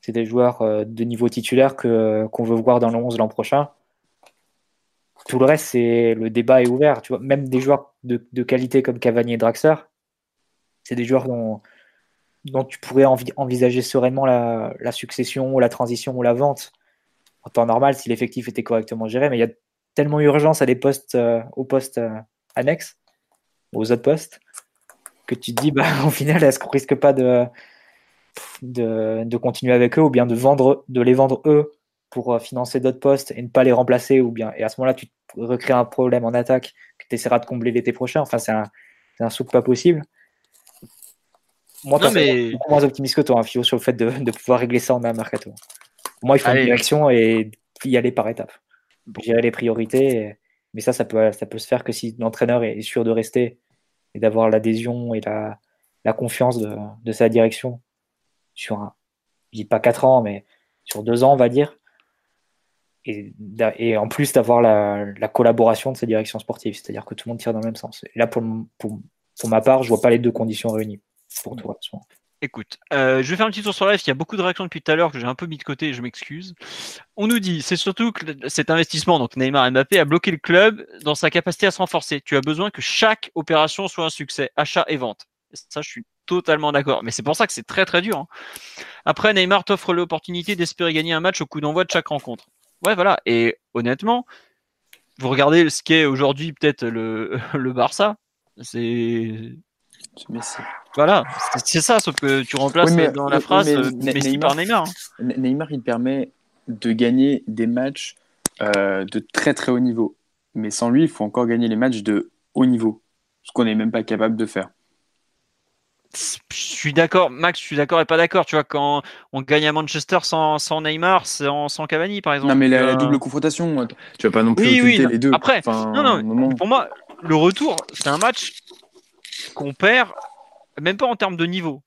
c'est des joueurs euh, de niveau titulaire qu'on veut voir dans le 11 l'an prochain tout le reste, c'est le débat est ouvert. Tu vois, même des joueurs de, qualité comme Cavani et Draxler, c'est des joueurs dont, tu pourrais envisager sereinement la, succession la transition ou la vente en temps normal si l'effectif était correctement géré. Mais il y a tellement urgence à des postes, euh, aux postes euh, annexes, aux autres postes, que tu te dis, bah, [laughs] au final, est-ce qu'on risque pas de, de, de, continuer avec eux ou bien de, vendre, de les vendre eux pour euh, financer d'autres postes et ne pas les remplacer ou bien et à ce moment-là tu recrées un problème en attaque que tu essaieras de combler l'été prochain. Enfin c'est un, un soupe pas possible. Moi je suis beaucoup moins optimiste que toi hein, Fio sur le fait de, de, pouvoir régler ça en un mercato. Moi il faut une direction et y aller par étapes. Gérer les priorités mais ça ça peut, ça peut se faire que si l'entraîneur est sûr de rester et d'avoir l'adhésion et la, la confiance de, de, sa direction sur un je dis pas 4 ans mais sur deux ans on va dire et, en plus d'avoir la, collaboration de ces directions sportives, c'est-à-dire que tout le monde tire dans le même sens. Là, pour, pour, ma part, je vois pas les deux conditions réunies pour toi. Écoute, euh, je vais faire un petit tour sur live. Il y a beaucoup de réactions depuis tout à l'heure que j'ai un peu mis de côté. Je m'excuse. On nous dit, c'est surtout que cet investissement, donc Neymar Mbappé, a bloqué le club dans sa capacité à se renforcer. Tu as besoin que chaque opération soit un succès, achat et vente. Ça, je suis totalement d'accord. Mais c'est pour ça que c'est très très dur. Hein. Après, Neymar t'offre l'opportunité d'espérer gagner un match au coup d'envoi de chaque rencontre. Ouais, voilà. Et honnêtement, vous regardez ce qu'est aujourd'hui peut-être le, [laughs] le Barça, c'est. Voilà, c'est ça, sauf que tu remplaces dans la phrase euh, Messi Neymar, par Neymar. Hein. Neymar, il permet de gagner des matchs euh, de très très haut niveau. Mais sans lui, il faut encore gagner les matchs de haut niveau, ce qu'on n'est même pas capable de faire je suis d'accord, Max, je suis d'accord et pas d'accord. Tu vois, quand on gagne à Manchester sans, sans Neymar, sans, sans Cavani, par exemple. Non, mais la, euh, double confrontation, tu vas pas non plus oui, les deux. Après, non, non, pour moi, le retour, c'est un match qu'on perd, même pas en termes de niveau.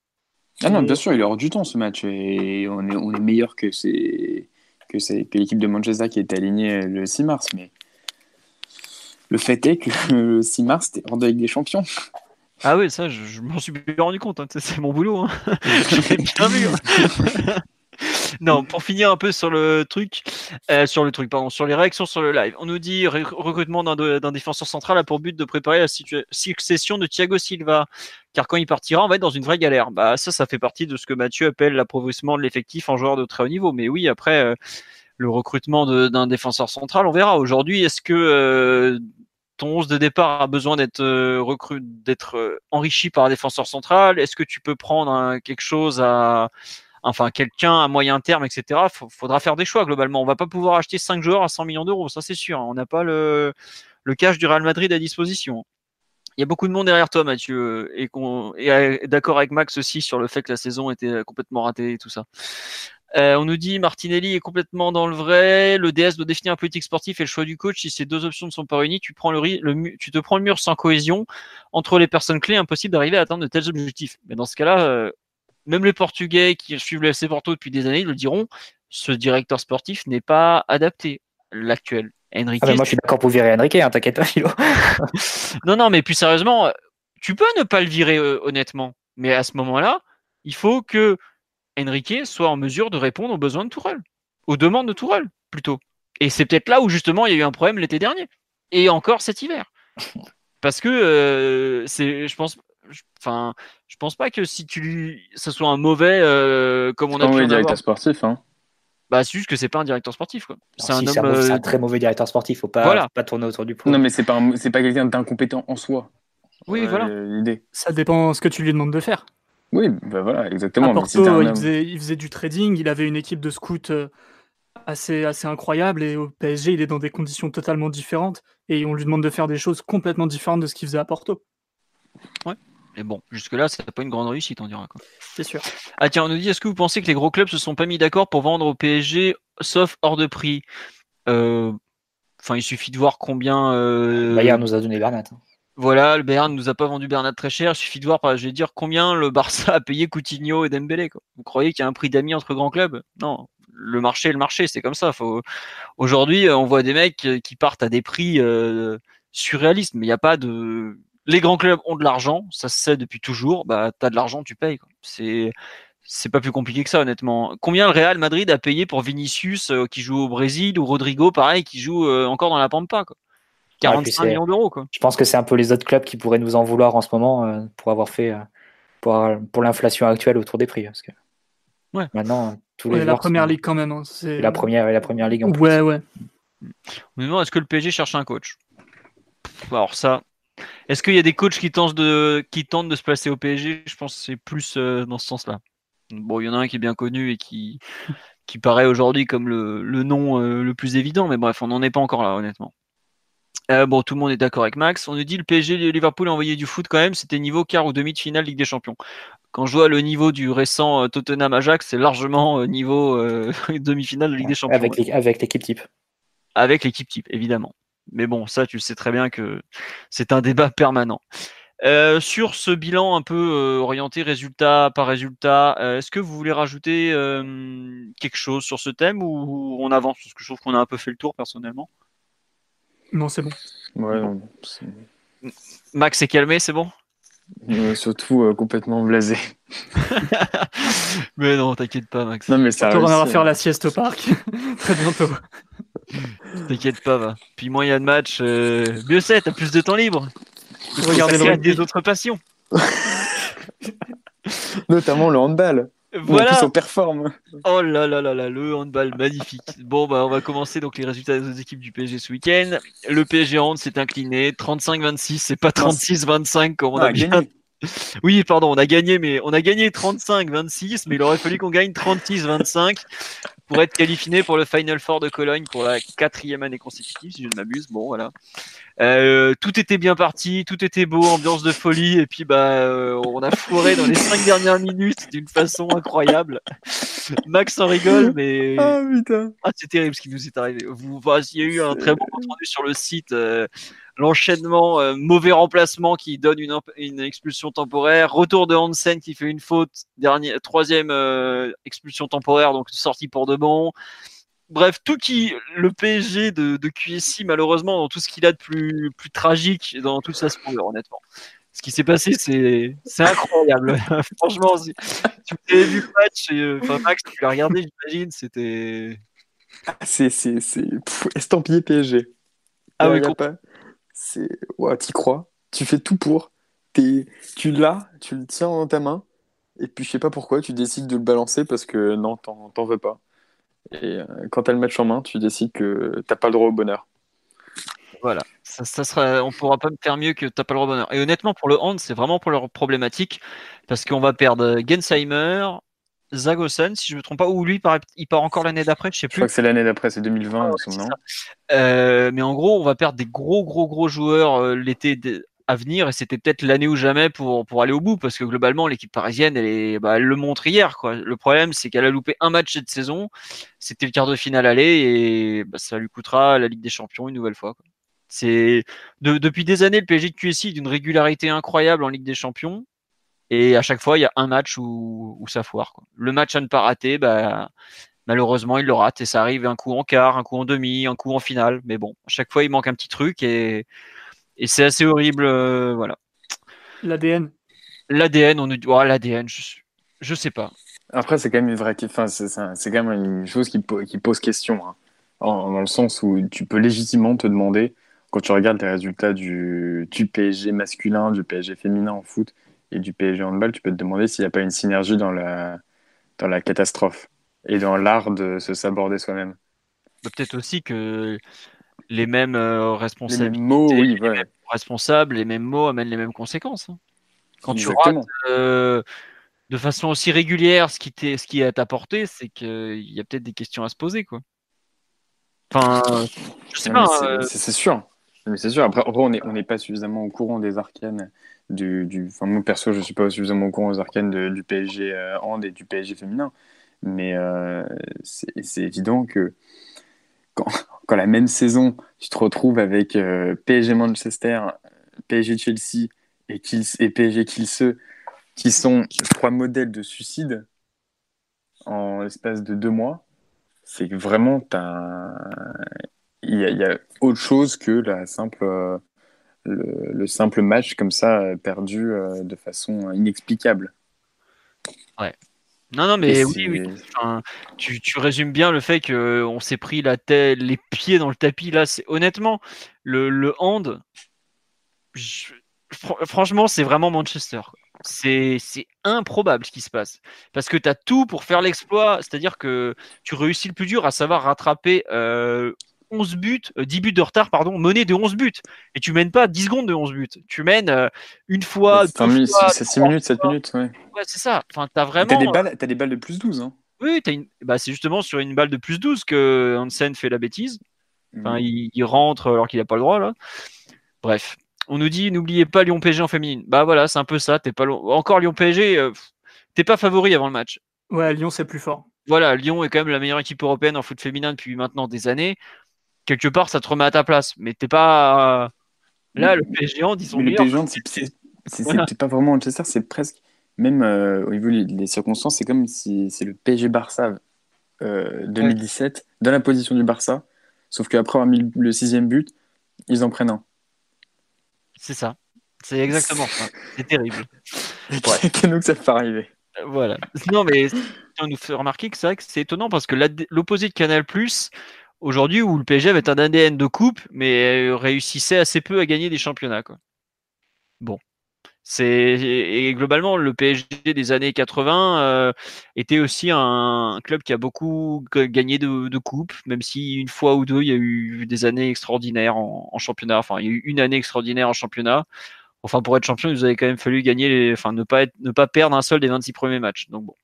Ah non, bien sûr, il est hors du temps ce match et on est, on est meilleur que, que, que l'équipe de Manchester qui est alignée le 6 mars. Mais le fait est que [laughs] le 6 mars, c'était hors de Ligue des Champions. Ah oui, ça, je, m'en suis bien rendu compte. Hein. C'est mon boulot. Hein. [laughs] [laughs] bien vu. Hein. [laughs] non, pour finir un peu sur le truc, euh, sur le truc, pardon, sur les réactions sur le live. On nous dit recrutement d'un défenseur central a pour but de préparer la succession de Thiago Silva, car quand il partira, on va être dans une vraie galère. Bah ça, ça fait partie de ce que Mathieu appelle l'appauvrissement de l'effectif en joueur de très haut niveau. Mais oui, après. Euh, le recrutement d'un défenseur central, on verra. Aujourd'hui, est-ce que euh, ton 11 de départ a besoin d'être euh, recru d'être euh, enrichi par un défenseur central? Est-ce que tu peux prendre quelque chose à, enfin quelqu'un à moyen terme, etc. faudra faire des choix globalement. On va pas pouvoir acheter 5 joueurs à 100 millions d'euros, ça c'est sûr. On n'a pas le, le cash du Real Madrid à disposition. Il y a beaucoup de monde derrière toi, Mathieu, et, qu'on est d'accord avec Max aussi sur le fait que la saison était complètement ratée et tout ça. Euh, on nous dit Martinelli est complètement dans le vrai. Le DS doit définir un politique sportif et le choix du coach. Si ces deux options ne sont pas réunies, tu prends le, le tu te prends le mur sans cohésion entre les personnes clés. Impossible d'arriver à atteindre de tels objectifs. Mais dans ce cas-là, euh, même les Portugais qui suivent le FC Porto depuis des années le diront. Ce directeur sportif n'est pas adapté l'actuel. Enrique. Ah moi, je suis d'accord pour virer Enrique. Hein, T'inquiète pas, Philo. [laughs] non, non, mais plus sérieusement, tu peux ne pas le virer euh, honnêtement. Mais à ce moment-là, il faut que Enrique soit en mesure de répondre aux besoins de Tourelle, aux demandes de Tourelle plutôt. Et c'est peut-être là où justement il y a eu un problème l'été dernier et encore cet hiver. [laughs] Parce que euh, c'est, je pense, enfin, je pense pas que si tu, ça soit un mauvais euh, comme on a pu directeur sportif, hein. Bah, c'est juste que c'est pas un directeur sportif, quoi. C'est un, euh, un, très mauvais directeur sportif. Faut pas, pas tourner autour du pot. Non, mais c'est pas, c'est pas quelqu'un d'incompétent en soi. Oui, voilà. L'idée. Ça dépend ce que tu lui demandes de faire. Oui, bah voilà, exactement. À Porto, il, faisait, il, faisait, du trading, il avait une équipe de scouts euh, assez, assez incroyable et au PSG, il est dans des conditions totalement différentes et on lui demande de faire des choses complètement différentes de ce qu'il faisait à Porto. Ouais. Mais bon, jusque-là, c'est pas une grande réussite, on dirait. C'est sûr. Ah tiens, on nous dit, est-ce que vous pensez que les gros clubs se sont pas mis d'accord pour vendre au PSG, sauf hors de prix? Euh, Enfin, il suffit de voir combien. Euh... Bayern nous a donné Bernat. Hein. Voilà, le Bayern ne nous a pas vendu Bernat très cher. Il suffit de voir, je vais dire, combien le Barça a payé Coutinho et Dembélé. Vous croyez qu'il y a un prix d'amis entre grands clubs? Non. Le marché, le marché, c'est comme ça. Aujourd'hui, on voit des mecs qui partent à des prix euh, surréalistes, mais il n'y a pas de. Les grands clubs ont de l'argent, ça se sait depuis toujours. Bah, as de l'argent, tu payes. C'est c'est pas plus compliqué que ça, honnêtement. Combien le Real Madrid a payé pour Vinicius euh, qui joue au Brésil ou Rodrigo, pareil, qui joue euh, encore dans la Pampa 45 millions d'euros. Quoi. Je pense que c'est un peu les autres clubs qui pourraient nous en vouloir en ce moment euh, pour avoir fait pour, pour l'inflation actuelle autour des prix. Parce que ouais. Maintenant, tous les la première ligue quand même. Hein, la première et la première ligue. En ouais, ouais. Mais est-ce que le PSG cherche un coach? Alors ça, est-ce qu'il y a des coachs qui tentent de qui tentent de se placer au PSG Je pense que c'est plus dans ce sens-là. Bon, il y en a un qui est bien connu et qui qui paraît aujourd'hui comme le, le nom euh, le plus évident, mais bref, on n'en est pas encore là, honnêtement. Euh, bon, tout le monde est d'accord avec Max. On nous dit le PSG de Liverpool a envoyé du foot quand même, c'était niveau quart ou demi de finale Ligue des Champions. Quand je vois le niveau du récent euh, Tottenham Ajax, c'est largement niveau [laughs] demi-finale de Ligue des Champions. Avec l'équipe type. Avec l'équipe type, évidemment. Mais bon, ça, tu sais très bien que c'est un débat permanent. Euh, sur ce bilan un peu euh, orienté résultat par résultat, euh, est-ce que vous voulez rajouter quelque chose sur ce thème ou on avance? Parce que je trouve qu'on a un peu fait le tour personnellement. Non, c'est bon. Ouais, Max s'est calmé, c'est bon? Surtout complètement blasé. [laughs] mais non, t'inquiète pas, Max. Non, mais ça. On va faire la sieste au parc [laughs] très bientôt. T'inquiète pas, va. Puis moins il y a de matchs, mieux c'est, t'as plus de temps libre. Regarder le des autres passions. [laughs] Notamment le handball. Voilà. Où on performe. Oh là là là là, le handball magnifique. Bon bah on va commencer donc les résultats des autres équipes du PSG ce week-end. Le PSG hand s'est incliné 35-26, c'est pas 36-25 comme on a gagné. [laughs] Oui, pardon, on a gagné, mais on a gagné 35-26, mais il aurait fallu qu'on gagne 36-25 pour être qualifié pour le Final Four de Cologne pour la quatrième année consécutive, si je ne m'abuse. Bon, voilà. Euh, tout était bien parti, tout était beau, ambiance de folie, et puis bah euh, on a foiré dans les cinq dernières minutes d'une façon incroyable. Max en rigole, mais ah, putain. Ah, c'est terrible ce qui nous est arrivé. Vous, il y a eu un très bon entendu sur le site. Euh, l'enchaînement, euh, mauvais remplacement qui donne une, une, expulsion temporaire, retour de Hansen qui fait une faute, dernier, troisième expulsion temporaire, donc sortie pour de bon bref, tout qui le PSG de, de QSI, malheureusement, dans tout ce qu'il a de plus, plus tragique dans toute sa splendeur, honnêtement. Ce qui s'est passé, c'est, c'est incroyable. [laughs] Franchement, si, tu avais vu le match, euh, enfin, Max, tu l'as regardé, j'imagine, c'était. Ah, c'est, c'est, c'est estampillé PSG. Ah oui, pas. C'est. Ouais, t'y crois. Tu fais tout pour. T'es... Tu l'as, tu le tiens dans ta main. Et puis, je sais pas pourquoi, tu décides de le balancer parce que non, t'en, veux pas. Et euh, quand tu as le match en main, tu décides que t'as pas le droit au bonheur. Voilà, ça, ça sera, on pourra pas faire mieux que t'as pas le droit au bonheur. Et honnêtement, pour le hand, c'est vraiment pour leur problématique parce qu'on va perdre Gensheimer, Zagosen, si je me trompe pas, ou lui il part, encore l'année d'après, je sais plus. Je crois que c'est l'année d'après, c'est 2020, euh, mais en gros, on va perdre des gros, gros, gros joueurs euh, l'été à venir et c'était peut-être l'année ou jamais pour, pour aller au bout parce que globalement l'équipe parisienne elle, est, bah, elle le montre hier quoi. Le problème c'est qu'elle a loupé un match cette saison, c'était le quart de finale aller et bah, ça lui coûtera la Ligue des Champions une nouvelle fois. C'est de, depuis des années le PSG de QSI d'une régularité incroyable en Ligue des Champions et à chaque fois il y a un match où, où ça foire. Quoi. Le match à ne pas rater, bah, malheureusement il le rate et ça arrive un coup en quart, un coup en demi, un coup en finale. Mais bon, à chaque fois il manque un petit truc et et c'est assez horrible, euh, voilà. L'ADN. L'ADN, on nous dit, oh, l'ADN, je, je sais pas. Après, c'est quand même une vraie, enfin, c'est, quand même une chose qui, qui pose question, hein. dans le sens où tu peux légitimement te demander, quand tu regardes les résultats du, du PSG masculin, du PSG féminin en foot et du PSG handball, tu peux te demander s'il n'y a pas une synergie dans la, dans la catastrophe et dans l'art de se saborder soi-même. Bah, peut-être aussi que les mêmes euh, responsabilités, les mêmes mots, oui, les mêmes responsables, les mêmes mots amènent les mêmes conséquences. Hein. Quand tu rates euh, de façon aussi régulière ce qui, ce qui est apporté, c'est qu'il y a peut-être des questions à se poser. Quoi. Enfin, je sais pas. Euh, c'est sûr. Mais c'est sûr. Après, on n'est on pas suffisamment au courant des arcanes du, du. Enfin, moi perso, je suis pas suffisamment au courant des arcanes du PSG euh, hand et du PSG féminin. Mais c'est évident que quand, [laughs] quand la même saison, tu te retrouves avec euh, PSG Manchester, PSG Chelsea et, et PSG Kielce, qui sont trois modèles de suicide en l'espace de deux mois, c'est que vraiment, il y, a autre chose que la simple, euh, le, simple match comme ça perdu euh, de façon inexplicable. Ouais. Non, non, mais oui, oui. tu, tu, résumes bien le fait qu'on s'est pris la tête, les pieds dans le tapis. Là, c'est honnêtement, le, le hand, franchement, c'est vraiment Manchester. C'est improbable ce qui se passe. Parce que tu as tout pour faire l'exploit. C'est-à-dire que tu réussis le plus dur, à savoir rattraper 11 euh, buts, 10 euh, buts de retard, pardon, mené de 11 buts. Et tu mènes pas 10 secondes de 11 buts. Tu mènes euh, une fois. C'est 6 minutes, 7 minutes. Ouais, ouais c'est ça. Enfin, tu as vraiment. Tu as, des balles de plus 12. Hein. Oui, une... bah, c'est justement sur une balle de plus 12 que Hansen fait la bêtise. Enfin, mmh. il, il rentre alors qu'il n'a pas le droit. là. Bref, on nous dit n'oubliez pas Lyon PSG en féminine. Bah voilà, c'est un peu ça. T'es pas encore Lyon PSG. Euh, t'es pas favori avant le match. Ouais, Lyon c'est plus fort. Voilà, Lyon est quand même la meilleure équipe européenne en foot féminin depuis maintenant des années. Quelque part, ça te remet à ta place. Mais t'es pas là le PSG en disons. Mais le PSG c'est pas vraiment Manchester, c'est presque même euh, au niveau des circonstances, c'est comme si c'est le PSG Barça 2017 euh, dans la position du Barça, sauf qu'après avoir mis le sixième but, ils en prennent un. C'est ça. C'est exactement ça. C'est terrible. [laughs] C'est nous que ça peut arriver. Euh, voilà. Non, mais on nous fait remarquer que c'est c'est étonnant parce que l'opposé de Canal aujourd'hui, où le PSG avait un ADN de coupe, mais euh, réussissait assez peu à gagner des championnats. Quoi. Bon. Et globalement le PSG des années 80 euh, était aussi un, club qui a beaucoup gagné de, coupes, même si une fois ou deux il y a eu des années extraordinaires en, championnat. Enfin, il y a eu une année extraordinaire en championnat. Enfin, pour être champion, il nous avait quand même fallu gagner, enfin ne pas être, ne pas perdre un seul des 26 premiers matchs. Donc bon.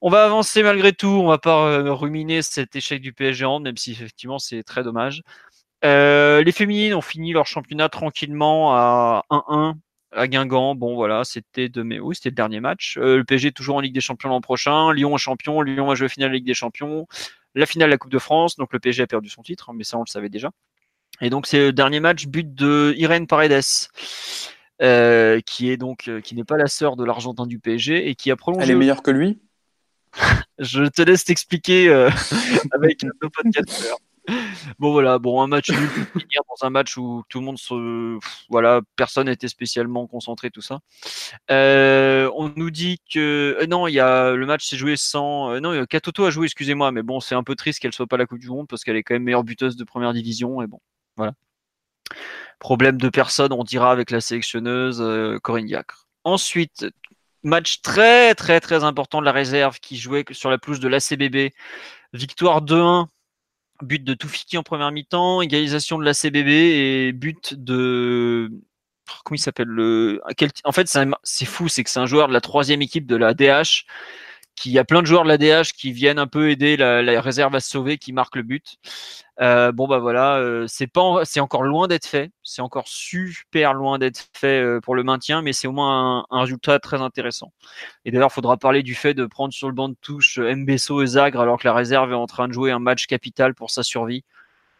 On va avancer malgré tout. On va pas euh, ruminer cet échec du PSG en, même si effectivement c'est très dommage. Euh, les féminines ont fini leur championnat tranquillement à 1-1 à Guingamp, bon voilà, c'était de mai, oui, c'était le dernier match. Euh, le PSG est toujours en Ligue des Champions l'an prochain. Lyon est champion. Lyon va jouer finale de Ligue des Champions. La finale de la Coupe de France. Donc le PSG a perdu son titre, mais ça on le savait déjà. Et donc c'est le dernier match, but de Irène Paredes, qui est donc qui n'est pas la sœur de l'Argentin du PSG et qui a prolongé. Elle est meilleure que lui? Je te laisse t'expliquer [laughs] avec nos podcasteurs. Bon voilà, bon un match nul dans un match où tout le monde se, voilà, personne n'était spécialement concentré tout ça. Euh, on nous dit que euh, non, il y a le match s'est joué sans, euh, non, Katoto a joué, excusez-moi, mais bon c'est un peu triste qu'elle soit pas la Coupe du Monde parce qu'elle est quand même meilleure buteuse de première division et bon voilà. Problème de personne, on dira avec la sélectionneuse Corinne Diacre. Ensuite, match très très très important de la réserve qui jouait sur la pelouse de l'ACBB. Victoire 2-1 but de Toufiki en première mi-temps, égalisation de la CBB et but de comment il s'appelle le en fait c'est fou c'est que c'est un joueur de la troisième équipe de la DH qu'il y a plein de joueurs de la DH qui viennent un peu aider la, réserve à se sauver, qui marquent le but. Euh, bon bah voilà, euh, c'est pas, c'est encore loin d'être fait, c'est encore super loin d'être fait euh, pour le maintien, mais c'est au moins un, résultat très intéressant. Et d'ailleurs, il faudra parler du fait de prendre sur le banc de touche Mbesso et Zagre alors que la réserve est en train de jouer un match capital pour sa survie.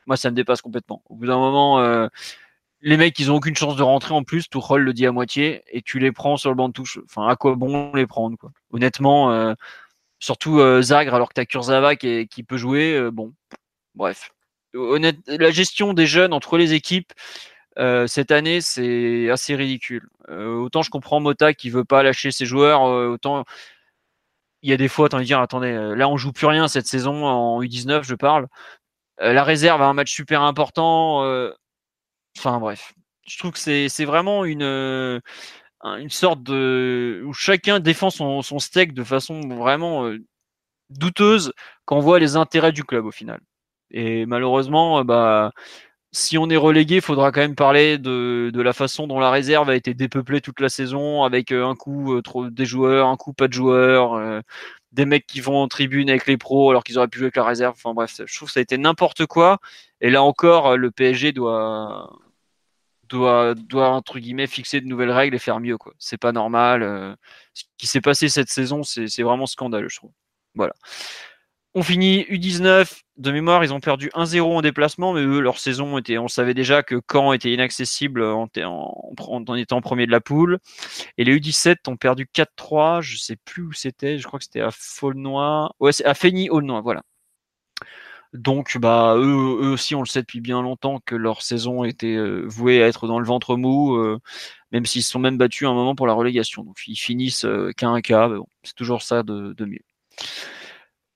Moi, ça me dépasse complètement. Au bout d'un moment, les mecs, ils ont aucune chance de rentrer en plus. Tuchel le dit à moitié et tu les prends sur le banc de touche. Enfin, à quoi bon les prendre quoi? Honnêtement, euh, surtout euh, Zagre alors que t'as Kurzawa qui, qui peut jouer. Euh, bon, bref. Honnête, la gestion des jeunes entre les équipes cette année, c'est assez ridicule. autant je comprends Mota qui veut pas lâcher ses joueurs, autant il y a des fois, t'as envie de dire, attendez, là on joue plus rien cette saison en U19, je parle. la réserve a un match super important Enfin bref, je trouve que c'est vraiment une, une sorte de. où chacun défend son, son steak de façon vraiment douteuse quand on voit les intérêts du club au final. Et malheureusement, bah, si on est relégué, il faudra quand même parler de, de, la façon dont la réserve a été dépeuplée toute la saison, avec un coup des joueurs, un coup pas de joueurs, des mecs qui vont en tribune avec les pros alors qu'ils auraient pu jouer avec la réserve. Enfin bref, je trouve que ça a été n'importe quoi. Et là encore, le PSG doit, doit, doit entre guillemets fixer de nouvelles règles et faire mieux. Quoi. C'est pas normal. Euh, ce qui s'est passé cette saison, c'est, vraiment scandaleux, je trouve. Voilà. On finit U19. De mémoire, ils ont perdu 1-0 en déplacement, mais eux, leur saison était, on savait déjà que Caen était inaccessible en, en, étant premier de la poule. Et les U17 ont perdu 4-3. Je sais plus où c'était. Je crois que c'était à Faulnois. Ouais, à Feigny-Aulnois. Voilà. Donc, bah, eux, aussi, on le sait depuis bien longtemps que leur saison était euh, vouée à être dans le ventre mou, euh, même s'ils se sont même battus un moment pour la relégation. Donc, ils finissent euh, qu'à cas. Bon, c'est toujours ça de, mieux.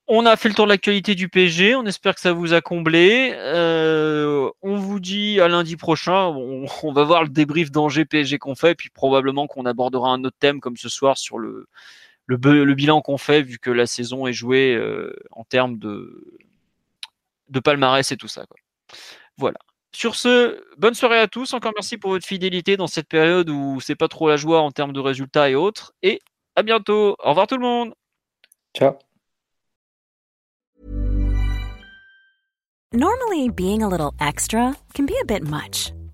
On a fait le tour de l'actualité du PSG. On espère que ça vous a comblé. Euh, on vous dit à lundi prochain. On, va voir le débrief d'Angers PSG qu'on fait, puis probablement qu'on abordera un autre thème comme ce soir sur le, bilan qu'on fait, vu que la saison est jouée en termes de de palmarès et tout ça. Quoi. Voilà. Sur ce, bonne soirée à tous. Encore merci pour votre fidélité dans cette période où c'est pas trop la joie en termes de résultats et autres. Et à bientôt. Au revoir tout le monde. Ciao. Normally, being a little extra can be a bit much,